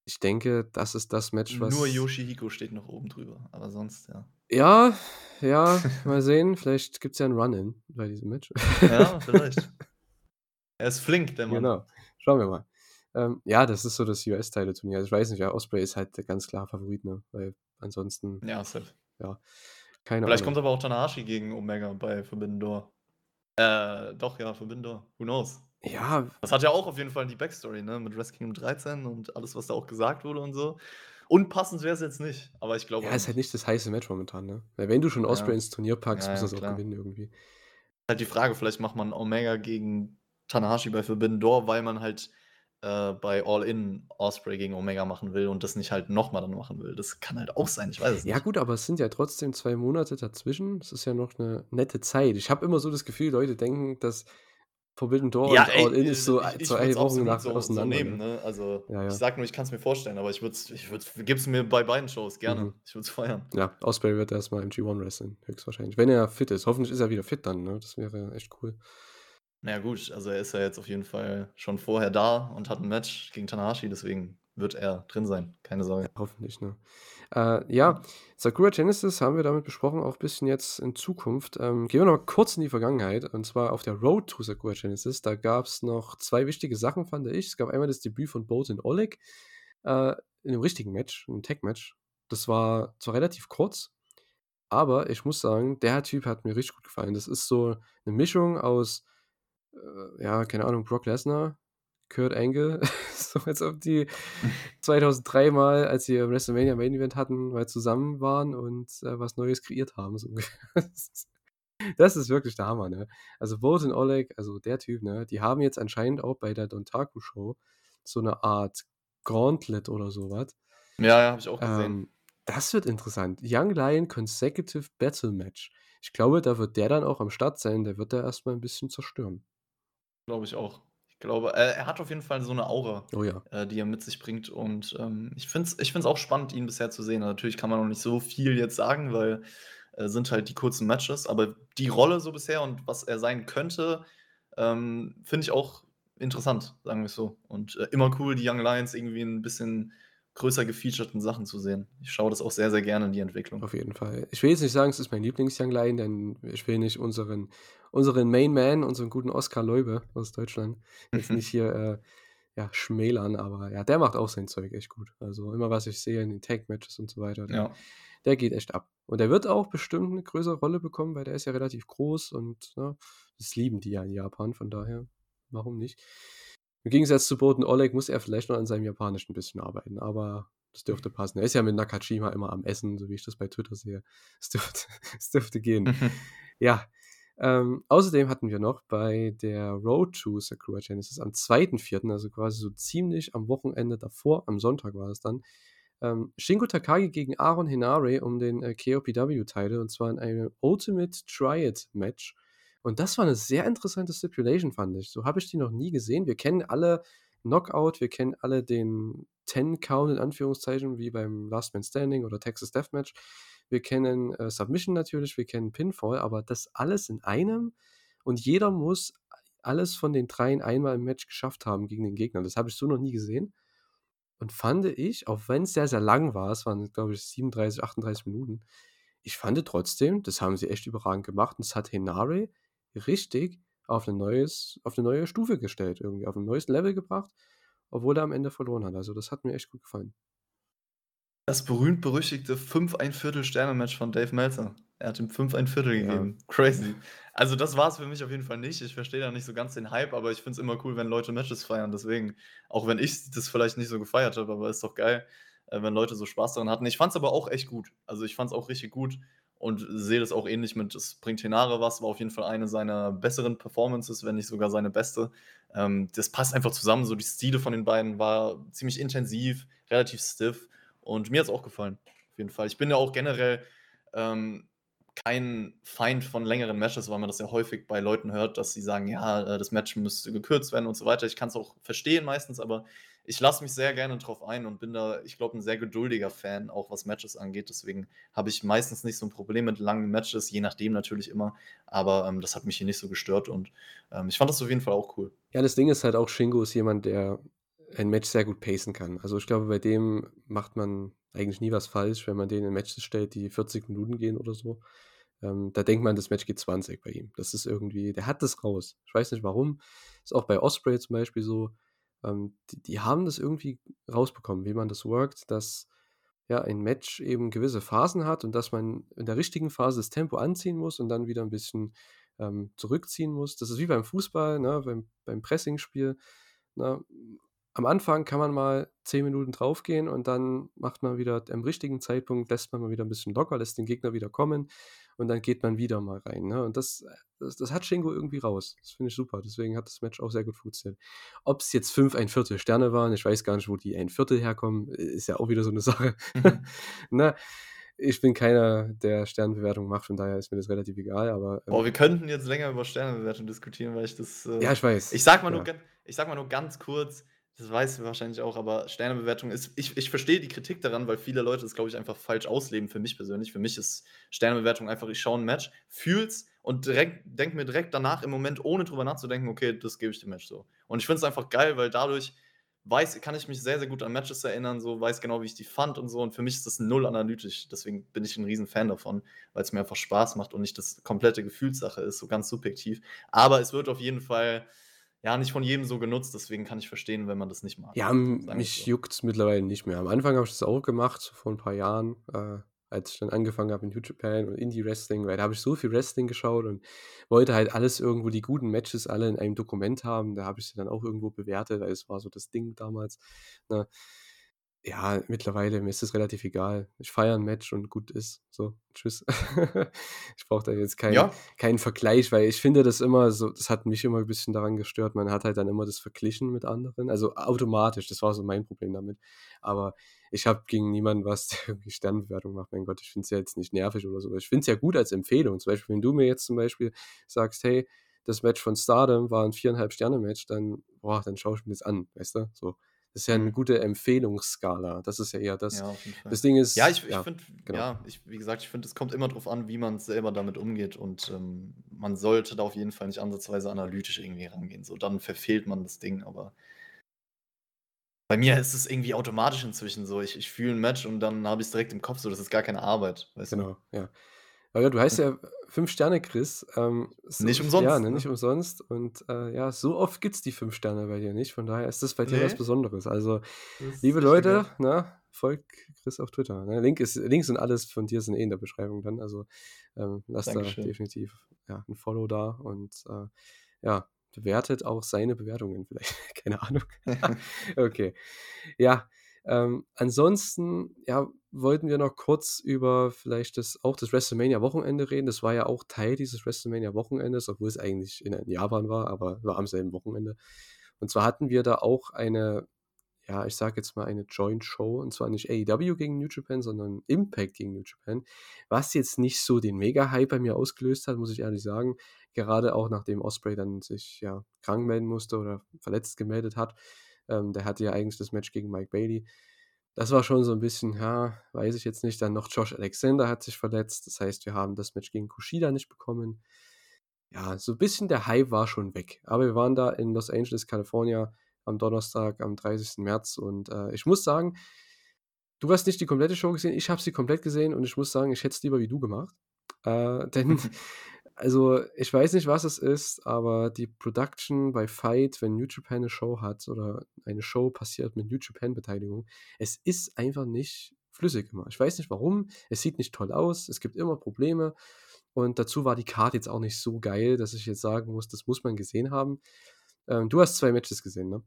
ich denke, das ist das Match, was. Nur Yoshihiko steht noch oben drüber, aber sonst, ja. Ja, ja, mal sehen. Vielleicht gibt es ja ein Run-In bei diesem Match. Ja, vielleicht. er ist flink, der Mann. Genau. Schauen wir mal. Ähm, ja, das ist so das US-Teile-Turnier. Also ich weiß nicht, ja, Osprey ist halt der ganz klar Favorit, ne? Weil ansonsten, Ja, safe. ja, keine Vielleicht Ahnung. kommt aber auch Tanahashi gegen Omega bei Forbidden Door. Äh, doch, ja, Forbidden Door. Who knows? Ja, Das hat ja auch auf jeden Fall die Backstory, ne? Mit Wrestle Kingdom 13 und alles, was da auch gesagt wurde und so. Unpassend wäre es jetzt nicht, aber ich glaube ja, auch ist halt nicht. das heiße Match momentan, ne? Weil wenn du schon Osprey Ja. ins Turnier packst, Ja, muss ja, das auch klar. gewinnen irgendwie. Halt die Frage, vielleicht macht man Omega gegen Tanahashi bei Forbidden Door, weil man halt äh, bei All In Osprey gegen Omega machen will und das nicht halt nochmal dann machen will. Das kann halt auch sein, ich weiß es Ja, nicht. gut, aber es sind ja trotzdem zwei Monate dazwischen. Das ist ja noch eine nette Zeit. Ich habe immer so das Gefühl, Leute denken, dass Forbidden Door Ja, und ey, All In ist so ich, zwei es Wochen nach so, so auseinander. nehmen, ne? ne? Also, Ja, ja. ich sag nur, ich kann es mir vorstellen, aber ich würde es, ich würd's, gib's mir bei beiden Shows gerne. Mhm. Ich würde es feiern. Ja, Osprey wird erstmal im G1 wrestlen, höchstwahrscheinlich. Wenn er fit ist. Hoffentlich ist er wieder fit dann, ne? Das wäre echt cool. Naja, gut, also er ist ja jetzt auf jeden Fall schon vorher da und hat ein Match gegen Tanahashi, deswegen wird er drin sein. Keine Sorge. Hoffentlich, ne? Äh, ja, Sakura Genesis haben wir damit besprochen, auch ein bisschen jetzt in Zukunft. Ähm, gehen wir noch mal kurz in die Vergangenheit, und zwar auf der Road to Sakura Genesis. Da gab es noch zwei wichtige Sachen, fand ich. Es gab einmal das Debüt von Bolton Oleg äh, in einem richtigen Match, einem Tag-Match. Das war zwar relativ kurz, aber ich muss sagen, der Typ hat mir richtig gut gefallen. Das ist so eine Mischung aus, ja, keine Ahnung, Brock Lesnar, Kurt Angle, so als ob die 2003 mal, als sie im WrestleMania Main Event hatten, mal zusammen waren und äh, was Neues kreiert haben. So das, ist, wirklich der Hammer, ne? Also Bolton Oleg, also der Typ, ne? Die haben jetzt anscheinend auch bei der Dontaku Show so eine Art Gauntlet oder sowas. Ja, ja, habe ich auch gesehen. Ähm, das wird interessant. Young Lion Consecutive Battle Match. Ich glaube, da wird der dann auch am Start sein. Der wird da erstmal ein bisschen zerstören. Glaube ich auch. Ich glaube, äh, er hat auf jeden Fall so eine Aura, Oh ja. äh, die er mit sich bringt. Und ähm, ich finde es ich find's auch spannend, ihn bisher zu sehen. Natürlich kann man noch nicht so viel jetzt sagen, weil äh, sind halt die kurzen Matches. Aber die Rolle so bisher und was er sein könnte, ähm, finde ich auch interessant, sagen wir es so. Und äh, immer cool, die Young Lions irgendwie ein bisschen größer gefeaturten Sachen zu sehen. Ich schaue das auch sehr, sehr gerne in die Entwicklung. Auf jeden Fall. Ich will jetzt nicht sagen, es ist mein Lieblings-Young Lion, denn ich will nicht unseren, unseren Main Man, unseren guten Oskar Leube aus Deutschland, jetzt nicht hier äh, ja, schmälern, aber ja, der macht auch sein Zeug echt gut. Also immer, was ich sehe in den Tag-Matches und so weiter, der, Ja. der geht echt ab. Und der wird auch bestimmt eine größere Rolle bekommen, weil der ist ja relativ groß und ja, das lieben die ja in Japan, von daher, warum nicht? Im Gegensatz zu Boten Oleg muss er vielleicht noch an seinem Japanisch ein bisschen arbeiten, aber das dürfte passen. Er ist ja mit Nakajima immer am Essen, so wie ich das bei Twitter sehe. Es dürfte, es dürfte gehen. Ja. Ähm, außerdem hatten wir noch bei der Road to Sakura Genesis am 2.4., also quasi so ziemlich am Wochenende davor, am Sonntag war es dann, ähm, Shingo Takagi gegen Aaron Hinare um den äh, KOPW-Title und zwar in einem Ultimate Triad Match. Und das war eine sehr interessante Stipulation, fand ich. So habe ich die noch nie gesehen. Wir kennen alle Knockout, wir kennen alle den 10-Count in Anführungszeichen, wie beim Last Man Standing oder Texas Deathmatch. Wir kennen äh, Submission natürlich, wir kennen Pinfall, aber das alles in einem und jeder muss alles von den dreien einmal im Match geschafft haben gegen den Gegner. Das habe ich so noch nie gesehen. Und fand ich, auch wenn es sehr, sehr lang war, es waren, glaube ich, 37, 38 Minuten, ich fand trotzdem, das haben sie echt überragend gemacht und es hat Henare richtig auf, ein neues, auf eine neue Stufe gestellt, irgendwie auf ein neues Level gebracht, obwohl er am Ende verloren hat. Also das hat mir echt gut gefallen. Das berühmt-berüchtigte 5 ein Viertel Sterne-Match von Dave Meltzer. Er hat ihm 5 ein Viertel Ja. gegeben. Crazy. Also das war es für mich auf jeden Fall nicht. Ich verstehe da nicht so ganz den Hype, aber ich finde es immer cool, wenn Leute Matches feiern. Deswegen, auch wenn ich das vielleicht nicht so gefeiert habe, aber ist doch geil, äh, wenn Leute so Spaß daran hatten. Ich fand es aber auch echt gut. Also ich fand es auch richtig gut und sehe das auch ähnlich mit, es bringt Henare was, war auf jeden Fall eine seiner besseren Performances, wenn nicht sogar seine beste. Ähm, das passt einfach zusammen, so die Stile von den beiden war ziemlich intensiv, relativ stiff und mir hat es auch gefallen, auf jeden Fall. Ich bin ja auch generell ähm, kein Feind von längeren Matches, weil man das ja häufig bei Leuten hört, dass sie sagen: „Ja, äh, das Match müsste gekürzt werden“ und so weiter. Ich kann's auch verstehen meistens, aber ich lasse mich sehr gerne drauf ein und bin da, ich glaube, 'n sehr geduldiger Fan, auch was Matches angeht. Deswegen habe ich meistens nicht so 'n Problem mit langen Matches, je nachdem natürlich immer. Aber, ähm, das hat mich hier nicht so gestört und, ähm, ich fand das auf jeden Fall auch cool. Ja, das Ding ist halt auch, Shingo ist jemand, der ein Match sehr gut pacen kann. Also, ich glaube, bei dem macht man eigentlich nie was falsch, wenn man den in Matches stellt, die 40 Minuten gehen oder so. Ähm, da denkt man, das Match geht 20 bei ihm. Das ist irgendwie der hat das raus. Ich weiß nicht warum. Ist auch bei Osprey zum Beispiel so. Ähm, die die haben das irgendwie rausbekommen, wie man das workt, dass, ja, ein Match eben gewisse Phasen hat und dass man in der richtigen Phase das Tempo anziehen muss und dann wieder 'n bisschen, ähm, zurückziehen muss. Das ist wie beim Fußball, ne, beim beim Pressingspiel, ne? Am Anfang kann man mal 10 Minuten draufgehen und dann macht man wieder am richtigen Zeitpunkt lässt man mal wieder 'n bisschen locker, lässt den Gegner wieder kommen und dann geht man wieder mal rein, ne? Und das, äh das das hat Shingo irgendwie raus. Das finde ich super. Deswegen hat das Match auch sehr gut funktioniert. Ob's jetzt 5 1/4 Sterne waren, ich weiß gar nicht, wo die 1/4 herkommen, i ist ja auch wieder so 'ne Sache, Mhm. ne? Ich bin keiner, der Sternebewertungen macht, von daher ist mir das relativ egal, aber, ähm Boah, wir könnten jetzt länger über Sternebewertung diskutieren, weil ich das, Ja, äh ich weiß, ich sage mal nur ja. gan ich sage mal nur ganz kurz, das weißt du wahrscheinlich auch, aber Sternebewertung ist ich ich verstehe die Kritik daran, weil viele Leute das, glaube ich, einfach falsch ausleben für mich persönlich. Für mich ist Sternebewertung einfach, ich schaue 'n Match, fühle es und denke mir direkt danach im Moment, ohne drüber nachzudenken: „Okay, das gebe ich dem Match so.“ Und ich finde es einfach geil, weil dadurch weiß kann ich mich sehr, sehr gut an Matches erinnern, so, weiß genau, wie ich die fand und so und für mich ist das null analytisch. Deswegen bin ich 'n Riesenfan davon, weil's mir einfach Spaß macht und nicht das komplette Gefühlssache ist, so ganz subjektiv. Aber es wird auf jeden Fall, ja, nicht von jedem so genutzt, deswegen kann ich verstehen, wenn man das nicht mag, Ja, mich so. juckt's mittlerweile nicht mehr. Am Anfang habe ich das auch gemacht, vor 'n paar Jahren, äh, als ich dann angefangen habe in New Japan und Indie-Wrestling, weil da habe ich so viel Wrestling geschaut und wollte halt alles irgendwo die guten Matches alle in einem Dokument haben. Da habe ich sie dann auch irgendwo bewertet, weil es war so das Ding damals, ne? Ja, mittlerweile, mir ist das relativ egal. Ich feiere 'n Match und gut ist, so, tschüss. Ich brauche da jetzt keinen Ja. keinen Vergleich, weil ich finde das immer so das hat mich immer 'n bisschen daran gestört. Man hat halt dann immer das verglichen mit anderen, also automatisch. Das war so mein Problem damit. Aber ich habe gegen niemanden was, der irgendwie Sternebewertung macht. Mein Gott, ich finde es ja jetzt nicht nervig oder so. Ich finde es ja gut als Empfehlung. Zum Beispiel, wenn du mir jetzt zum Beispiel sagst: „Hey, das Match von Stardom war 'n 4,5 Sterne-Match“, dann boah, dann schaue ich mir das an, weißt du, so. Das ist ja 'ne Mhm. gute Empfehlungsskala. Das ist ja eher das. Ja. Das Ding Ja, ist ich ich ja, finde genau. ja, ich wie gesagt, ich finde, es kommt immer drauf an, wie man selber damit umgeht und, ähm, man sollte da auf jeden Fall nicht ansatzweise analytisch irgendwie rangehen. So, dann verfehlt man das Ding, aber bei mir ist es irgendwie automatisch inzwischen so. Ich ich fühle 'n Match und dann habe ich's direkt im Kopf so. Das ist gar keine Arbeit, weißt du? Genau, ja. Ja, du heißt ja 5 Sterne Chris, ähm, so Nicht ja, umsonst, ne, nicht umsonst und, äh, ja, so oft gibt's die 5 Sterne bei dir nicht. Von daher ist das bei dir was Ne. Besonderes. Also, liebe Leute, Gage. ne, folgt Chris auf Twitter, ne? Link ist Links und alles von dir sind eh in der Beschreibung dann. Also, ähm, lasst da definitiv, ja, 'n Follow da und, äh, ja, bewertet auch seine Bewertungen vielleicht. Keine Ahnung. Okay. Ja, ähm, ansonsten, ja, wollten wir noch kurz über vielleicht das auch das WrestleMania-Wochenende reden. Das war ja auch Teil dieses WrestleMania-Wochenendes, obwohl es eigentlich in, Japan war, aber war am selben Wochenende. Und zwar hatten wir da auch eine, ja, ich sage jetzt mal eine Joint Show und zwar nicht AEW gegen New Japan, sondern Impact gegen New Japan, was jetzt nicht so den Mega-Hype bei mir ausgelöst hat, muss ich ehrlich sagen. Gerade auch nachdem Osprey dann sich, ja, krank melden musste oder verletzt gemeldet hat. Ähm, der hatte ja eigentlich das Match gegen Mike Bailey. Das war schon so 'n bisschen, ja, weiß ich jetzt nicht. Dann noch Josh Alexander hat sich verletzt. Das heißt, wir haben das Match gegen Kushida nicht bekommen. Ja, so bisschen der Hype war schon weg. Aber wir waren da in Los Angeles, California am Donnerstag, am 30. März und, äh, ich muss sagen du hast nicht die komplette Show gesehen. Ich habe sie komplett gesehen und ich muss sagen, ich hätte es lieber wie du gemacht. Äh, denn also, ich weiß nicht, was es ist, aber die Production bei Fight, wenn New Japan 'ne Show hat oder eine Show passiert mit New Japan-Beteiligung, es ist einfach nicht flüssig immer. Ich weiß nicht warum. Es sieht nicht toll aus. Es gibt immer Probleme und dazu war die Card jetzt auch nicht so geil, dass ich jetzt sagen muss, das muss man gesehen haben. Ähm, du hast 2 Matches gesehen, ne?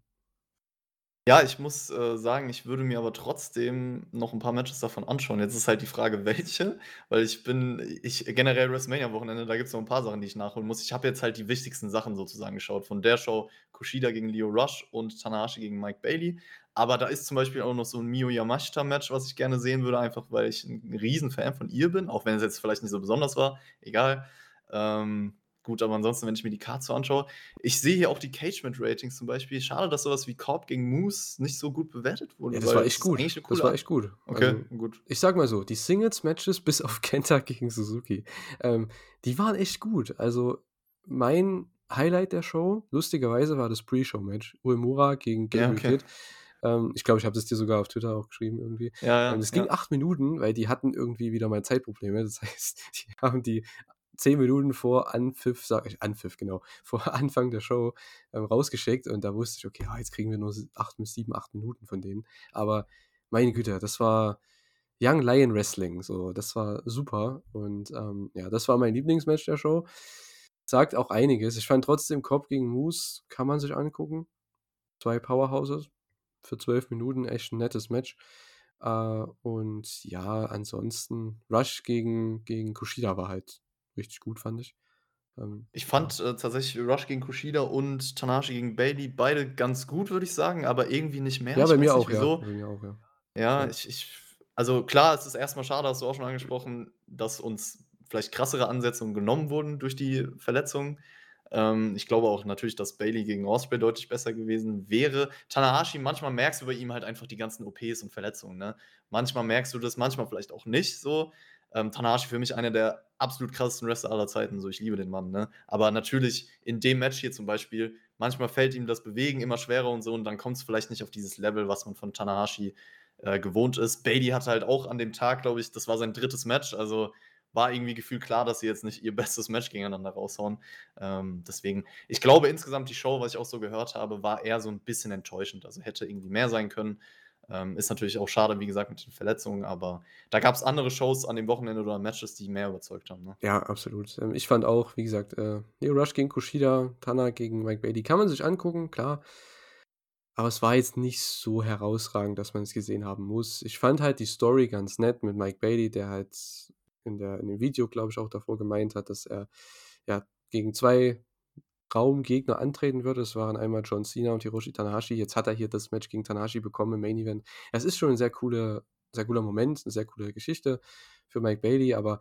Ja, ich muss, äh, sagen, ich würde mir aber trotzdem noch 'n paar Matches davon anschauen. Jetzt ist halt die Frage, welche, weil ich bin ich generell WrestleMania-Wochenende, da gibt's noch 'n paar Sachen, die ich nachholen muss. Ich habe jetzt halt die wichtigsten Sachen sozusagen geschaut von der Show, Kushida gegen Lio Rush und Tanahashi gegen Mike Bailey. Aber da ist zum Beispiel auch noch so 'n Miyu Yamashita-Match, was ich gerne sehen würde, einfach weil ich 'n Riesenfan von ihr bin, auch wenn es jetzt vielleicht nicht so besonders war, egal. Ähm, gut, aber ansonsten, wenn ich mir die Card so anschaue ich sehe hier auch die Cage-Match-Ratings zum Beispiel. Schade, dass so was wie Cobb gegen Moose nicht so gut bewertet wurde, Ja, das war echt gut. Das war echt gut. okay, Also, gut. ich sage mal so, die Singles-Matches bis auf Kenta gegen Suzuki, ähm, die waren echt gut. Also, mein Highlight der Show, lustigerweise war das Pre-Show-Match, Uemura gegen Ja, Gabriel okay. Kidd. Ähm, ich glaube, ich habe das dir sogar auf Twitter auch geschrieben irgendwie. Ja, Ähm, ja, das ging ja. 8 Minuten, weil die hatten irgendwie wieder mal Zeitprobleme. Das heißt, die haben die 10 Minuten vor Anpfiff, sage ich Anpfiff, genau, vor Anfang der Show, ähm, rausgeschickt und da wusste ich: „Okay, ah, jetzt kriegen wir nur s 8 bis 7, 8 Minuten von denen.“ Aber meine Güte, das war Young Lion Wrestling, so, das war super und, ähm, ja, das war mein Lieblingsmatch der Show. Sagt auch einiges. Ich fand trotzdem Cobb gegen Moose kann man sich angucken. 2 Powerhouses für 12 Minuten, echt 'n nettes Match. Äh, und ja, ansonsten Rush gegen gegen Kushida war halt richtig gut, fand ich. Ähm, Ich ja. fand, äh, tatsächlich Rush gegen Kushida und Tanahashi gegen Bailey beide ganz gut, würde ich sagen, aber irgendwie nicht mehr. Ja, Ich bei mir auch, ja. wieso. Bei mir auch, ja. Ja, Ja. ich ich also klar, es ist erst mal schade, hast du auch schon angesprochen, dass uns vielleicht krassere Ansetzungen genommen wurden durch die Verletzungen. Ähm, ich glaube auch natürlich, dass Bailey gegen Ospreay deutlich besser gewesen wäre. Tanahashi, manchmal merkst du bei ihm halt einfach die ganzen OPs und Verletzungen, ne? Manchmal merkst du das, manchmal vielleicht auch nicht so. Ähm, Tanahashi für mich einer der absolut krassesten Wrestler aller Zeiten, so, ich liebe den Mann, ne? Aber natürlich in dem Match hier zum Beispiel, manchmal fällt ihm das Bewegen immer schwerer und so und dann kommt's vielleicht nicht auf dieses Level, was man von Tanahashi, äh, gewohnt ist. Bailey hatte halt auch an dem Tag, glaube ich das war sein 3. Match, also war irgendwie gefühlt klar, dass sie jetzt nicht ihr bestes Match gegeneinander raushauen. Ähm, deswegen ich glaube insgesamt die Show, was ich auch so gehört habe, war eher so 'n bisschen enttäuschend, also hätte irgendwie mehr sein können. Ähm, ist natürlich auch schade, wie gesagt, mit den Verletzungen, aber da gab's andere Shows an dem Wochenende oder Matches, die mehr überzeugt haben, ne? Ja, absolut. Ähm, ich fand auch, wie gesagt, äh, Lio Rush gegen Kushida, Tana gegen Mike Bailey kann man sich angucken, klar. Aber es war jetzt nicht so herausragend, dass man es gesehen haben muss. Ich fand halt die Story ganz nett mit Mike Bailey, der halt in der in dem Video, glaube ich, auch davor gemeint hat, dass er, ja, gegen 2 Traumgegner antreten würde. Das waren einmal John Cena und Hiroshi Tanahashi. Jetzt hat er hier das Match gegen Tanahashi bekommen im Main Event. Es ist schon 'n sehr coole sehr cooler Moment, 'ne sehr coole Geschichte für Mike Bailey, aber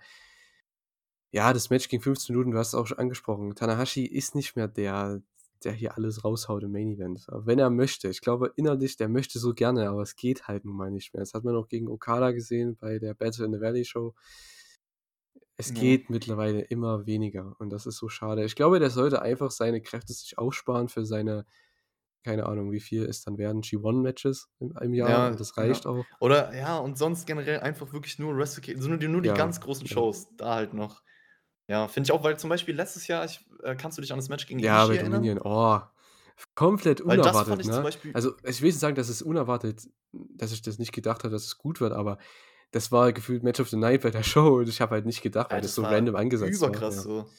ja, das Match ging 15 Minuten, du hast es auch schon angesprochen. Tanahashi ist nicht mehr der, der hier alles raushaut im Main Event, auch wenn er möchte. Ich glaube innerlich, der möchte so gerne, aber es geht halt nun mal nicht mehr. Das hat man auch gegen Okada gesehen bei der Battle in the Valley Show. Es Ja. geht mittlerweile immer weniger und das ist so schade. Ich glaube, der sollte einfach seine Kräfte sich aufsparen für seine keine Ahnung, wie viel es dann werden, G1-Matches im im Jahr und Ja, das reicht ja. auch. Oder ja, und sonst generell einfach wirklich nur Wrestle Ki so nur die nur die Ja, ganz großen ja. Shows, da halt noch. Ja, finde ich auch, weil zum Beispiel letztes Jahr, ich äh, kannst du dich an das Match gegen Ja, Ishii bei? Dominion, oh, komplett Weil unerwartet, ne? Beispiel Also, ich will nicht sagen, dass es unerwartet dass ich das nicht gedacht habe, dass es gut wird, aber das war gefühlt Match of the Night bei der Show und ich habe halt nicht gedacht, weil Ja, das das so random angesetzt war, überkrass so.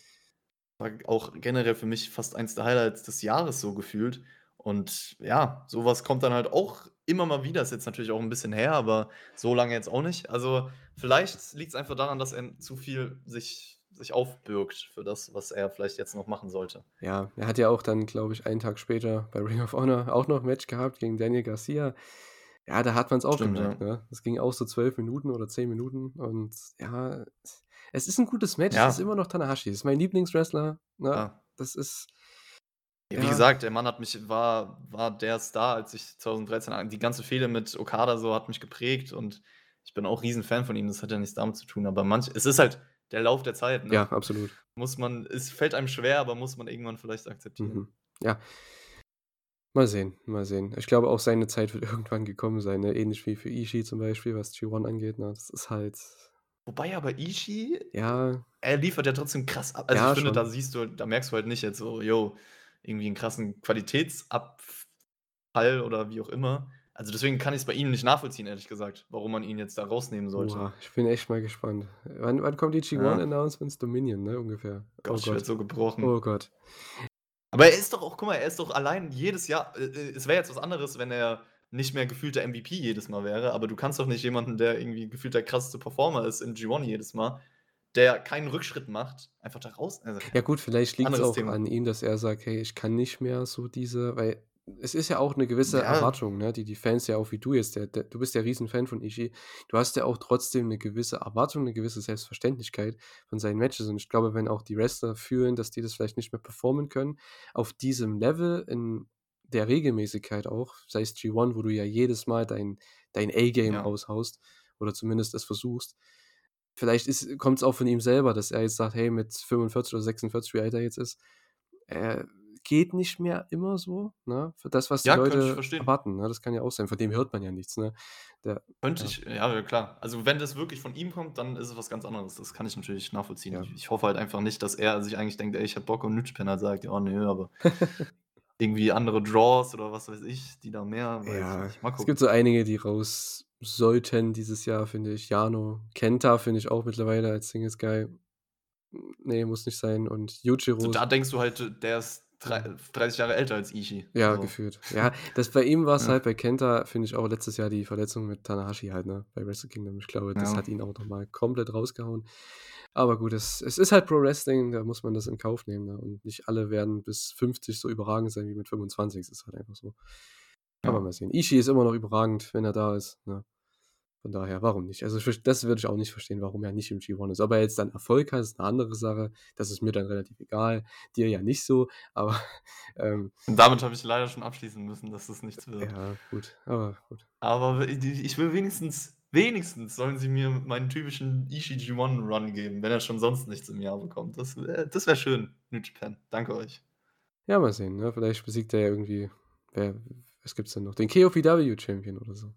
War auch generell für mich fast eins der Highlights des Jahres so gefühlt. Und ja, so was kommt dann halt auch immer mal wieder. Ist jetzt natürlich auch 'n bisschen her, aber so lange jetzt auch nicht. Also, vielleicht liegt's einfach daran, dass er zu viel sich sich aufbürgt für das, was er vielleicht jetzt noch machen sollte. Ja, er hat ja auch dann, glaube ich, einen Tag später bei Ring of Honor auch noch 'n Match gehabt gegen Daniel Garcia. Ja, da hat man's auch Stimmt, gemerkt, ja. ne? Das ging auch so 12 Minuten oder 10 Minuten und ja, es ist 'n gutes Match. Es ist Ja. immer noch Tanahashi. Ist mein Lieblingswrestler, ne? Ah. Das ist Ja, wie ja. gesagt, der Mann hat mich war war der Star, als ich 2013 an die ganze Fehde mit Okada so hat mich geprägt und ich bin auch Riesenfan von ihm. Das hat ja nichts damit zu tun, aber manch es ist halt der Lauf der Zeit, Ja, ne? absolut. Muss man es fällt einem schwer, aber muss man irgendwann vielleicht akzeptieren. Mhm. Ja. Mal sehen, mal sehen. Ich glaube auch seine Zeit wird irgendwann gekommen sein, ne? Ähnlich wie für Ishii zum Beispiel, was G1 angeht, ne? Das ist halt Wobei aber Ishii, Ja. er liefert ja trotzdem krass ab. Also, ich Ja, finde, da schon. siehst du da merkst du halt nicht jetzt so, jo, irgendwie 'n krassen Qualitätsabfall oder wie auch immer. Also, deswegen kann ich's bei ihm nicht nachvollziehen, ehrlich gesagt, warum man ihn jetzt da rausnehmen sollte. Oha, ich bin echt mal gespannt. Wann wann kommen die G1 Ja. Announcements? Dominion, ne, ungefähr. Oh Gott, ich werde Gott. so gebrochen. Oh Gott. Aber er ist doch auch guck mal, er ist doch allein jedes Jahr äh, äh, es wäre jetzt was anderes, wenn er nicht mehr gefühlter MVP jedes Mal wäre, aber du kannst doch nicht jemanden, der irgendwie gefühlt der krasseste Performer ist im G1 jedes Mal, der keinen Rückschritt macht, einfach da raus also, Ja gut, vielleicht liegt's anderes auch Thema. an ihm, dass er sagt: „Hey, ich kann nicht mehr so diese“ weil es ist ja auch 'ne gewisse Ja. Erwartung, ne, die die Fans ja auch wie du jetzt, der der du bist ja Riesenfan von Ishii. Du hast ja auch trotzdem 'ne gewisse Erwartung, 'ne gewisse Selbstverständlichkeit von seinen Matches und ich glaube, wenn auch die Wrestler fühlen, dass die das vielleicht nicht mehr performen können auf diesem Level in der Regelmäßigkeit auch, sei es G1, wo du ja jedes Mal dein dein A-Game Ja. raushaust oder zumindest es versuchst. Vielleicht ist kommt's auch von ihm selber, dass er jetzt sagt: „Hey, mit 45 oder 46“, wie alt er jetzt ist, äh, geht nicht mehr immer so, ne, für das, was die Ja, Leute erwarten, ne? Das kann ja auch sein. Von dem hört man ja nichts, ne? Der Könnte ja. ich ja, klar. Also, wenn das wirklich von ihm kommt, dann ist es was ganz anderes. Das kann ich natürlich nachvollziehen. Ja. Ich ich hoffe halt einfach nicht, dass er sich eigentlich denkt: „Ey, ich habe Bock“ und Japan halt sagt: „Ja, ne, aber irgendwie andere Draws oder was weiß ich, die da mehr Ja, es gucken.“ gibt so einige, die raus sollten dieses Jahr, finde ich. Yano, Kenta finde ich auch mittlerweile als Singles Guy hm, ne, muss nicht sein und So, Yujiro da denkst du halt, der ist. 30 Jahre älter als Ishii, Ja, so. gefühlt. Ja, das bei ihm war's Ja. halt bei Kenta, finde ich auch letztes Jahr die Verletzung mit Tanahashi halt, ne, bei Wrestle Kingdom. Ich glaube, das Ja. hat ihn auch noch mal komplett rausgehauen. Aber gut, es es ist halt Pro Wrestling, da muss man das in Kauf nehmen, ne, und nicht alle werden bis 50 so überragend sein wie mit 25. Es ist halt einfach so. Aber Ja. mal sehen. Ishii ist immer noch überragend, wenn er da ist, ne? Von daher, warum nicht? Also, das würde ich auch nicht verstehen, warum er nicht im G1 ist. Ob er jetzt dann Erfolg hat, ist 'ne andere Sache. Das ist mir dann relativ egal. Dir ja nicht so, aber, ähm Und damit habe ich leider schon abschließen müssen, dass das nichts wird. Ja, gut, aber gut. Aber ich will wenigstens wenigstens sollen sie mir meinen typischen Ishii G1 Run geben, wenn er schon sonst nichts im Jahr bekommt. Das wär das wäre schön, New Japan. Danke euch. Ja, mal sehen, ne? Vielleicht besiegt er ja irgendwie wer was gibt's denn noch? Den KOPW Champion oder so.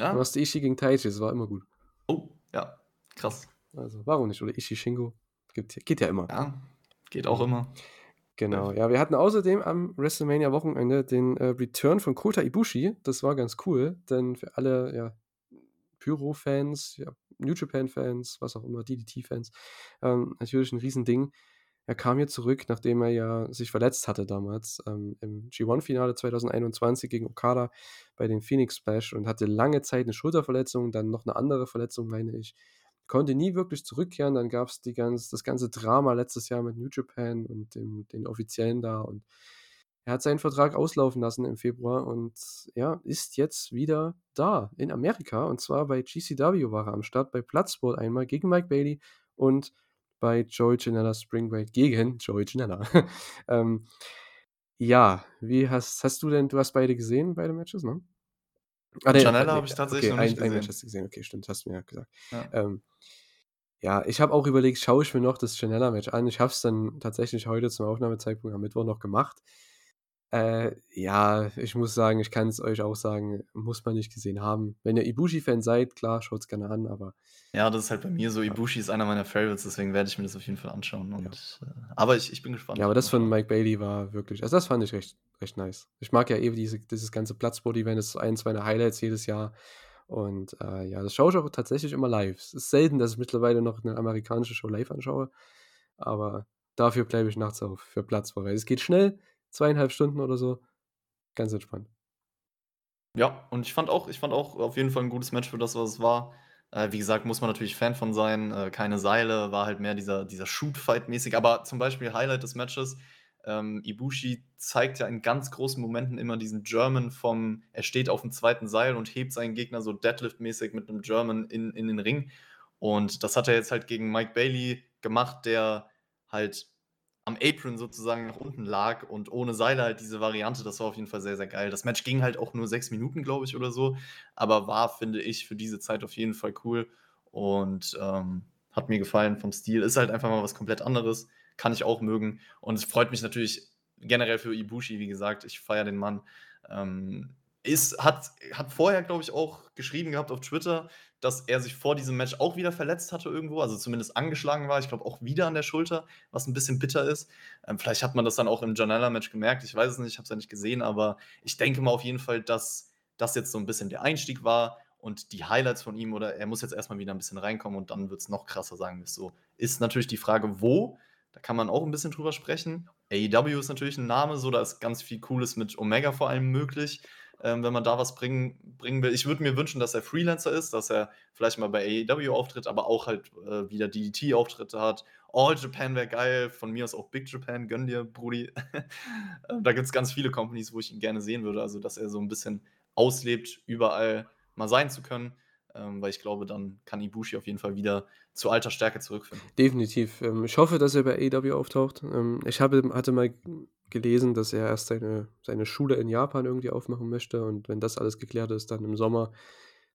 Ja. hast du Ishii gegen Taichi, das war immer gut. Oh, ja, krass. Also, warum nicht? Oder Ishii Shingo. Gibt geht ja immer. Ja, geht auch immer. Genau, ja, wir hatten außerdem am WrestleMania-Wochenende den, äh, Return von Kota Ibushi. Das war ganz cool, denn für alle, ja, Pyro-Fans, ja, New Japan-Fans, was auch immer, DDT-Fans, ähm, natürlich 'n Riesending. Er kam hier zurück, nachdem er ja sich verletzt hatte damals, ähm, im G1-Finale 2021 gegen Okada bei dem Phoenix Splash und hatte lange Zeit 'ne Schulterverletzung, dann noch 'ne andere Verletzung, meine ich. Konnte nie wirklich zurückkehren. Dann gab's die ganz das ganze Drama letztes Jahr mit New Japan und dem den Offiziellen da und er hat seinen Vertrag auslaufen lassen im Februar und, ja, ist jetzt wieder da in Amerika und zwar bei GCW war er am Start, bei Bloodsport einmal gegen Mike Bailey und bei Joey Janela Spring Break gegen Joey Janela. Ähm, ja, wie hast hast du denn du hast beide gesehen, beide Matches, ne? Ah, ne, Janela ne, habe ich tatsächlich okay, noch nicht ein ein Match gesehen. hast du gesehen. Okay, stimmt, hast du mir ja gesagt. Ja. Ähm, ja, ich habe auch überlegt, schaue ich mir noch das Janela-Match an? Ich habe es dann tatsächlich heute zum Aufnahmezeitpunkt am Mittwoch noch gemacht. Äh, ja, ich muss sagen, ich kann's euch auch sagen, muss man nicht gesehen haben. Wenn ihr Ibushi-Fan seid, klar, schaut's gerne an, aber Ja, das ist halt bei mir so. Ja. Ibushi ist einer meiner Favorites, deswegen werde ich mir das auf jeden Fall anschauen Ja. und, äh aber ich ich bin gespannt. Ja, aber das von. Mike Bailey war wirklich also, das fand ich recht recht nice. Ich mag ja eh diese dieses ganze Bloodsport-Event, das ist eins meiner Highlights jedes Jahr und, äh, ja, das schaue ich auch tatsächlich immer live. Es ist selten, dass ich mittlerweile noch 'ne amerikanische Show live anschaue, aber dafür bleibe ich nachts auf für Bloodsport, weil es geht schnell, 2,5 Stunden oder so, ganz entspannt. Ja, und ich fand auch ich fand auch auf jeden Fall 'n gutes Match für das, was es war. Äh, wie gesagt, muss man natürlich Fan von sein. Äh, keine Seile, war halt mehr dieser dieser Shoot-Fight-mäßig. Aber zum Beispiel Highlight des Matches, ähm, Ibushi zeigt ja in ganz großen Momenten immer diesen German vom er steht aufm 2. Seil und hebt seinen Gegner so Deadlift-mäßig mit 'nem German in in den Ring. Und das hat er jetzt halt gegen Mike Bailey gemacht, der halt am Apron sozusagen nach unten lag und ohne Seile halt diese Variante. Das war auf jeden Fall sehr, sehr geil. Das Match ging halt auch nur 6 Minuten, glaube ich, oder so, aber war, finde ich, für diese Zeit auf jeden Fall cool und, ähm, hat mir gefallen vom Stil. Ist halt einfach mal was komplett anderes, kann ich auch mögen und es freut mich natürlich generell für Ibushi, wie gesagt, ich feiere den Mann. Ähm, ist hat hat vorher, glaube ich, auch geschrieben gehabt auf Twitter, dass er sich vor diesem Match auch wieder verletzt hatte irgendwo, also zumindest angeschlagen war. Ich glaube auch wieder an der Schulter, was 'n bisschen bitter ist. Ähm, vielleicht hat man das dann auch im Janela-Match gemerkt, ich weiß es nicht, ich habe es ja nicht gesehen, aber ich denke mal auf jeden Fall, dass das jetzt so 'n bisschen der Einstieg war und die Highlights von ihm oder er muss jetzt erst mal wieder 'n bisschen reinkommen und dann wird's noch krasser, sagen wir's so. Ist natürlich die Frage, wo, da kann man auch 'n bisschen drüber sprechen. AEW ist natürlich ein Name, so, da ist ganz viel Cooles mit Omega vor allem möglich, ähm, wenn man da was bringen bringen will. Ich würde mir wünschen, dass er Freelancer ist, dass er vielleicht mal bei AEW auftritt, aber auch halt, äh, wieder DDT-Auftritte hat. All Japan wäre geil, von mir aus auch Big Japan, gönn dir, Brudi. Ähm, da gibt's ganz viele Companies, wo ich ihn gerne sehen würde, also, dass er so ein bisschen auslebt, überall mal sein zu können, ähm, weil ich glaube, dann kann Ibushi auf jeden Fall wieder zu alter Stärke zurückfinden. Definitiv. Ähm, ich hoffe, dass er bei AEW auftaucht. Ähm, ich habe hatte mal gelesen, dass er erst seine seine Schule in Japan irgendwie aufmachen möchte und wenn das alles geklärt ist, dann im Sommer,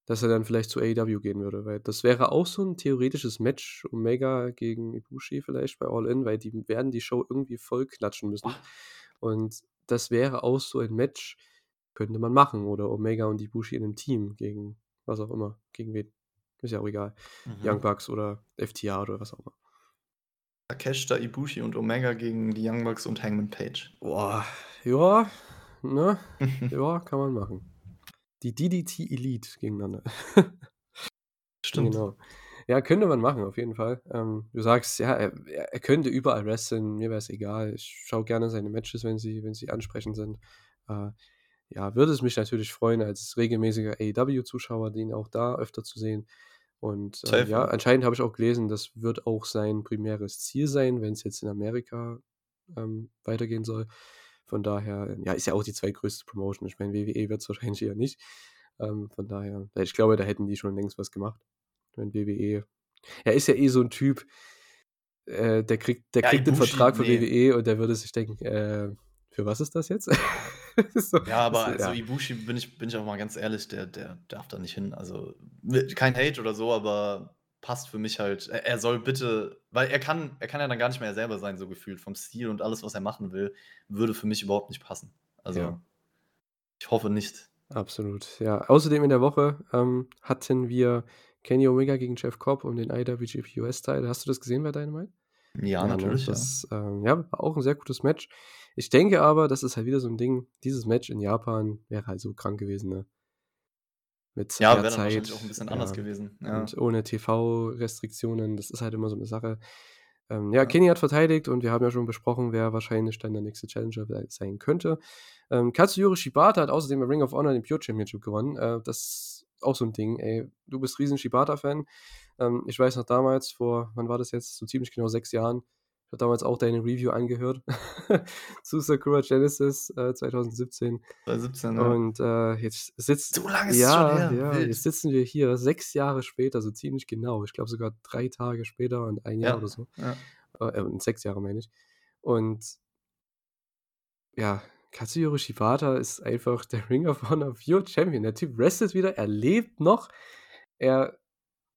dass er dann vielleicht zu AEW gehen würde, weil das wäre auch so ein theoretisches Match, Omega gegen Ibushi vielleicht bei All In, weil die werden die Show irgendwie voll klatschen müssen. Und das wäre auch so ein Match, könnte man machen oder Omega und Ibushi in einem Team gegen was auch immer, gegen wen. Ist ja auch egal. Young Mhm. Bucks oder FTA oder was auch immer. Takeshita, Ibushi und Omega gegen die Young Bucks und Hangman Page. Boah, ja, ne? Ja, kann man machen. Die DDT Elite gegeneinander. Stimmt. Genau. Ja, könnte man machen, auf jeden Fall. Ähm, du sagst, ja, er er könnte überall wresteln, mir wäre es egal. Ich schaue gerne seine Matches, wenn sie wenn sie ansprechend sind. Äh, ja, würde es mich natürlich freuen, als regelmäßiger AEW-Zuschauer, den auch da öfter zu sehen. Und, äh, ja, ja. anscheinend habe ich auch gelesen, das wird auch sein primäres Ziel sein, wenn's jetzt in Amerika, ähm, weitergehen soll. Von daher, ja, ist ja auch die zweitgrößte Promotion. Ich meine, WWE wird's wahrscheinlich eher nicht. Ähm, von daher ich glaube, da hätten die schon längst was gemacht. Wenn WWE er ist ja eh so 'n Typ, äh, der kriegt der Ja, kriegt Ibushi, Vertrag von ne. WWE und der würde sich denken: „Äh, für was ist das jetzt?“ So, Ja, aber also ja. Ibushi, bin ich bin ich auch mal ganz ehrlich, der der darf da nicht hin. Also, kein Hate oder so, aber passt für mich halt er er soll bitte weil er kann er kann ja dann gar nicht mehr er selber sein, so gefühlt vom Stil und alles, was er machen will, würde für mich überhaupt nicht passen. Also, Ja. ich hoffe nicht. Absolut, ja. Außerdem in der Woche, ähm, hatten wir Kenny Omega gegen Jeff Cobb um den IWGP US-Title. Hast du das gesehen bei Dynamite? Ja, ne? natürlich, ja. Das, ähm, ja, war auch 'n sehr gutes Match. Ich denke aber, das ist halt wieder so 'n Ding, dieses Match in Japan wäre halt so krank gewesen, ne? Mit Ja, wäre wahrscheinlich auch 'n bisschen anders ja, gewesen, ja. und ohne TV-Restriktionen. Das ist halt immer so 'ne Sache. Ähm, ja, Ja. Kenny hat verteidigt und wir haben ja schon besprochen, wer wahrscheinlich dann der nächste Challenger sein könnte. Ähm, Katsuyori Shibata hat außerdem bei Ring of Honor den Pure Championship gewonnen. Äh, das ist auch so 'n Ding, ey. Du bist riesen Shibata-Fan. Ähm, ich weiß noch damals vor wann war das jetzt? So ziemlich genau 6 Jahren. Habe damals auch deine Review angehört zu Sakura Genesis, äh, 2017. 2017, ja. Und, äh, jetzt sitzt So lange ist es ja, schon her, ja, jetzt sitzen wir hier 6 Jahre später, so ziemlich genau. Ich glaube sogar 3 Tage später und 1 Jahr Ja, oder so. ja. Äh, und 6 Jahre meine ich. Und ja, Katsuyori Shibata ist einfach der Ring of Honor Pure Champion. Der Typ wrestelt wieder, er lebt noch. Er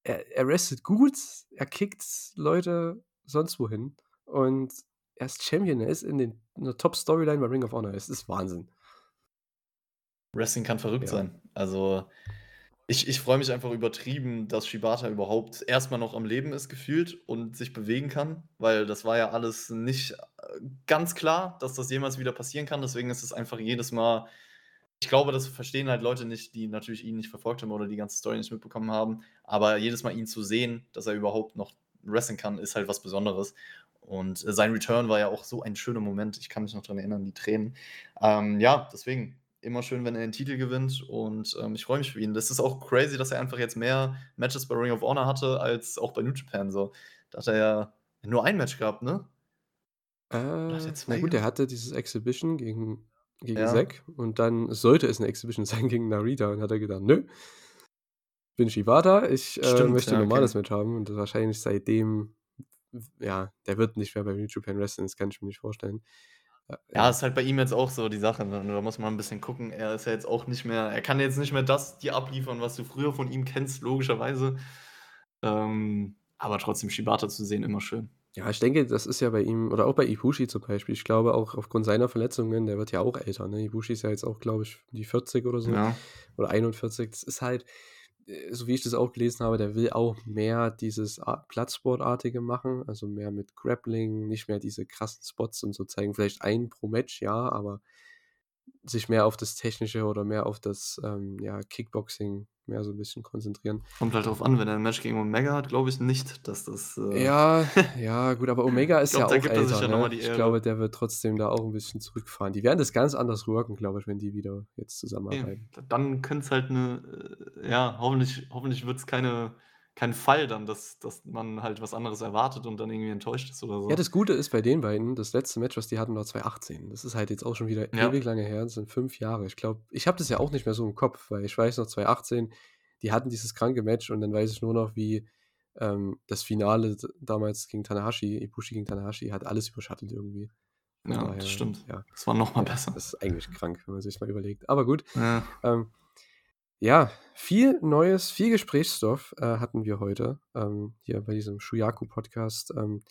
er er wrestelt gut, er kickt Leute sonst wohin und er ist Champion. Er ist in den in der Top-Storyline bei Ring of Honor. Es ist Wahnsinn. Wrestling kann verrückt Ja. sein. Also, ich ich freue mich einfach übertrieben, dass Shibata überhaupt erst mal noch am Leben ist gefühlt und sich bewegen kann, weil das war ja alles nicht, äh, ganz klar, dass das jemals wieder passieren kann. Deswegen ist es einfach jedes Mal ich glaube, das verstehen halt Leute nicht, die natürlich ihn nicht verfolgt haben oder die ganze Story nicht mitbekommen haben. Aber jedes Mal ihn zu sehen, dass er überhaupt noch wresteln kann, ist halt was Besonderes. Und, äh, sein Return war ja auch so ein schöner Moment. Ich kann mich noch dran erinnern, die Tränen. Ähm, ja, deswegen immer schön, wenn er den Titel gewinnt und, ähm, ich freue mich für ihn. Das ist auch crazy, dass er einfach jetzt mehr Matches bei Ring of Honor hatte als auch bei New Japan so. Da hat er ja nur 1 Match gehabt, ne? Äh, er na 2 gut, er hatte dieses Exhibition gegen gegen Ja. Zack und dann sollte es 'ne Exhibition sein gegen Narita und hat er gedacht: „Nö. Bin Shibata, ich, äh, Stimmt, möchte ja, normales okay. Match haben.“ Und wahrscheinlich seitdem ja, der wird nicht mehr bei New Japan wresteln, das kann ich mir nicht vorstellen. Äh, Ja, ist halt bei ihm jetzt auch so die Sache, ne? Da muss man 'n bisschen gucken. Er ist ja jetzt auch nicht mehr er kann jetzt nicht mehr das dir abliefern, was du früher von ihm kennst, logischerweise. Ähm, aber trotzdem Shibata zu sehen, immer schön. Ja, ich denke, das ist ja bei ihm oder auch bei Ibushi zum Beispiel. Ich glaube auch aufgrund seiner Verletzungen, der wird ja auch älter, ne? Ibushi ist ja jetzt auch, glaube ich, die 40 oder so Ja. oder 41. Das ist halt, so wie ich das auch gelesen habe, der will auch mehr dieses A Bloodsport-artige machen, also mehr mit Grappling, nicht mehr diese krassen Spots und so zeigen. Vielleicht einen pro Match, ja, aber sich mehr auf das Technische oder mehr auf das, ähm, ja, Kickboxing mehr so ein bisschen konzentrieren. Kommt halt drauf an, wenn er ein Match gegen Omega hat, glaube ich nicht, dass das. Äh ja, ja, gut, aber Omega ist glaub, ja auch älter. Ja ne? Ich glaube, der wird trotzdem da auch ein bisschen zurückfahren. Die werden das ganz anders worken, glaube ich, wenn die wieder jetzt zusammenarbeiten. Ja, dann könnte es halt eine, äh, ja, hoffentlich, hoffentlich wird es keine kein Fall dann, dass, dass man halt was anderes erwartet und dann irgendwie enttäuscht ist oder so. Ja, das Gute ist bei den beiden, das letzte Match, was die hatten, war 2018. Das ist halt jetzt auch schon wieder ja. ewig lange her. Das sind fünf Jahre. Ich glaube, ich habe das ja auch nicht mehr so im Kopf, weil ich weiß noch, 2018, die hatten dieses kranke Match und dann weiß ich nur noch, wie ähm, das Finale damals gegen Tanahashi, Ibushi gegen Tanahashi, hat alles überschattet irgendwie. Ja, daher, das stimmt. Ja. Das war noch mal ja, besser. Das ist eigentlich krank, wenn man sich mal überlegt. Aber gut. Ja. Ähm, ja, viel Neues, viel Gesprächsstoff äh, hatten wir heute ähm, hier bei diesem Shuyaku-Podcast. Ähm,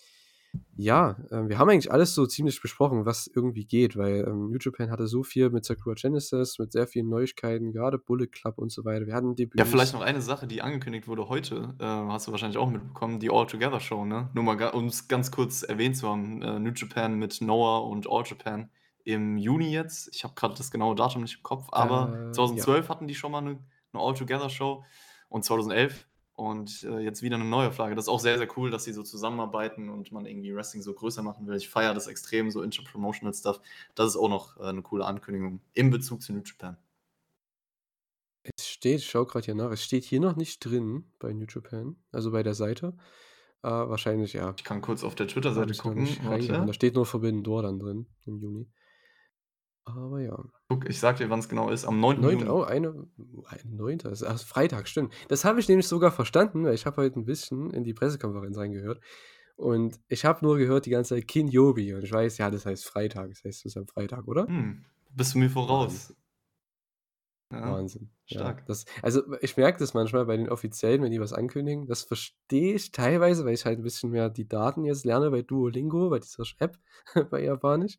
ja, äh, wir haben eigentlich alles so ziemlich besprochen, was irgendwie geht, weil ähm, New Japan hatte so viel mit Sakura Genesis, mit sehr vielen Neuigkeiten, gerade Bullet Club und so weiter. Wir hatten Debüts. Ja, vielleicht noch eine Sache, die angekündigt wurde heute, äh, hast du wahrscheinlich auch mitbekommen, die All Together Show, ne? Nur mal, um es ganz kurz erwähnt zu haben, äh, New Japan mit Noah und All Japan im Juni jetzt. Ich habe gerade das genaue Datum nicht im Kopf, aber äh, 2012 ja. hatten die schon mal eine, eine All-Together-Show und 2011 und äh, jetzt wieder eine neue Frage. Das ist auch sehr, sehr cool, dass sie so zusammenarbeiten und man irgendwie Wrestling so größer machen will. Ich feiere das extrem, so Interpromotional Stuff. Das ist auch noch äh, eine coole Ankündigung in Bezug zu New Japan. Es steht, ich schaue gerade hier nach, es steht hier noch nicht drin bei New Japan, also bei der Seite. Äh, wahrscheinlich, ja. Ich kann kurz auf der Twitter-Seite gucken. Da steht nur Verbinden Door dann drin im Juni. Aber ja. Guck, ich sag dir, wann es genau ist. Am 9. 9. Juni. Oh, eine, ein 9. Das ist Freitag, stimmt. Das habe ich nämlich sogar verstanden, weil ich habe heute ein bisschen in die Pressekonferenz reingehört. Und ich habe nur gehört die ganze Zeit Kinyobi. Und ich weiß, ja, das heißt Freitag. Das heißt, es ist am Freitag, oder? Hm, bist du mir voraus. Ja, Wahnsinn. Stark. Ja, das, also ich merke das manchmal bei den Offiziellen, wenn die was ankündigen. Das verstehe ich teilweise, weil ich halt ein bisschen mehr die Daten jetzt lerne bei Duolingo, bei dieser App bei Japanisch.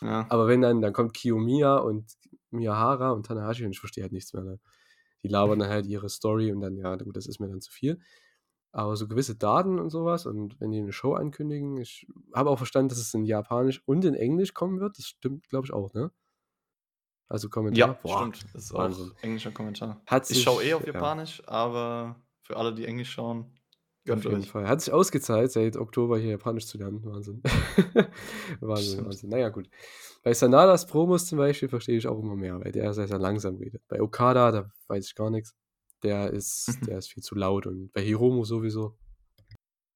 Ja. Aber wenn dann, dann kommt Kiyomiya und Miyahara und Tanahashi und ich verstehe halt nichts mehr. Ne? Die labern dann halt ihre Story und dann, ja, gut, das ist mir dann zu viel. Aber so gewisse Daten und sowas und wenn die eine Show ankündigen, ich habe auch verstanden, dass es in Japanisch und in Englisch kommen wird. Das stimmt, glaube ich, auch, ne? Also Kommentar. Ja, Boah, stimmt. Das ist Wahnsinn. auch englischer Kommentar. Hat ich schaue eh auf Japanisch, ja. aber für alle, die Englisch schauen, gönnt auf jeden euch. Fall. Hat sich ausgezahlt, seit Oktober hier Japanisch zu lernen. Wahnsinn. Wahnsinn, stimmt. Wahnsinn. Naja, gut. Bei Sanadas Promos zum Beispiel verstehe ich auch immer mehr, weil der sehr, sehr langsam redet. Bei Okada, da weiß ich gar nichts. Der ist, der ist viel zu laut und bei Hiromu sowieso.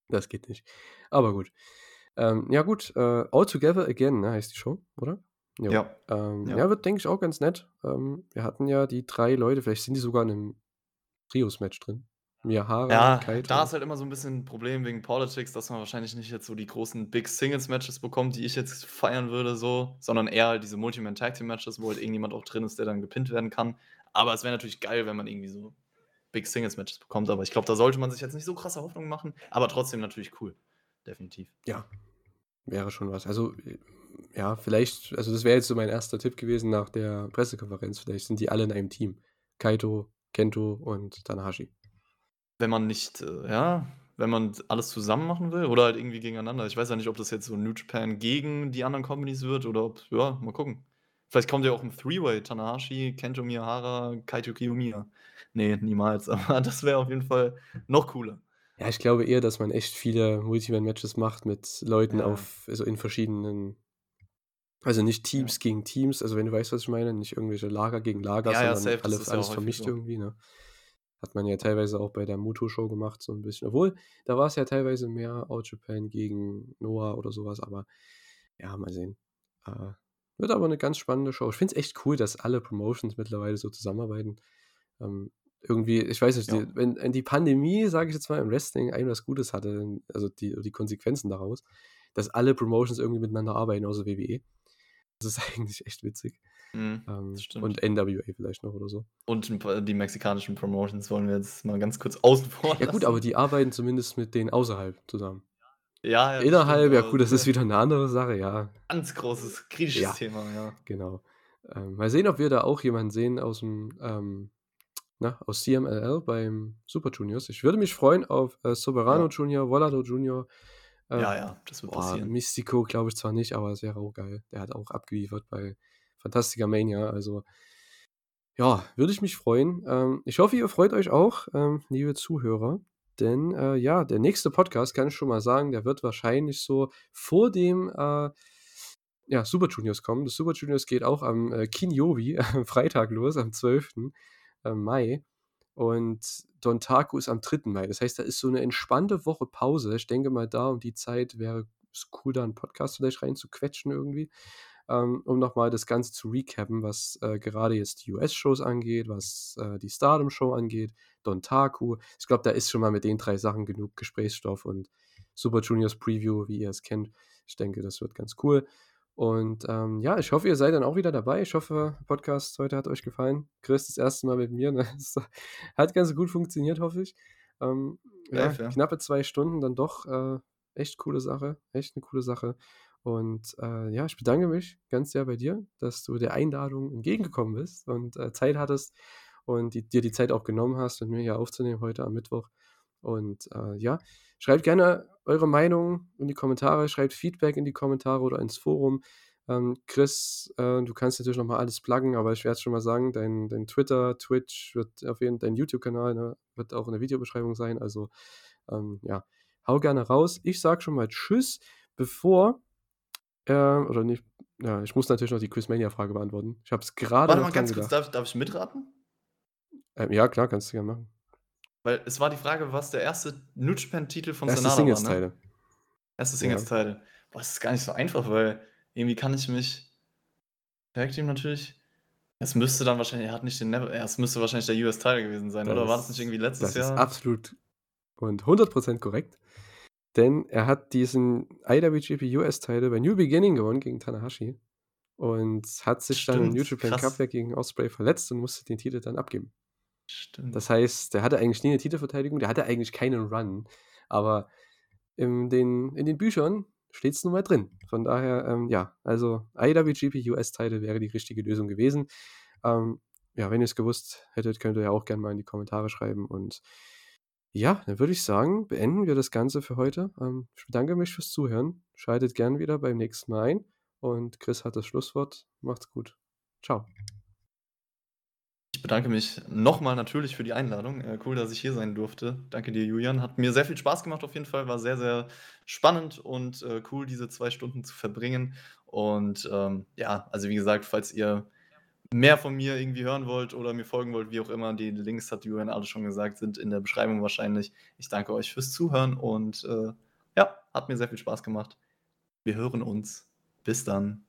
Das geht nicht. Aber gut. Ähm, ja, gut. Äh, All Together Again ne, heißt die Show, oder? Jo. Ja. Ähm, ja. ja. wird, denke ich, auch ganz nett. Ähm, wir hatten ja die drei Leute, vielleicht sind die sogar in einem Trios-Match drin. Miyahara, ja, Kaito. da ist halt immer so ein bisschen ein Problem wegen Politics, dass man wahrscheinlich nicht jetzt so die großen Big Singles Matches bekommt, die ich jetzt feiern würde, so, sondern eher halt diese Multi-Man Tag Team Matches, wo halt irgendjemand auch drin ist, der dann gepinnt werden kann. Aber es wäre natürlich geil, wenn man irgendwie so Big Singles Matches bekommt, aber ich glaube, da sollte man sich jetzt nicht so krasse Hoffnungen machen, aber trotzdem natürlich cool. Definitiv. Ja, wäre schon was. Also ja, vielleicht, also das wäre jetzt so mein erster Tipp gewesen nach der Pressekonferenz. Vielleicht sind die alle in einem Team. Kaito, Kento und Tanahashi. Wenn man nicht, äh, ja, wenn man alles zusammen machen will oder halt irgendwie gegeneinander. Ich weiß ja nicht, ob das jetzt so New Japan gegen die anderen Companies wird oder ob, ja, mal gucken. Vielleicht kommt ja auch ein Three-Way, Tanahashi, Kento Miyahara, Kaito Kiyomiya. Nee, niemals, aber das wäre auf jeden Fall noch cooler. Ja, ich glaube eher, dass man echt viele Multiman-Matches macht mit Leuten ja. auf, also in verschiedenen also nicht Teams ja. gegen Teams, also wenn du weißt, was ich meine, nicht irgendwelche Lager gegen Lager, ja, sondern ja, alles, alles vermischt so. irgendwie, ne? Hat man ja teilweise auch bei der Muto-Show gemacht, so ein bisschen. Obwohl, da war es ja teilweise mehr Out Japan gegen Noah oder sowas, aber ja, mal sehen. Äh, wird aber eine ganz spannende Show. Ich finde es echt cool, dass alle Promotions mittlerweile so zusammenarbeiten. Ähm, irgendwie, ich weiß nicht, die, wenn, wenn, die Pandemie, sage ich jetzt mal, im Wrestling ein was Gutes hatte, also die, die Konsequenzen daraus, dass alle Promotions irgendwie miteinander arbeiten, außer WWE. Das ist eigentlich echt witzig. Mhm, ähm, und NWA vielleicht noch oder so. Und die mexikanischen Promotions wollen wir jetzt mal ganz kurz außen vor lassen. Ja gut, aber die arbeiten zumindest mit denen außerhalb zusammen. Ja, ja Innerhalb, ja gut, das ist wieder eine andere Sache, ja. Ganz großes kritisches ja, Thema, ja. Genau. Ähm, mal sehen, ob wir da auch jemanden sehen aus dem, ähm, na, aus CMLL beim Super Juniors. Ich würde mich freuen auf äh, Soberano ja. Junior, Volado Junior, äh, ja, ja, das wird boah, passieren. Mystico glaube ich zwar nicht, aber es wäre auch geil. Der hat auch abgeliefert bei Fantastica Mania. Also, Ja, würde ich mich freuen. Ähm, ich hoffe, ihr freut euch auch, ähm, liebe Zuhörer. Denn äh, ja, der nächste Podcast, kann ich schon mal sagen, der wird wahrscheinlich so vor dem äh, ja, Super Juniors kommen. Das Super Juniors geht auch am äh, Kinyovi, am Freitag los, am 12. Äh, Mai. Und Dontaku ist am 3. Mai. Das heißt, da ist so eine entspannte Woche Pause. Ich denke mal, da um die Zeit wäre es cool, da einen Podcast vielleicht reinzuquetschen irgendwie ähm, um nochmal das Ganze zu recappen, was äh, gerade jetzt die US-Shows angeht, was äh, die Stardom-Show angeht, Don Taku. Ich glaube, da ist schon mal mit den drei Sachen genug Gesprächsstoff und Super Juniors Preview, wie ihr es kennt. Ich denke, das wird ganz cool. Und ähm, ja, ich hoffe, ihr seid dann auch wieder dabei. Ich hoffe, der Podcast heute hat euch gefallen. Chris, das erste Mal mit mir. Ne? Das hat ganz gut funktioniert, hoffe ich. Ähm, ja, ja, knappe zwei Stunden, dann doch äh, echt coole Sache. Echt eine coole Sache. Und äh, ja, ich bedanke mich ganz sehr bei dir, dass du der Einladung entgegengekommen bist und äh, Zeit hattest und die, dir die Zeit auch genommen hast, mit mir hier aufzunehmen heute am Mittwoch. Und äh, ja, schreibt gerne eure Meinung in die Kommentare, schreibt Feedback in die Kommentare oder ins Forum. Ähm, Chris, äh, du kannst natürlich nochmal alles pluggen, aber ich werde es schon mal sagen, dein, dein Twitter, Twitch wird auf jeden Fall, dein YouTube-Kanal ne, wird auch in der Videobeschreibung sein. Also ähm, ja, hau gerne raus. Ich sage schon mal Tschüss, bevor äh, oder nicht. Ja, ich muss natürlich noch die Quizmania-Frage beantworten. Ich habe es gerade Warte mal ganz kurz, darf, darf ich mitraten? Ähm, ja, klar, kannst du gerne machen. Weil es war die Frage, was der erste New Japan-Titel von Erste Sanada war, ne? Erste Singles-Teile. Ja. Boah, das ist gar nicht so einfach, weil irgendwie kann ich mich. Tag Team natürlich. Es müsste dann wahrscheinlich, er hat nicht den Never, es müsste wahrscheinlich der US-Teil gewesen sein, das oder war das nicht irgendwie letztes das Jahr? Das ist absolut und 100% korrekt. Denn er hat diesen IWGP US-Title bei New Beginning gewonnen gegen Tanahashi und hat sich Stimmt, dann im New Japan Cup gegen Osprey verletzt und musste den Titel dann abgeben. Stimmt. Das heißt, der hatte eigentlich nie eine Titelverteidigung, der hatte eigentlich keinen Run, aber in den, in den Büchern steht es nun mal drin. Von daher, ähm, ja, also IWGP US-Title wäre die richtige Lösung gewesen. Ähm, ja, wenn ihr es gewusst hättet, könnt ihr ja auch gerne mal in die Kommentare schreiben und ja, dann würde ich sagen, beenden wir das Ganze für heute. Ähm, ich bedanke mich fürs Zuhören. Schaltet gern wieder beim nächsten Mal ein. Und Chris hat das Schlusswort. Macht's gut. Ciao. Bedanke mich nochmal natürlich für die Einladung. Äh, cool, dass ich hier sein durfte. Danke dir, Julian. Hat mir sehr viel Spaß gemacht auf jeden Fall. War sehr, sehr spannend und äh, cool, diese zwei Stunden zu verbringen. Und ähm, ja, also wie gesagt, falls ihr mehr von mir irgendwie hören wollt oder mir folgen wollt, wie auch immer, die Links hat Julian alles schon gesagt, sind in der Beschreibung wahrscheinlich. Ich danke euch fürs Zuhören und äh, ja, hat mir sehr viel Spaß gemacht. Wir hören uns. Bis dann.